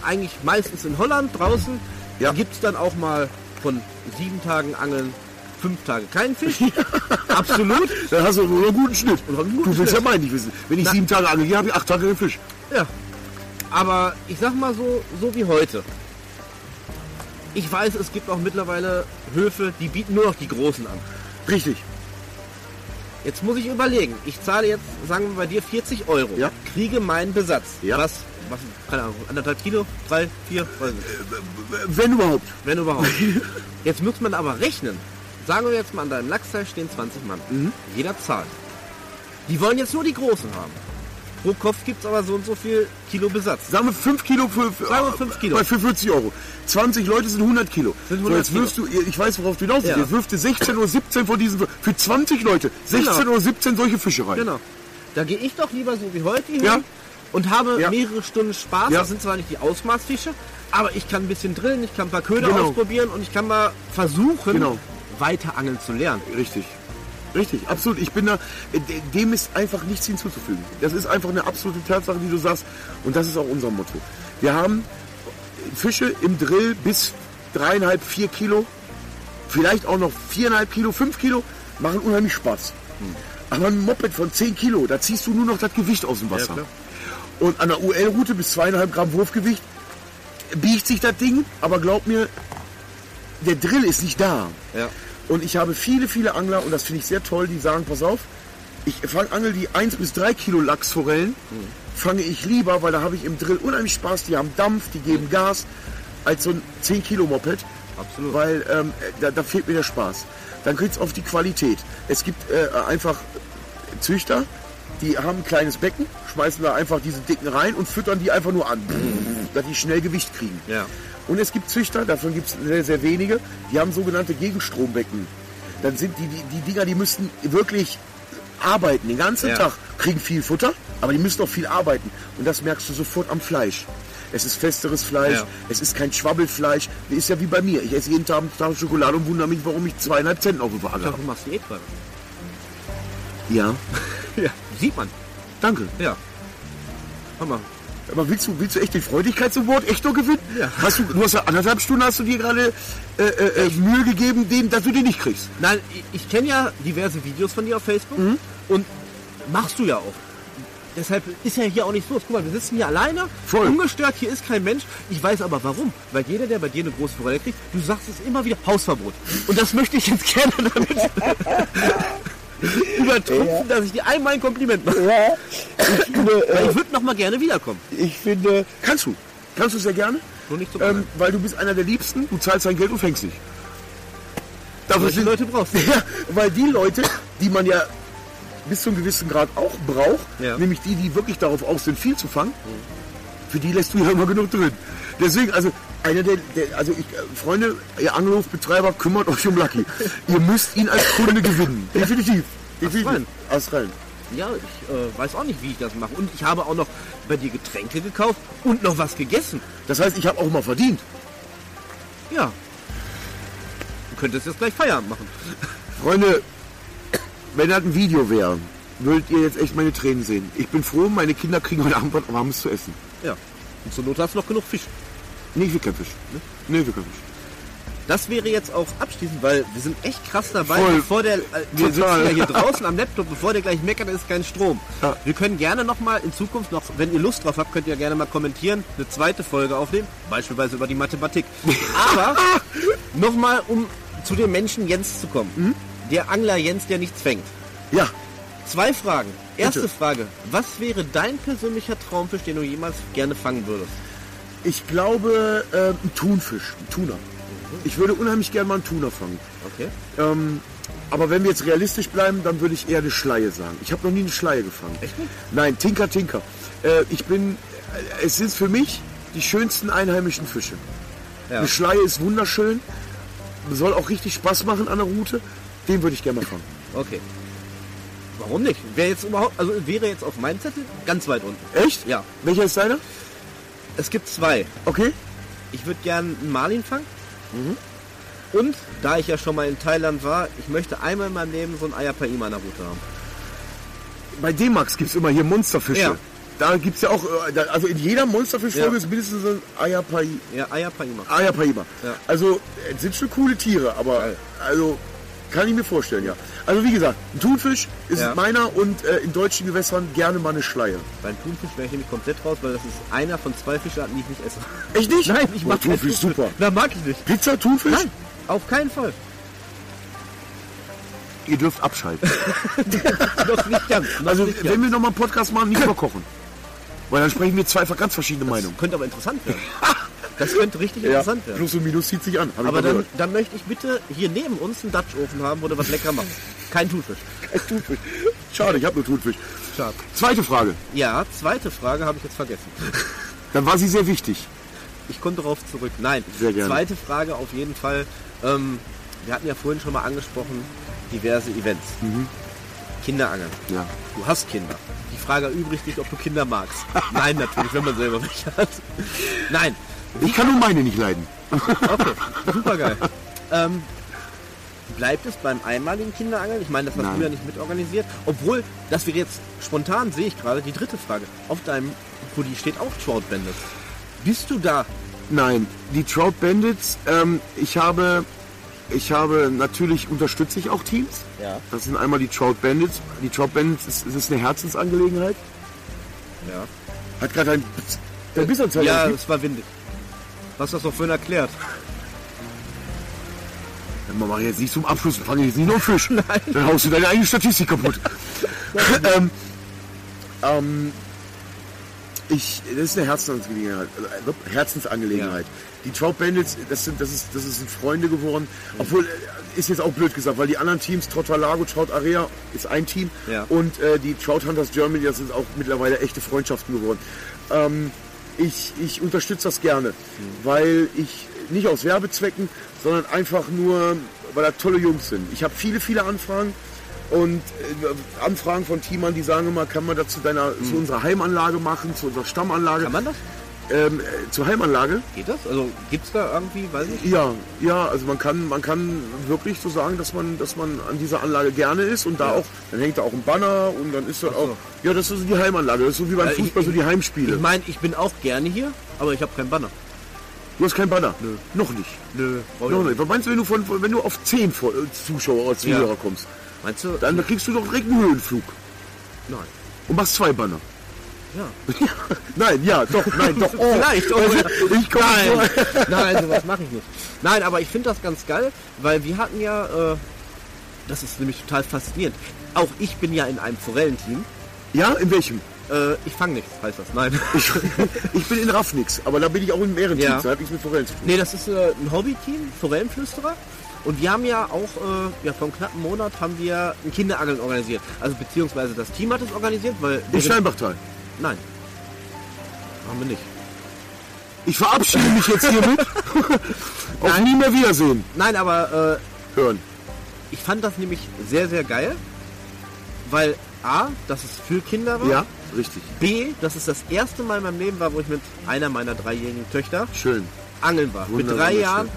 eigentlich meistens in Holland draußen. Ja. Da gibt es dann auch mal von sieben Tagen Angeln fünf Tage keinen Fisch. Absolut. Dann hast du nur einen guten Schnitt. Und einen guten du willst Schnitt. ja meinen nicht wissen. Wenn ich Na- sieben Tage angel, hier habe ich acht Tage den Fisch. Ja. Aber ich sag mal so, so wie heute. Ich weiß, es gibt auch mittlerweile Höfe, die bieten nur noch die Großen an. Richtig. Jetzt muss ich überlegen. Ich zahle jetzt, sagen wir bei dir, 40 Euro. Ja. Kriege meinen Besatz. Ja. Was, was, keine Ahnung, anderthalb Kilo, drei, vier, weiß nicht. Wenn überhaupt. Wenn überhaupt. Jetzt muss man aber rechnen. Sagen wir jetzt mal, an deinem Lachsteil stehen 20 Mann. Mhm. Jeder zahlt. Die wollen jetzt nur die Großen haben. Pro Kopf gibt es aber so und so viel Kilo Besatz. Sagen wir 5 Kilo für, für, Sagen wir fünf Kilo. Bei für 40 Euro. 20 Leute sind 100 Kilo. Sind so, 100 jetzt wirfst du, ich weiß, worauf du hinaus willst. Ja. Jetzt wirfst du 16 oder 17 von diesen, für 20 Leute, 16 Genau. oder 17 solche Fische rein. Genau. Da gehe ich doch lieber so wie heute hin Ja. und habe Ja. mehrere Stunden Spaß. Das sind zwar nicht die Ausmaßfische, aber ich kann ein bisschen drillen, ich kann ein paar Köder Genau. ausprobieren und ich kann mal versuchen, Genau. Weiter angeln zu lernen. Richtig. Richtig, absolut. Ich bin da, de- dem ist einfach nichts hinzuzufügen. Das ist einfach eine absolute Tatsache, die du sagst. Und das ist auch unser Motto. Wir haben Fische im Drill bis dreieinhalb, vier Kilo, vielleicht auch noch viereinhalb Kilo, fünf Kilo, machen unheimlich Spaß. Aber ein Moped von 10 Kilo, da ziehst du nur noch das Gewicht aus dem Wasser. klar. Und an der UL-Route bis zweieinhalb Gramm Wurfgewicht biegt sich das Ding, aber glaub mir, der Drill ist nicht da. Ja. Und ich habe viele, viele Angler, und das finde ich sehr toll, die sagen, pass auf, ich fang, angel die 1 bis 3 Kilo Lachsforellen, fange ich lieber, weil da habe ich im Drill unheimlich Spaß, die haben Dampf, die geben Gas, als so ein 10 Kilo Moped. Absolut. Weil ähm, da, da fehlt mir der Spaß. Dann geht es auf die Qualität. Es gibt äh, einfach Züchter, die haben ein kleines Becken, schmeißen da einfach diese Dicken rein und füttern die einfach nur an. dass die schnell Gewicht kriegen. Ja. Und es gibt Züchter, davon gibt es sehr, sehr wenige, die haben sogenannte Gegenstrombecken. Dann sind die, die, die Dinger, die müssten wirklich arbeiten, den ganzen Ja. Tag, kriegen viel Futter, aber die müssen auch viel arbeiten. Und das merkst du sofort am Fleisch. Es ist festeres Fleisch, Ja. es ist kein Schwabbelfleisch. Das ist ja wie bei mir. Ich esse jeden Tag Tafel Schokolade und wundere mich, warum ich zweieinhalb Cent auf der Waage habe. du machst Diät gerade. Ja, Ja. Sieht man. danke. Ja. Mal. Aber willst du, willst du echt den Freudigkeitsaward echt noch gewinnen? Ja. Hast du, du hast ja anderthalb Stunden hast du dir gerade äh, äh, äh, Mühe gegeben, den, dass du den nicht kriegst. Nein, ich, ich kenne ja diverse Videos von dir auf Facebook und machst du ja auch. Deshalb ist ja hier auch nicht so. Guck mal, wir sitzen hier alleine, Voll. ungestört, hier ist kein Mensch. Ich weiß aber warum. Weil jeder, der bei dir eine große Forelle kriegt, du sagst es immer wieder, Hausverbot. Und das möchte ich jetzt gerne damit übertrumpfen, dass ich dir einmal ein Kompliment mache. Weil ich würde noch mal gerne wiederkommen. Ich finde, kannst du. Kannst du sehr gerne. Nur nicht so Ähm, weil du bist einer der Liebsten, du zahlst dein Geld und fängst dich. Dafür sind, Leute brauchst ja, weil die Leute, die man ja bis zu einem gewissen Grad auch braucht, Ja. nämlich die, die wirklich darauf aus sind, viel zu fangen, für die lässt du ja immer genug drin. Deswegen, also einer der, der also ich, äh, Freunde, ihr Angelhofbetreiber, kümmert euch um Lucky. ihr müsst ihn als Kunde gewinnen. Definitiv. Definitiv. Aus rein. Ja, ich äh, weiß auch nicht, wie ich das mache. Und ich habe auch noch bei dir Getränke gekauft und noch was gegessen. Das heißt, ich habe auch mal verdient. Ja. Du könntest jetzt gleich Feierabend machen. Freunde, wenn das ein Video wäre, würdet ihr jetzt echt meine Tränen sehen. Ich bin froh, meine Kinder kriegen heute Abend was Warmes zu essen. Ja. Und zur Not hast du noch genug Fisch. Nee, ich will kein Fisch. Ne? Nee, ich will kein Fisch. Das wäre jetzt auch abschließend, weil wir sind echt krass dabei. Voll. Bevor der, äh, wir sitzen ja hier draußen am Laptop, bevor der gleich meckert, ist kein Strom. Ja. Wir können gerne nochmal in Zukunft noch, wenn ihr Lust drauf habt, könnt ihr gerne mal kommentieren, eine zweite Folge aufnehmen, beispielsweise über die Mathematik. Aber nochmal, um zu dem Menschen Jens zu kommen. Mhm. Der Angler Jens, der nichts fängt. Ja, Zwei Fragen. Erste Bitte. Frage. Was wäre dein persönlicher Traumfisch, den du jemals gerne fangen würdest? Ich glaube, äh, ein Thunfisch, ein Tuna. Ich würde unheimlich gerne mal einen Tuna fangen. Okay. Ähm, aber wenn wir jetzt realistisch bleiben, dann würde ich eher eine Schleie sagen. Ich habe noch nie eine Schleie gefangen. Echt nicht? Nein, Tinker, Tinker. Äh, ich bin, äh, es sind für mich die schönsten einheimischen Fische. Ja. Eine Schleie ist wunderschön, soll auch richtig Spaß machen an der Route. Den würde ich gerne mal fangen. Okay. Warum nicht? Wäre jetzt überhaupt, also wäre jetzt auf meinem Zettel ganz weit unten. Echt? Ja. Welcher ist deiner? Es gibt zwei. Okay. Ich würde gern einen Marlin fangen. Und da ich ja schon mal in Thailand war, ich möchte einmal in meinem Leben so ein Ayapaima an der Route haben. Bei D-Max gibt es immer hier Monsterfische. Ja. Da gibt es ja auch, äh, also in jeder Monsterfischfolge Ja. ist mindestens so ein Ayapai, Ja, Ayapaima. Ayapaima. Ja. Also, es sind schon coole Tiere, aber also kann ich mir vorstellen, ja. Also wie gesagt, ein Thunfisch ist Ja. meiner und äh, in deutschen Gewässern gerne mal eine Schleie. Beim Thunfisch wäre ich nämlich komplett raus, weil das ist einer von zwei Fischarten, die ich nicht esse. Echt nicht? Nein, ich Oh, mag keinen Thunfisch, super. Na, mag ich nicht. Pizza, Thunfisch? Nein, auf keinen Fall. Ihr dürft abschalten. Noch nicht ganz. Noch Also nicht wenn wir nochmal einen Podcast machen, nicht mal kochen. Weil dann sprechen wir zwei ganz verschiedene Meinungen. Könnte aber interessant werden. Das könnte richtig interessant werden. Plus und Minus zieht sich an. Aber dann, dann möchte ich bitte hier neben uns einen Dutch-Ofen haben, wo du was lecker machst. Kein Thunfisch. Kein Thunfisch. Schade, ich habe nur Thunfisch. Schade. Zweite Frage. Ja, zweite Frage habe ich jetzt vergessen. Dann war sie sehr wichtig. Ich komme darauf zurück. Nein, Sehr gerne. zweite Frage auf jeden Fall. Ähm, wir hatten ja vorhin schon mal angesprochen, diverse Events. Kinderangeln. Ja. Du hast Kinder. Die Frage erübrigt sich, ob du Kinder magst. Nein, natürlich, wenn man selber welche hat. Nein. Ich kann nur meine nicht leiden. Okay, super geil. ähm, bleibt es beim einmaligen Kinderangeln? Ich meine, das hast Nein. du ja nicht mitorganisiert. Obwohl, das wäre jetzt spontan, sehe ich gerade, die dritte Frage. Auf deinem Pulli steht auch Trout Bandits. Bist du da? Nein, die Trout Bandits, ähm, ich habe, ich habe, natürlich unterstütze ich auch Teams. Ja. Das sind einmal die Trout Bandits. Die Trout Bandits ist, es ist eine Herzensangelegenheit. Ja. Hat gerade ein, Bissanzeiger. Ja, Ja. es war windig. Du hast das doch vorhin erklärt. Wir machen jetzt nicht zum Abschluss, fange jetzt nicht noch Fisch. Nein. Dann haust du deine eigene Statistik kaputt. ähm, ähm, ich, das ist eine Herzensangelegenheit. äh, Herzensangelegenheit. Die Trout Bandits, das sind, das ist, das sind Freunde geworden. Obwohl, äh, ist jetzt auch blöd gesagt, weil die anderen Teams, Trout Lago, Trout Area, ist ein Team. Ja. Und äh, die Trout Hunters Germany, das sind auch mittlerweile echte Freundschaften geworden. Ähm, ich, ich unterstütze das gerne, weil ich nicht aus Werbezwecken, sondern einfach nur, weil da tolle Jungs sind. Ich habe viele, viele Anfragen und äh, Anfragen von Teamern, die sagen immer, kann man das zu deiner, zu unserer Heimanlage machen, zu unserer Stammanlage, Kann man das? Ähm, äh, zur Heimanlage. Geht das? Also gibt es da irgendwie, weiß ich Ja, ja, also man kann, man kann wirklich so sagen, dass man, dass man an dieser Anlage gerne ist und da Ja. auch, dann hängt da auch ein Banner und dann ist da so. auch, ja, das ist so die Heimanlage, das ist so wie beim ich- Fußball, so die Heimspiele. Ich meine, ich bin auch gerne hier, aber ich habe keinen Banner. du hast keinen Banner? Nö. Noch nicht. Nö. Noch nicht. Was meinst du, wenn du, von, wenn du auf 10 Vor- äh, Zuschauer oder Zuhörer Ja. kommst? Meinst du? Dann kriegst du doch direkt einen Höhenflug Nein. und machst zwei Banner. Ja. nein, ja, doch, nein, doch. Oh. Vielleicht. Oh, Also, ja. ich komm Nein, so- nein, sowas mache ich nicht. Nein, aber ich finde das ganz geil, weil wir hatten ja, äh, das ist nämlich total faszinierend. Auch ich bin ja in einem Forellenteam. Ja, in welchem? Äh, ich fange nichts, heißt das. Nein. Ich, ich bin in Raffnix, aber da bin ich auch im Ehrenteam, Ja. da habe ich mit Forellen zu tun. nee, das ist äh, ein Hobbyteam, Forellenflüsterer. Und wir haben ja auch, äh, ja, vor einem knappen Monat haben wir ein Kinderangeln organisiert. Also beziehungsweise das Team hat es organisiert, weil... Im Steinbachtal. Nein. Haben wir nicht. Ich verabschiede mich jetzt hiermit. Auf nie mehr Wiedersehen. Nein, aber äh, Hören. ich fand das nämlich sehr, sehr geil, weil A, dass es für Kinder war. Ja, richtig. B, dass es das erste Mal in meinem Leben war, wo ich mit einer meiner dreijährigen Töchter Schön. angeln war. mit Wunderbar, drei schön. Jahren.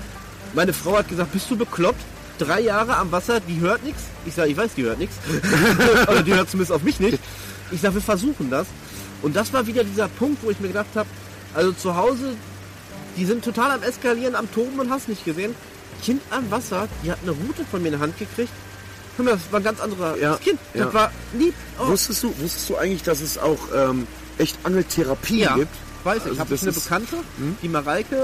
Meine Frau hat gesagt, bist du bekloppt? Drei Jahre am Wasser, die hört nichts. Ich sage, ich weiß, die hört nichts. Oder die hört zumindest auf mich nicht. Ich sage, wir versuchen das. Und das war wieder dieser Punkt, wo ich mir gedacht habe, also zu Hause, die sind total am Eskalieren, am Toben und hast nicht gesehen. Kind am Wasser, die hat eine Route von mir in die Hand gekriegt. Hör mal, das war ein ganz anderer Ja, Kind. Das ja. war lieb. Oh, Wusstest, du, wusstest du eigentlich, dass es auch ähm, echt Angeltherapie Ja, gibt? weiß ich. Also habe ich eine ist- Bekannte, die Mareike,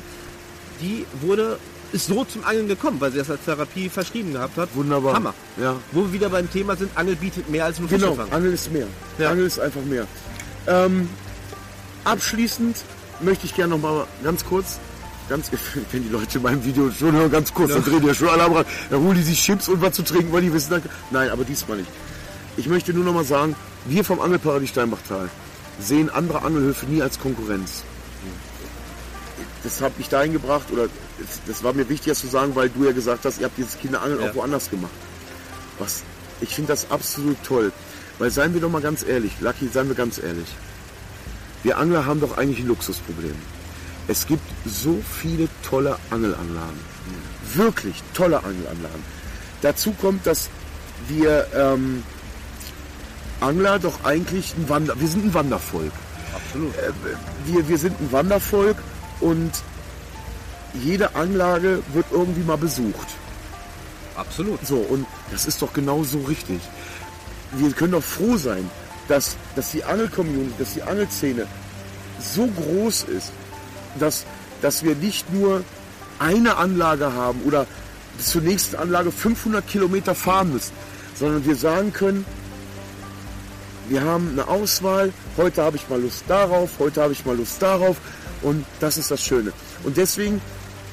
äh, die wurde, ist so zum Angeln gekommen, weil sie das als Therapie verschrieben gehabt hat. Wunderbar. Hammer. Ja. Wo wir wieder beim Thema sind, Angel bietet mehr als nur Genau. Angel ist mehr. Ja. Angel ist einfach mehr. Ähm, abschließend möchte ich gerne noch mal ganz kurz, ganz, wenn die Leute in meinem Video schon hören, ganz kurz, dann drehen die ja schon alle am Rad, dann holen die sich Chips und was zu trinken, weil die wissen, dann, nein, aber diesmal nicht. Ich möchte nur noch mal sagen, wir vom Angelparadies Steinbachtal sehen andere Angelhöfe nie als Konkurrenz. Das hat mich dahin gebracht, oder das, das war mir wichtig, das zu sagen, weil du ja gesagt hast, ihr habt dieses Kinderangeln Ja. auch woanders gemacht. Was, ich finde das absolut toll. Weil seien wir doch mal ganz ehrlich, Lucky, seien wir ganz ehrlich. Wir Angler haben doch eigentlich ein Luxusproblem. Es gibt so viele tolle Angelanlagen. Wirklich tolle Angelanlagen. Dazu kommt, dass wir ähm, Angler doch eigentlich ein Wander... Wir sind ein Wandervolk. Absolut. Wir, wir sind ein Wandervolk und jede Anlage wird irgendwie mal besucht. Absolut. So, und das ist doch genau so richtig. Wir können doch froh sein, dass, dass die Angel-Community, dass die Angelszene so groß ist, dass, dass wir nicht nur eine Anlage haben oder bis zur nächsten Anlage 500 Kilometer fahren müssen, sondern wir sagen können, wir haben eine Auswahl, heute habe ich mal Lust darauf, heute habe ich mal Lust darauf und das ist das Schöne. Und deswegen,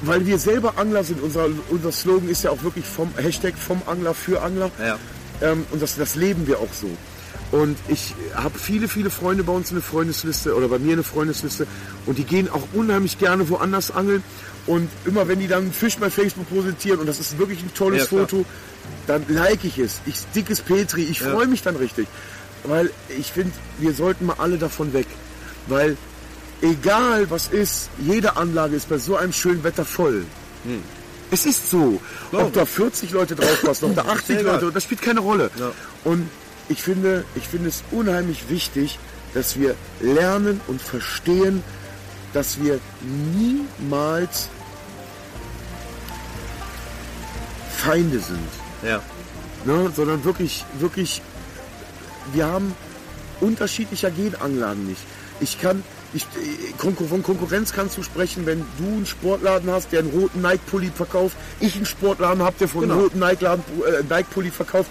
weil wir selber Angler sind, unser, unser Slogan ist ja auch wirklich vom Hashtag vom Angler für Angler Ja. Ähm, und das, das leben wir auch so. Und ich habe viele, viele Freunde bei uns in der Freundesliste oder bei mir in der Freundesliste und die gehen auch unheimlich gerne woanders angeln. Und immer wenn die dann einen Fisch bei Facebook präsentieren und das ist wirklich ein tolles Ja. Foto, dann like ich es. Ich dickes Petri, ich Ja. freue mich dann richtig. Weil ich finde, wir sollten mal alle davon weg. Weil egal was ist, jede Anlage ist bei so einem schönen Wetter voll. Es ist so. Glaube Ob da 40 Leute draufpassen, ob da 80 egal. Leute, das spielt keine Rolle. Ja. Und ich finde, ich finde es unheimlich wichtig, dass wir lernen und verstehen, dass wir niemals Feinde sind Ja. ne, sondern wirklich, wirklich, wir haben unterschiedlicher Anlagen nicht. Ich kann, ich, von Konkurrenz kannst du sprechen, wenn du einen Sportladen hast, der einen roten Nike-Pulli verkauft, ich einen Sportladen habe, der von einem Genau. roten Nike-Laden, äh, Nike-Pulli verkauft,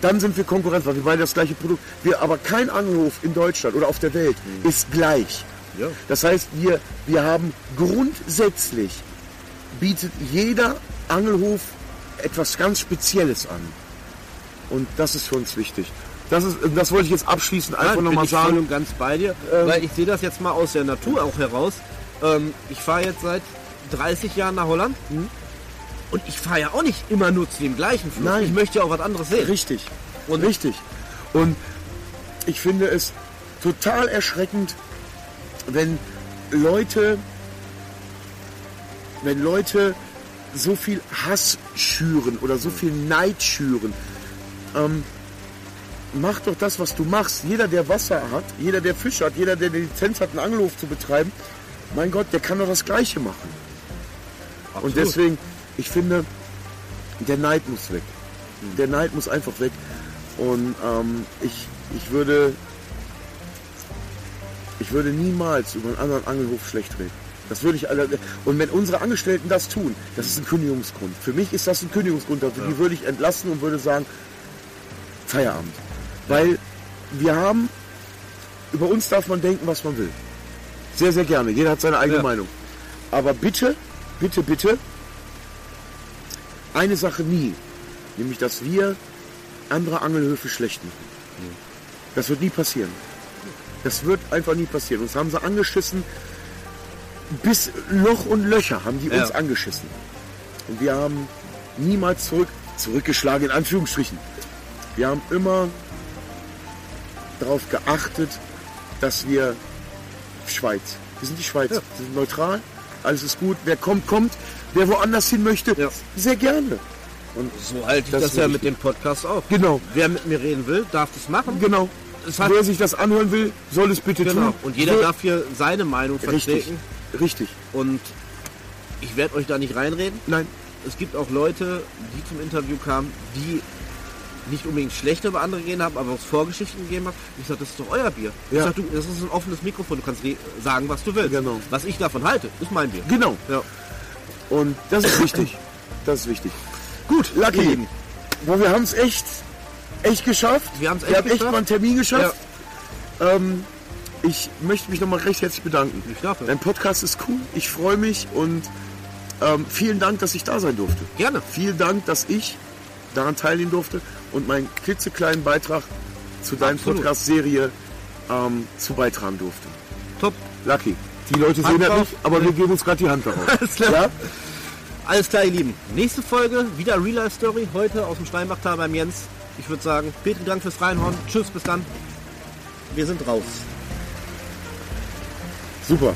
dann sind wir Konkurrenz, weil wir beide das gleiche Produkt. Wir, aber kein Angelhof in Deutschland oder auf der Welt ist gleich. Ja. Das heißt, wir, wir haben grundsätzlich bietet jeder Angelhof etwas ganz Spezielles an. Und das ist für uns wichtig. Das, ist, das wollte ich jetzt abschließend einfach bin nochmal ich sagen. und ganz bei dir, Ähm, weil ich sehe das jetzt mal aus der Natur auch heraus. Ähm, ich fahre jetzt seit 30 Jahren nach Holland und ich fahre ja auch nicht immer nur zu dem gleichen Fluss. Nein. Ich möchte ja auch was anderes sehen. Richtig. Und- Richtig. Und ich finde es total erschreckend, wenn Leute, wenn Leute so viel Hass schüren oder so viel Neid schüren. Ähm, mach doch das, was du machst. Jeder, der Wasser hat, jeder, der Fisch hat, jeder, der eine Lizenz hat, einen Angelhof zu betreiben, mein Gott, der kann doch das Gleiche machen. Und Absolut. deswegen, ich finde, der Neid muss weg. Der Neid muss einfach weg. Und ähm, ich, ich würde ich würde niemals über einen anderen Angelhof schlecht reden. Das würde ich alle. Und wenn unsere Angestellten das tun, das ist ein Kündigungsgrund. Für mich ist das ein Kündigungsgrund. Also die würde ich entlassen und würde sagen, Feierabend. Weil wir haben, über uns darf man denken, was man will. Sehr, sehr gerne. Jeder hat seine eigene Ja. Meinung. Aber bitte, bitte, bitte, eine Sache nie. Nämlich, dass wir andere Angelhöfe schlecht machen. Das wird nie passieren. Das wird einfach nie passieren. Uns haben sie angeschissen. Bis Loch und Löcher haben die Ja. uns angeschissen. Und wir haben niemals zurück, zurückgeschlagen, in Anführungsstrichen. Wir haben immer darauf geachtet, dass wir Schweiz. Wir sind die Schweiz. Wir sind neutral. Alles ist gut. Wer kommt, kommt. Wer woanders hin möchte, Ja. sehr gerne. Und So halte ich Das das, ja mit dem Podcast auch. Genau. Wer mit mir reden will, darf das machen. genau. Es hat, Wer sich das anhören will, soll es bitte genau. tun. Und jeder Wer- darf hier seine Meinung Richtig. vertreten. Richtig. Und ich werde euch da nicht reinreden. Nein. Es gibt auch Leute, die zum Interview kamen, die nicht unbedingt schlechter über andere gehen haben, aber auch Vorgeschichten gegeben haben. Ich sage, das ist doch euer Bier. Ich Ja. sag, du, das ist ein offenes Mikrofon, du kannst sagen, was du willst. Genau. Was ich davon halte, ist mein Bier. Genau. Ja. Und das ist wichtig. Das ist wichtig. Gut, Lucky. Boah, wir haben es echt, echt geschafft. Wir echt haben echt geschafft. mal einen Termin geschafft. Ähm, ich möchte mich nochmal recht herzlich bedanken. Ich dafür. Dein Podcast ist cool. Ich freue mich und ähm, vielen Dank, dass ich da sein durfte. Gerne. Vielen Dank, dass ich daran teilnehmen durfte und meinen klitzekleinen Beitrag zu Absolut. Podcast-Serie ähm, zu beitragen durfte. Top. Lucky. Die Leute Hand sehen das nicht, aber wir geben uns gerade die Hand darauf. Alles klar. Ja? Alles klar, ihr Lieben. Nächste Folge, wieder Real Life Story. Heute aus dem Steinbachtal beim Jens. Ich würde sagen, Petri, Dank fürs Reinhauen. Tschüss, bis dann. Wir sind raus. Super.